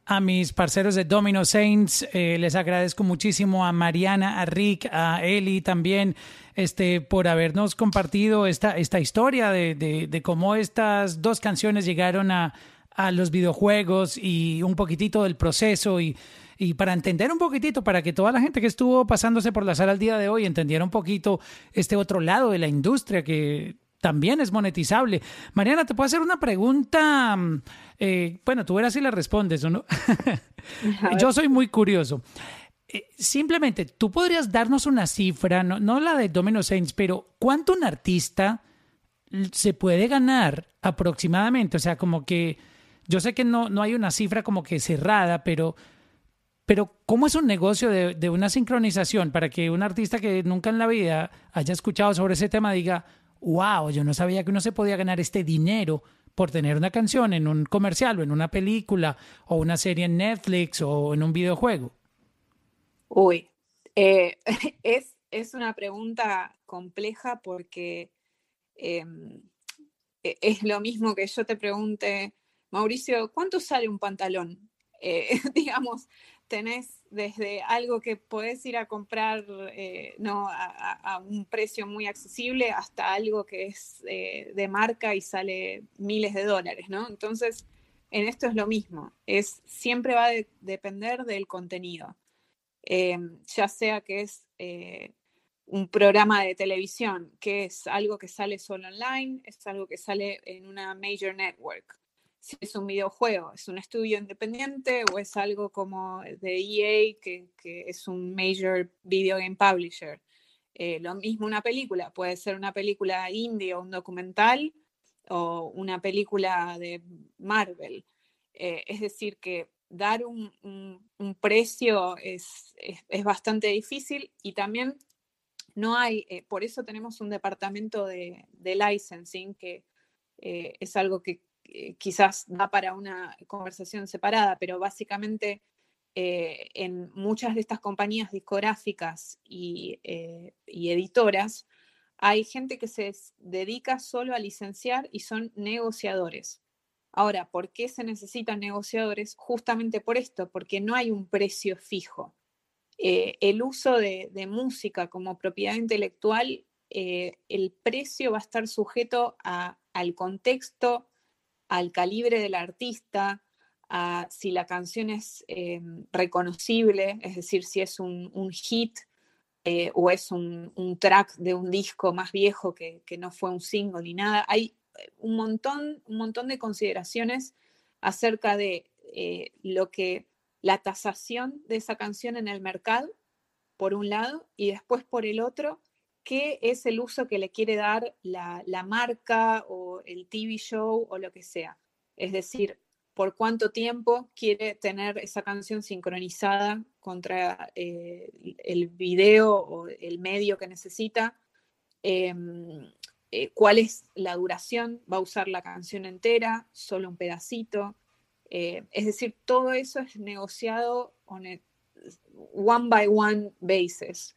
a mis parceros de Domino Saints. Eh, les agradezco muchísimo a Mariana, a Rick, a Eli también, este, por habernos compartido esta, esta historia de, de, cómo estas dos canciones llegaron a, a, los videojuegos y un poquitito del proceso y, y para entender un poquitito, para que toda la gente que estuvo pasándose por la sala el día de hoy entendiera un poquito este otro lado de la industria que también es monetizable. Mariana, ¿te puedo hacer una pregunta? Eh, bueno, tú verás si la respondes o no. Yo soy muy curioso. Eh, simplemente, tú podrías darnos una cifra, no, la de Domino Saints, pero ¿cuánto un artista se puede ganar aproximadamente? O sea, como que yo sé que no, no hay una cifra como que cerrada, pero, pero ¿cómo es un negocio de, de una sincronización para que un artista que nunca en la vida haya escuchado sobre ese tema diga, wow, yo no sabía que uno se podía ganar este dinero por tener una canción en un comercial o en una película o una serie en Netflix o en un videojuego? Uy, eh, es, es, una pregunta compleja porque em, e, es lo mismo que yo te pregunte, Mauricio, ¿cuánto sale un pantalón? Eh, digamos, tenés desde algo que podés ir a comprar eh, no, a, un precio muy accesible hasta algo que es eh, de marca y sale miles de dólares, ¿no? Entonces, en esto es lo mismo, es, siempre va a depender del contenido, eh, ya sea que es un programa de televisión, que es algo que sale solo online, es algo que sale en una major network si es un videojuego, es un estudio independiente o es algo como de EA, que, es un major video game publisher. Eh, lo mismo una película, puede ser una película indie o un documental o una película de Marvel. Eh, es decir, que dar un, precio es, bastante difícil y también no hay, eh, por eso tenemos un departamento de, de licensing que es algo que eh, quizás da para una conversación separada, pero básicamente eh, en muchas de estas compañías discográficas eh, y, editoras hay gente que se dedica solo a licenciar y son negociadores. Ahora, ¿por qué se necesitan negociadores? Justamente por esto, porque no hay un precio fijo. el uso de, música como propiedad intelectual, el precio va a estar sujeto al contexto, al calibre del artista, si la canción es eh, reconocible, es decir, si es un, hit eh, o es un, track de un disco más viejo que, no fue un single ni nada. Hay eh, un montón, un montón de consideraciones acerca de lo que la tasación de esa canción en el mercado, por un lado, y después por el otro, qué es el uso que le quiere dar la, marca o el TV show o lo que sea. Es decir, por cuánto tiempo quiere tener esa canción sincronizada contra eh, el video o el medio que necesita, em, eh, cuál es la duración, va a usar la canción entera, solo un pedacito. Eh, es decir, todo eso es negociado on a one by one basis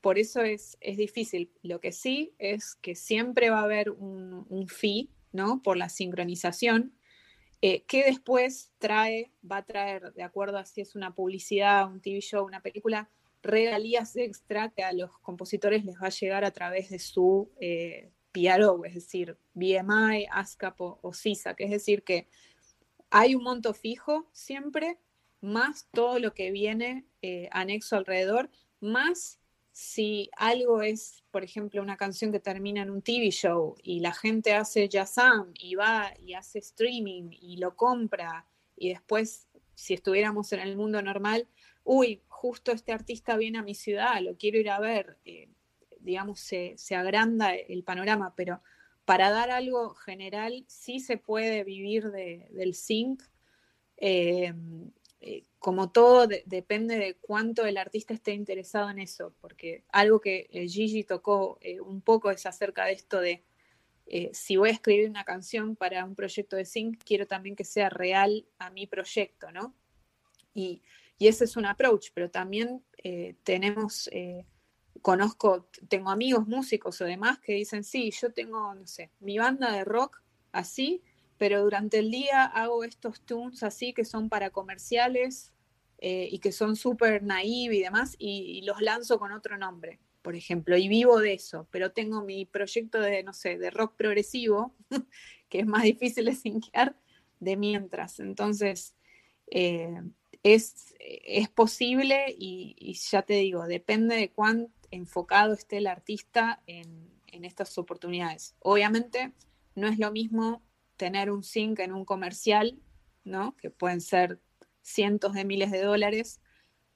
por eso es, difícil. Lo que sí es que siempre va a haber un, fee, ¿no? Por la sincronización, eh, que después trae, va a traer, de acuerdo a si es una publicidad, un TV show, una película, regalías extra que a los compositores les va a llegar a través de su eh, PRO, es decir, BMI, ASCAP o, CISA, es decir, que hay un monto fijo siempre, más todo lo que viene eh, anexo alrededor, más si algo es, por ejemplo, una canción que termina en un TV show y la gente hace Yazam y va y hace streaming y lo compra y después, si estuviéramos en el mundo normal, uy, justo este artista viene a mi ciudad, lo quiero ir a ver, eh, digamos, se, agranda el panorama, pero para dar algo general sí se puede vivir del sync. Eh, eh, como todo, depende de cuánto el artista esté interesado en eso, porque algo que eh, Gigi tocó eh, un poco es acerca de esto de si voy a escribir una canción para un proyecto de sync, quiero también que sea real a mi proyecto, ¿no? Y, y ese es un approach, pero también tenemos, conozco, tengo amigos músicos o demás que dicen, sí, yo tengo, no sé, mi banda de rock así, pero durante el día hago estos tunes así que son para comerciales eh, y que son súper naive y demás, y, los lanzo con otro nombre, por ejemplo, y vivo de eso, pero tengo mi proyecto de, no sé, de rock progresivo, que es más difícil de sinquear, de mientras. Entonces, eh, es, es, posible y, ya te digo, depende de cuán enfocado esté el artista en, en estas oportunidades. Obviamente, no es lo mismo tener un zinc en un comercial, ¿no? Que pueden ser cientos de miles de dólares,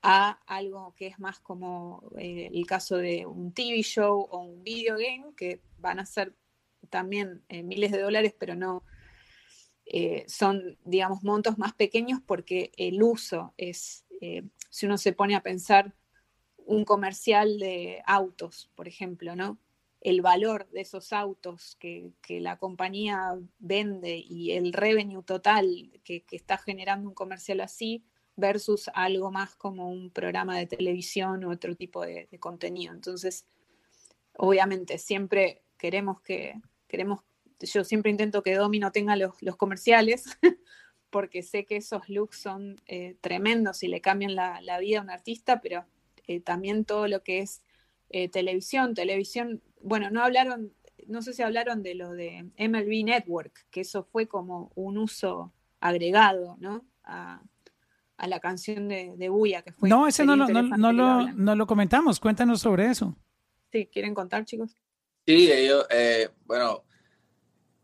a algo que es más como eh, el caso de un TV show o un video game, que van a ser también eh, miles de dólares, pero no eh, son, digamos, montos más pequeños porque el uso es, si uno se pone a pensar un comercial de autos, por ejemplo, ¿no? El valor de esos autos que, la compañía vende y el revenue total que, está generando un comercial así versus algo más como un programa de televisión o otro tipo de, contenido. Entonces, obviamente, siempre queremos que, queremos, yo siempre intento que Domino tenga los, comerciales, porque sé que esos looks son eh, tremendos y le cambian la, vida a un artista, pero eh, también todo lo que es eh, televisión, televisión bueno, no hablaron, no sé si hablaron de lo de MLB Network, que eso fue como un uso agregado, ¿no? A, la canción de, de Buya, que fue... No, ese no, lo, no, lo, comentamos, cuéntanos sobre eso. Sí, ¿quieren contar, chicos? Sí, ellos, eh, bueno,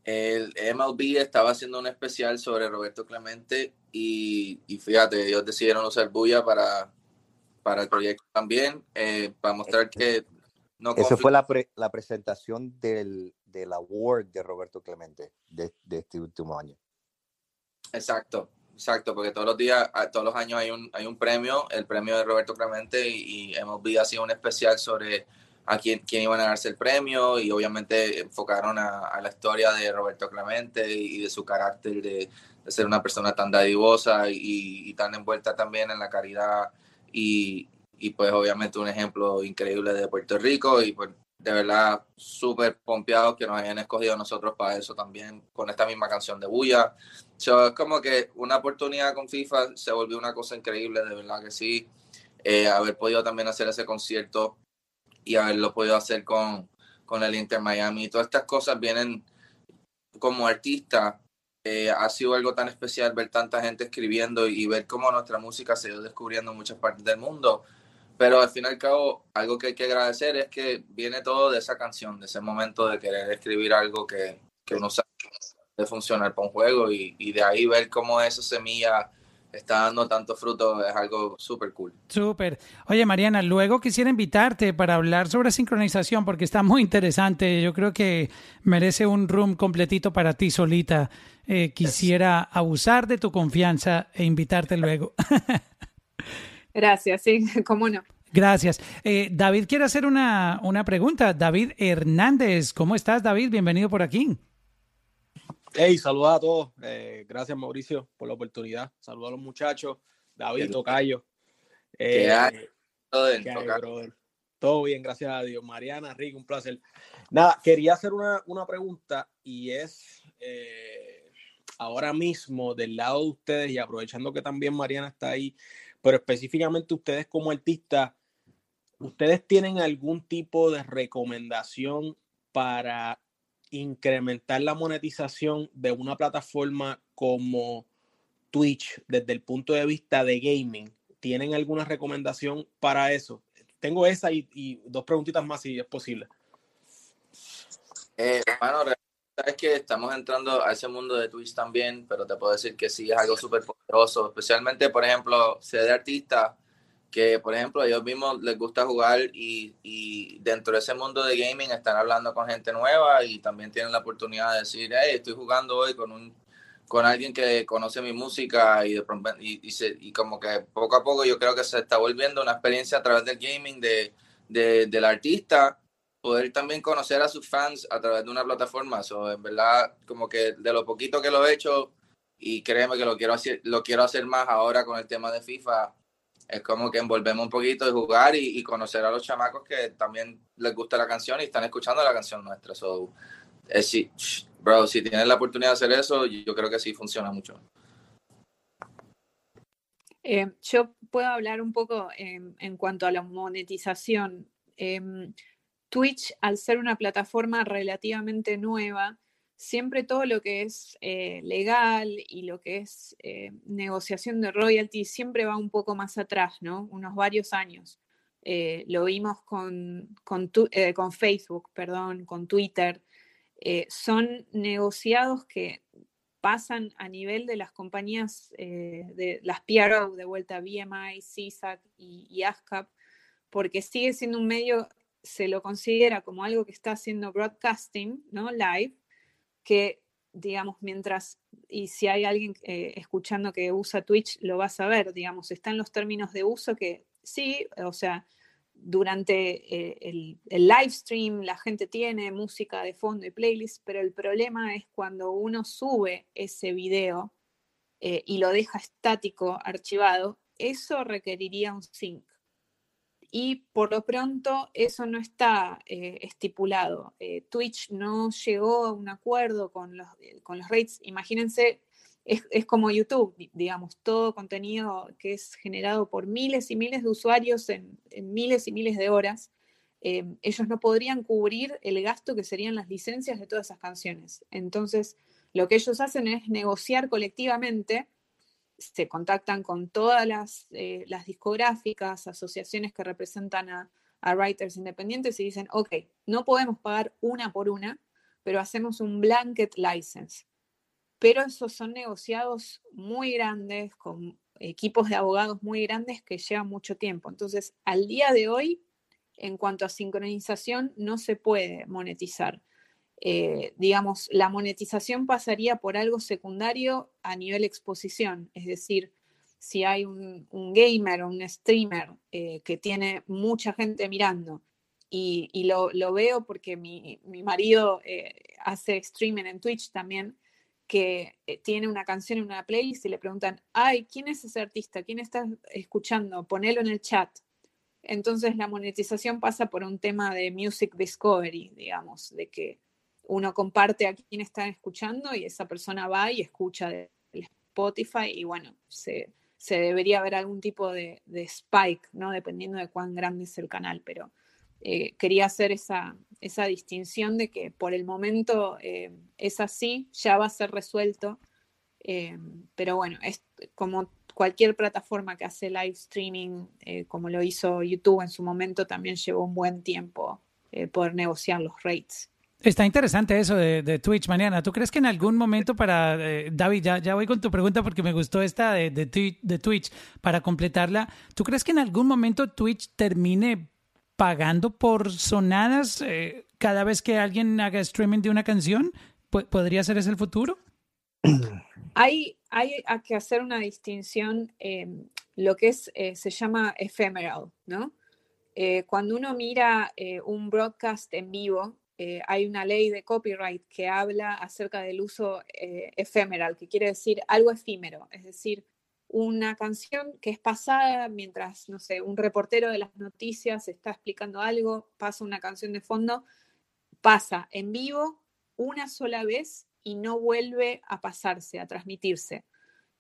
el MLB estaba haciendo un especial sobre Roberto Clemente y, fíjate, ellos decidieron usar Buya para, para el proyecto también, eh, para mostrar que esa fue la, la presentación del, del, award de Roberto Clemente de, de, este último año. Exacto, exacto, porque todos los días, ah, todos los años hay un, hay un premio, el premio de Roberto Clemente, y, hemos visto así un especial sobre a quién, quién iban a darse el premio, y obviamente enfocaron a, a la historia de Roberto Clemente y, de su carácter de, de, ser una persona tan dadivosa y, y tan envuelta también en la caridad y, y pues obviamente un ejemplo increíble de Puerto Rico y pues de verdad súper pompeados que nos hayan escogido nosotros para eso también con esta misma canción de Bulla. es como que una oportunidad con FIFA se volvió una cosa increíble, de verdad que sí. Eh, haber podido también hacer ese concierto y haberlo podido hacer con, con el Inter Miami. Todas estas cosas vienen como artista. Eh, ha sido algo tan especial ver tanta gente escribiendo y ver cómo nuestra música se ha ido descubriendo en muchas partes del mundo pero al fin y al cabo, algo que hay que agradecer es que viene todo de esa canción, de ese momento de querer escribir algo que, que uno sabe de funcionar para un juego y, de ahí ver cómo esa semilla está dando tanto fruto es algo súper cool. Súper. Oye, Mariana, luego quisiera invitarte para hablar sobre sincronización porque está muy interesante. Yo creo que merece un room completito para ti solita. Eh, quisiera abusar de tu confianza e invitarte luego. Gracias, sí, cómo no. Gracias. Eh, David quiere hacer una, una pregunta. David Hernández, ¿cómo estás, David? Bienvenido por aquí. Hey, saludos a todos. Eh, gracias, Mauricio, por la oportunidad. Saludos a los muchachos. David, Tocayo. ¿Qué eh, hay? Todo bien, gracias a Dios. Mariana, Rick, un placer. Nada, quería hacer una, una pregunta y es ahora mismo del lado de ustedes y aprovechando que también Mariana está ahí, pero específicamente ustedes como artistas, ¿ustedes tienen algún tipo de recomendación para incrementar la monetización de una plataforma como Twitch desde el punto de vista de gaming? ¿Tienen alguna recomendación para eso? Tengo esa y, dos preguntitas más si es posible. Eh, es que estamos entrando a ese mundo de Twitch también, pero te puedo decir que sí es algo súper poderoso, especialmente, por ejemplo, sé de artistas que, por ejemplo, ellos mismos les gusta jugar y, y, dentro de ese mundo de gaming están hablando con gente nueva y también tienen la oportunidad de decir, hey, estoy jugando hoy con un con alguien que conoce mi música y, de, y, y, como que poco a poco yo creo que se está volviendo una experiencia a través del gaming de, de del artista, poder también conocer a sus fans a través de una plataforma. So, en verdad, como que de lo poquito que lo he hecho, y créeme que lo quiero hacer, lo quiero hacer más ahora con el tema de FIFA, es como que envolvemos un poquito de jugar y, conocer a los chamacos que también les gusta la canción y están escuchando la canción nuestra. So, sí, bro, si tienes la oportunidad de hacer eso, yo creo que sí funciona mucho. Eh, yo puedo hablar un poco en cuanto a la monetización. Em, Twitch, al ser una plataforma relativamente nueva, siempre todo lo que es eh, legal y lo que es eh, negociación de royalties siempre va un poco más atrás, ¿no? Unos varios años. lo vimos con, con, Facebook, perdón, con Twitter, eh, son negociados que pasan a nivel de las compañías, eh, de las PRO, de vuelta BMI, CISAC y, ASCAP, porque sigue siendo un medio, se lo considera como algo que está haciendo broadcasting, ¿no? Live, que digamos, mientras, y si hay alguien eh, escuchando que usa Twitch, lo va a saber, digamos, están los términos de uso que sí, o sea, durante eh, el, live stream la gente tiene música de fondo y playlist, pero el problema es cuando uno sube ese video eh, y lo deja estático, archivado, eso requeriría un sync. Y por lo pronto eso no está eh, estipulado. Twitch no llegó a un acuerdo con los, con los rates. Imagínense es, como YouTube, digamos, todo contenido que es generado por miles y miles de usuarios en, miles y miles de horas, eh, ellos no podrían cubrir el gasto que serían las licencias de todas esas canciones. Entonces, lo que ellos hacen es negociar colectivamente, se contactan con todas las, eh, discográficas, asociaciones que representan a, a writers independientes y dicen, ok, no podemos pagar una por una, pero hacemos un blanket license pero esos son negociados muy grandes, con equipos de abogados muy grandes que llevan mucho tiempo. Entonces, al día de hoy, en cuanto a sincronización, no se puede monetizar. Eh, digamos, la monetización pasaría por algo secundario a nivel exposición, es decir, si hay un, gamer o un streamer eh, que tiene mucha gente mirando y, lo, veo porque mi, marido eh, hace streaming en Twitch también, que tiene una canción en una playlist y le preguntan, ay, ¿quién es ese artista? ¿Quién está escuchando? Ponelo en el chat. Entonces la monetización pasa por un tema de music discovery, digamos, de que uno comparte a quién está escuchando y esa persona va y escucha de Spotify y bueno, se, debería ver algún tipo de, de, spike, ¿no? Dependiendo de cuán grande es el canal, pero eh, quería hacer esa, esa, distinción de que por el momento eh, es así, ya va a ser resuelto, eh, pero bueno, es como cualquier plataforma que hace live streaming, como lo hizo YouTube en su momento, también llevó un buen tiempo poder negociar los rates. Está interesante eso de, Twitch, Mariana. ¿Tú crees que en algún momento para, David, ya, voy con tu pregunta porque me gustó esta de, Twitch, para completarla, ¿tú crees que en algún momento Twitch termine pagando por sonadas eh, cada vez que alguien haga streaming de una canción? ¿Podría ser ese el futuro? Hay, hay que hacer una distinción, eh, lo que es, eh, se llama ephemeral, ¿no? cuando uno mira un broadcast en vivo, hay una ley de copyright que habla acerca del uso ephemeral, que quiere decir algo efímero, es decir, una canción que es pasada mientras, no sé, un reportero de las noticias está explicando algo, pasa una canción de fondo, pasa en vivo una sola vez y no vuelve a pasarse, a transmitirse.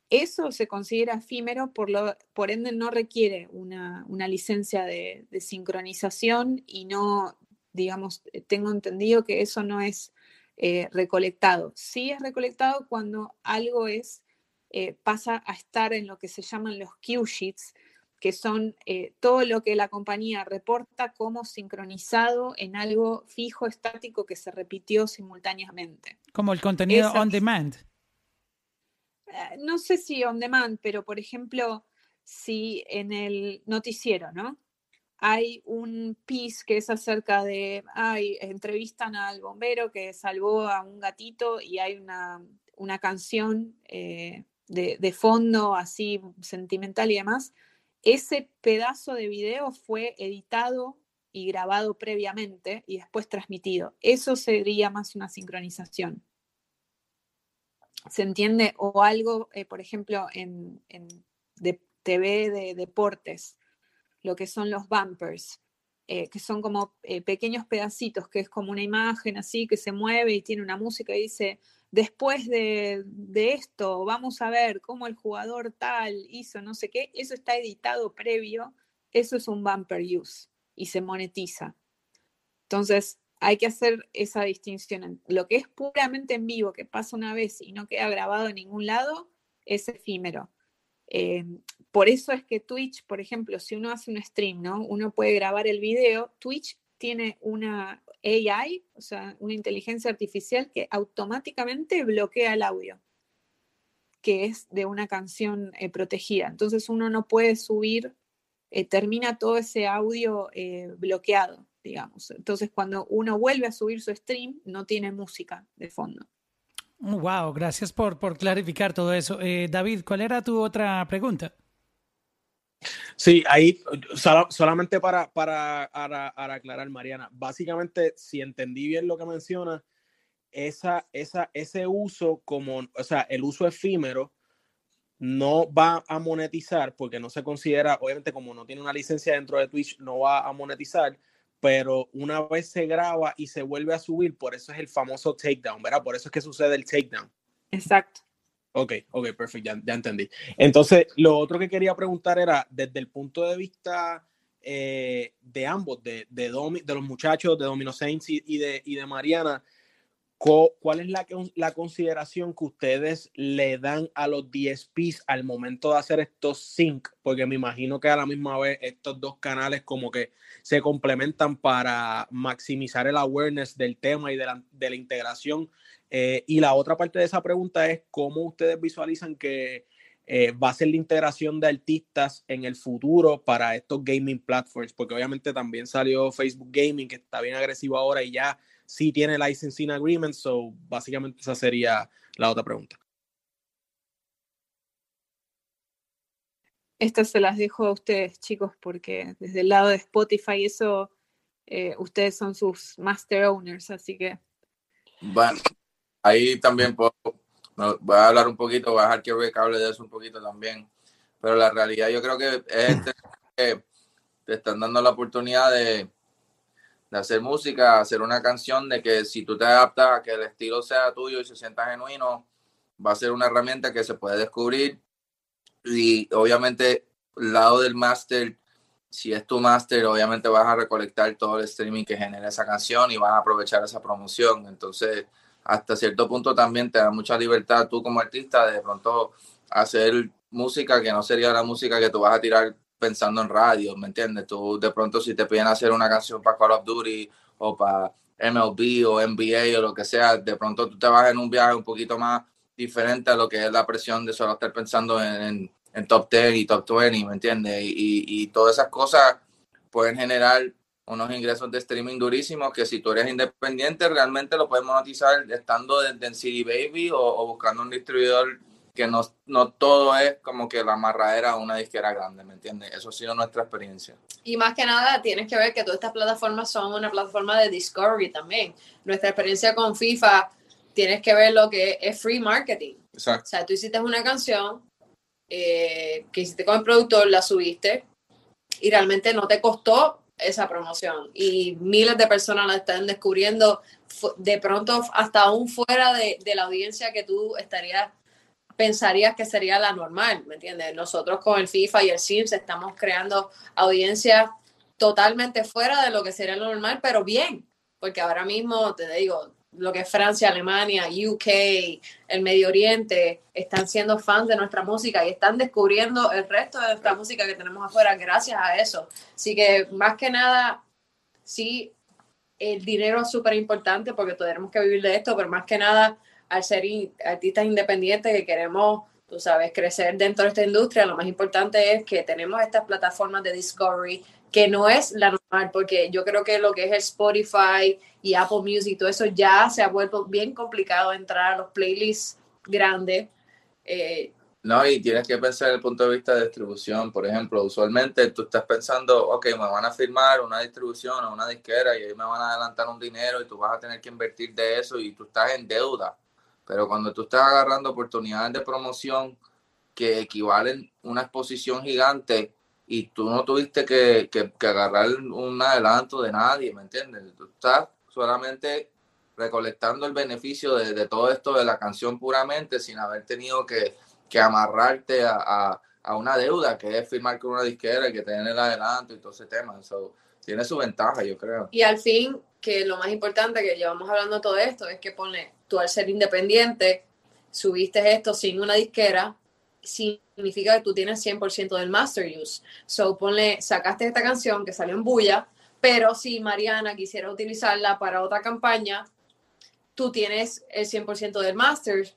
Eso se considera efímero, por, lo, por ende no requiere una, licencia de, sincronización y no, digamos, tengo entendido que eso no es eh, recolectado. Sí es recolectado cuando algo es eh, pasa a estar en lo que se llaman los Q sheets, que son eh, todo lo que la compañía reporta como sincronizado en algo fijo, estático, que se repitió simultáneamente. Como el contenido on demand. Eh, no sé si on demand, pero por ejemplo, si en el noticiero, ¿no? Hay un piece que es acerca de, ay, entrevistan al bombero que salvó a un gatito y hay una una canción eh, de, de, fondo así sentimental y demás, ese pedazo de video fue editado y grabado previamente y después transmitido. Eso sería más una sincronización. ¿Se entiende? O algo, eh, por ejemplo, en, en de TV de deportes, lo que son los bumpers, eh, que son como eh, pequeños pedacitos, que es como una imagen así que se mueve y tiene una música y dice, después de, de, esto, vamos a ver cómo el jugador tal hizo no sé qué, eso está editado previo, eso es un bumper use y se monetiza. Entonces, hay que hacer esa distinción. Lo que es puramente en vivo, que pasa una vez y no queda grabado en ningún lado, es efímero. Eh, por eso es que Twitch, por ejemplo, si uno hace un stream, ¿no? Uno puede grabar el video. Twitch tiene una AI, o sea, una inteligencia artificial que automáticamente bloquea el audio, que es de una canción eh, protegida. Entonces uno no puede subir, eh, termina todo ese audio bloqueado digamos. Entonces, cuando uno vuelve a subir su stream, no tiene música de fondo. Wow, gracias por, por clarificar todo eso. Eh, David, ¿cuál era tu otra pregunta? Sí, ahí solamente para, para, para, aclarar, Mariana, básicamente, si entendí bien lo que menciona, esa, esa, ese uso como, o sea, el uso efímero no va a monetizar porque no se considera, obviamente como no tiene una licencia dentro de Twitch, no va a monetizar, pero una vez se graba y se vuelve a subir, por eso es el famoso takedown, ¿verdad? Por eso es que sucede el takedown. Exacto. Ok, ok, perfecto, ya, entendí. Entonces, lo otro que quería preguntar era, desde el punto de vista eh, de ambos, de, de, de, los muchachos, de Domino Saints y, de, y de Mariana, ¿cuál es la, la consideración que ustedes le dan a los DSPs al momento de hacer estos sync? Porque me imagino que a la misma vez estos dos canales como que se complementan para maximizar el awareness del tema y de la, de la integración. Eh, y la otra parte de esa pregunta es cómo ustedes visualizan que eh, va a ser la integración de artistas en el futuro para estos gaming platforms, porque obviamente también salió Facebook Gaming, que está bien agresivo ahora y ya sí tiene licensing agreement, so básicamente esa sería la otra pregunta. Estas se las dejo a ustedes, chicos, porque desde el lado de Spotify eso, eh, ustedes son sus master owners, así que... Bueno, ahí también puedo, voy a hablar un poquito, voy a dejar que Rick hable de eso un poquito también, pero la realidad yo creo que es este, que te están dando la oportunidad de de hacer música, hacer una canción, de que si tú te adaptas a que el estilo sea tuyo y se sienta genuino, va a ser una herramienta que se puede descubrir. Y obviamente, el lado del máster, si es tu máster, obviamente vas a recolectar todo el streaming que genera esa canción y vas a aprovechar esa promoción. Entonces, hasta cierto punto también te da mucha libertad tú como artista de, de pronto hacer música que no sería la música que tú vas a tirar pensando en radio, ¿me entiendes? Tú de pronto si te piden hacer una canción para Call of Duty o para MLB o NBA o lo que sea, de pronto tú te vas en un viaje un poquito más diferente a lo que es la presión de solo estar pensando en, en, top 10 y top 20, ¿me entiendes? Y, y, todas esas cosas pueden generar unos ingresos de streaming durísimos que si tú eres independiente realmente lo puedes monetizar estando desde en CD Baby o buscando un distribuidor que no, no todo es como que la amarradera a una disquera grande, ¿me entiendes? Eso ha sido nuestra experiencia. Y más que nada, tienes que ver que todas estas plataformas son una plataforma de discovery también. Nuestra experiencia con FIFA, tienes que ver lo que es free marketing. Exacto. O sea, tú hiciste una canción eh, que hiciste con el productor, la subiste y realmente no te costó esa promoción y miles de personas la están descubriendo de pronto hasta aún fuera de, de la audiencia que tú estarías pensarías que sería la normal, ¿me entiendes? Nosotros con el FIFA y el Sims estamos creando audiencias totalmente fuera de lo que sería lo normal, pero bien, porque ahora mismo, te digo, lo que es Francia, Alemania, UK, el Medio Oriente, están siendo fans de nuestra música y están descubriendo el resto de nuestra música que tenemos afuera gracias a eso. Así que más que nada, sí, el dinero es súper importante porque tenemos que vivir de esto, pero más que nada al ser artistas independientes que queremos, tú sabes, crecer dentro de esta industria, lo más importante es que tenemos estas plataformas de discovery que no es la normal, porque yo creo que lo que es el Spotify y Apple Music, todo eso ya se ha vuelto bien complicado entrar a los playlists grande. Eh, no, y tienes que pensar desde el punto de vista de distribución. Por ejemplo, usualmente tú estás pensando, ok, me van a firmar una distribución o una disquera y ahí me van a adelantar un dinero y tú vas a tener que invertir de eso y tú estás en deuda. Pero cuando tú estás agarrando oportunidades de promoción que equivalen a una exposición gigante y tú no tuviste que, que, que agarrar un adelanto de nadie, ¿me entiendes? Tú estás solamente recolectando el beneficio de, de todo esto de la canción puramente sin haber tenido que que amarrarte a, a, una deuda, que es firmar con una disquera y que tener el adelanto y todo ese tema. Eso tiene su ventaja, yo creo. Y al fin, que lo más importante que llevamos hablando todo esto es que pone, tú al ser independiente, subiste esto sin una disquera, significa que tú tienes 100% del master use. So, ponle, sacaste esta canción que salió en bulla, pero si Mariana quisiera utilizarla para otra campaña, tú tienes el 100% del master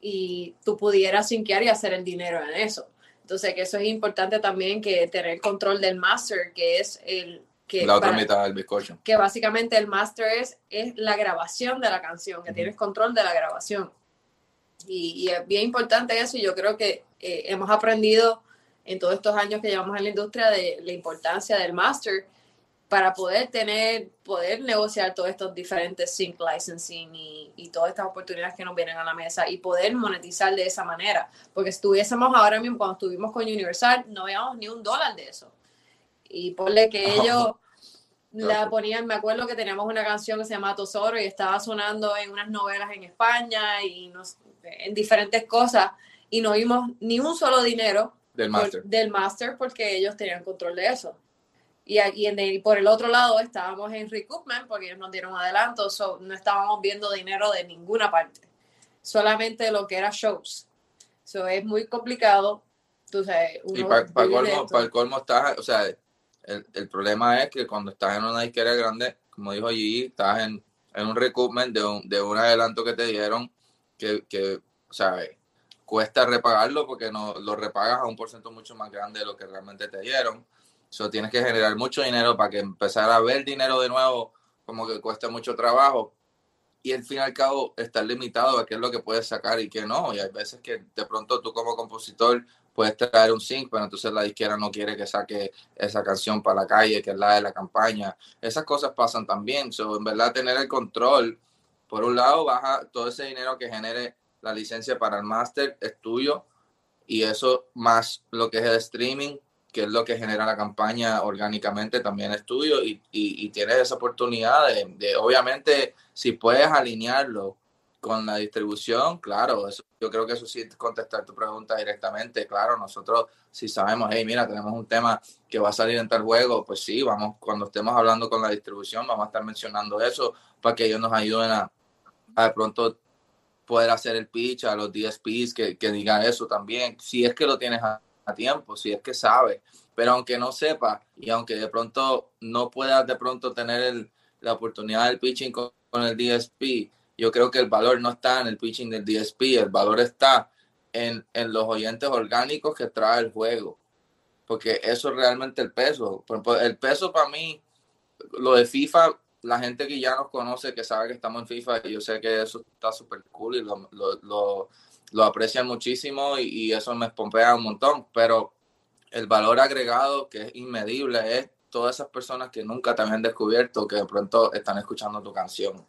y tú pudieras sinquear y hacer el dinero en eso. Entonces, que eso es importante también que tener control del master, que es el que la otra mitad del bizcocho. Que básicamente el master es, es la grabación de la canción, que tienes control de la grabación. Y, es bien importante eso y yo creo que eh, hemos aprendido en todos estos años que llevamos en la industria de la importancia del master para poder tener, poder negociar todos estos diferentes sync licensing y, todas estas oportunidades que nos vienen a la mesa y poder monetizar de esa manera. Porque estuviésemos ahora mismo, cuando estuvimos con Universal, no veíamos ni un dólar de eso. Y ponle que ellos la ponían, me acuerdo que teníamos una canción que se llama Tosoro y estaba sonando en unas novelas en España y nos, en diferentes cosas y no vimos ni un solo dinero del master. del master porque ellos tenían control de eso. Y, y, por el otro lado estábamos en recoupment porque ellos nos dieron adelanto, no estábamos viendo dinero de ninguna parte, solamente lo que era shows. Eso es muy complicado. y para el colmo estás, o sea, el, el, problema es que cuando estás en una disquera grande, como dijo allí, estás en, en un recoupment de un, de un adelanto que te dieron que, que o sea, cuesta repagarlo porque no lo repagas a un porcentaje mucho más grande de lo que realmente te dieron eso tienes que generar mucho dinero para que empezar a ver dinero de nuevo como que cuesta mucho trabajo. Y al fin y al cabo estar limitado a qué es lo que puedes sacar y qué no. Y hay veces que de pronto tú como compositor puedes traer un sync, pero entonces la disquera no quiere que saque esa canción para la calle, que es la de la campaña. Esas cosas pasan también. So, en verdad, tener el control, por un lado, baja todo ese dinero que genere la licencia para el máster, es tuyo. Y eso más lo que es el streaming, que es lo que genera la campaña orgánicamente, también estudio y, y, tienes esa oportunidad de, obviamente, si puedes alinearlo con la distribución, claro, eso, yo creo que eso sí contestar tu pregunta directamente, claro, nosotros si sabemos, hey, mira, tenemos un tema que va a salir en tal juego, pues sí, vamos, cuando estemos hablando con la distribución, vamos a estar mencionando eso para que ellos nos ayuden a, a de pronto poder hacer el pitch a los DSPs que, que digan eso también, si es que lo tienes a tiempo, si es que sabe. Pero aunque no sepa y aunque de pronto no pueda de pronto tener la oportunidad del pitching con, el DSP, yo creo que el valor no está en el pitching del DSP, el valor está en, en los oyentes orgánicos que trae el juego. Porque eso es realmente el peso. el peso para mí, lo de FIFA, la gente que ya nos conoce, que sabe que estamos en FIFA, yo sé que eso está súper cool y lo, lo lo aprecian muchísimo y, eso me espompea un montón, pero el valor agregado que es inmedible es todas esas personas que nunca te habían descubierto, que de pronto están escuchando tu canción,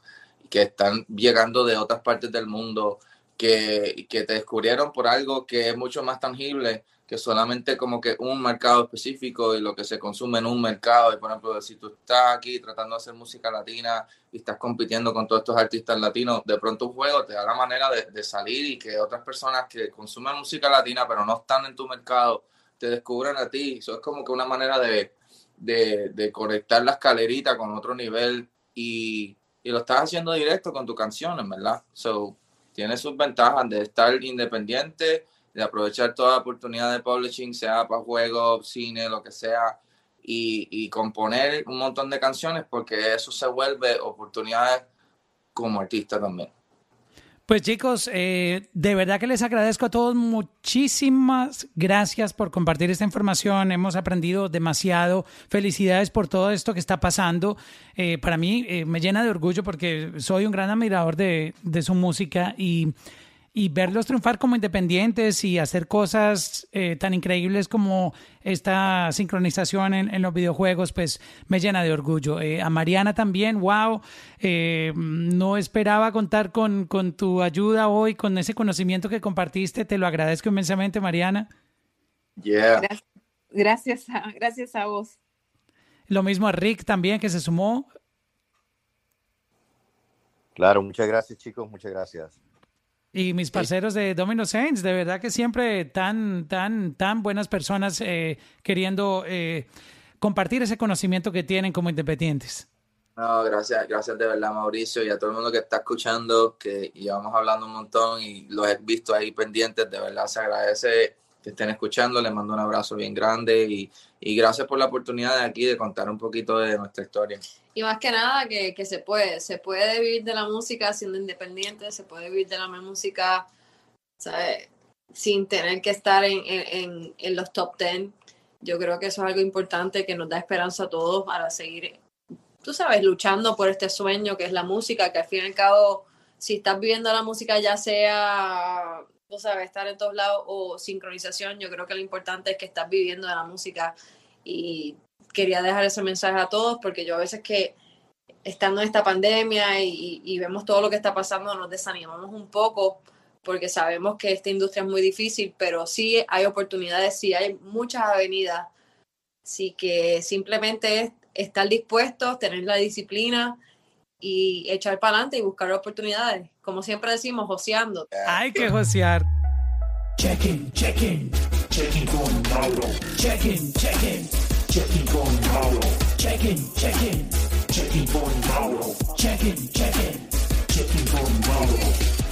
que están llegando de otras partes del mundo, que, que te descubrieron por algo que es mucho más tangible que solamente como que un mercado específico y lo que se consume en un mercado. Y por ejemplo, si tú estás aquí tratando de hacer música latina y estás compitiendo con todos estos artistas latinos, de pronto un juego te da la manera de, salir y que otras personas que consumen música latina pero no están en tu mercado te descubran a ti. Eso es como que una manera de, de, conectar la escalerita con otro nivel y, y, lo estás haciendo directo con tu canción, en verdad. So, tiene sus ventajas de estar independiente de aprovechar toda oportunidad de publishing, sea para juegos, cine, lo que sea, y, y, componer un montón de canciones porque eso se vuelve oportunidades como artista también. Pues chicos, eh, de verdad que les agradezco a todos muchísimas gracias por compartir esta información. Hemos aprendido demasiado. Felicidades por todo esto que está pasando. Eh, para mí eh, me llena de orgullo porque soy un gran admirador de, de su música y y verlos triunfar como independientes y hacer cosas eh, tan increíbles como esta sincronización en, los videojuegos, pues me llena de orgullo. Eh, a Mariana también, wow, eh, no esperaba contar con, con tu ayuda hoy, con ese conocimiento que compartiste, te lo agradezco inmensamente, Mariana. Yeah. Gracias, a, gracias a vos. Lo mismo a Rick también, que se sumó. Claro, muchas gracias chicos, muchas gracias. Y mis parceros de Domino Saints, de verdad que siempre tan, tan, tan buenas personas eh, queriendo eh, compartir ese conocimiento que tienen como independientes. No, gracias, gracias de verdad, Mauricio, y a todo el mundo que está escuchando, que llevamos hablando un montón y los he visto ahí pendientes, de verdad se agradece que estén escuchando, les mando un abrazo bien grande y, y gracias por la oportunidad de aquí de contar un poquito de nuestra historia. Y más que nada que, que, se puede, se puede vivir de la música siendo independiente, se puede vivir de la música ¿sabes? sin tener que estar en, en, en, los top ten. Yo creo que eso es algo importante que nos da esperanza a todos para seguir, tú sabes, luchando por este sueño que es la música, que al fin y al cabo, si estás viviendo la música ya sea tú sabes, estar en todos lados o sincronización, yo creo que lo importante es que estás viviendo de la música. Y quería dejar ese mensaje a todos porque yo a veces que estando en esta pandemia y, vemos todo lo que está pasando nos desanimamos un poco porque sabemos que esta industria es muy difícil, pero sí hay oportunidades, sí hay muchas avenidas, sí que simplemente es estar dispuestos, tener la disciplina y echar para adelante y buscar oportunidades. Como siempre decimos, joseando. Hay que josear. Check-in, check-in, check-in con Mauro. Check-in, check-in, check-in con Mauro. Check-in, check-in, check-in con Mauro. Check-in, check-in, check-in con Mauro.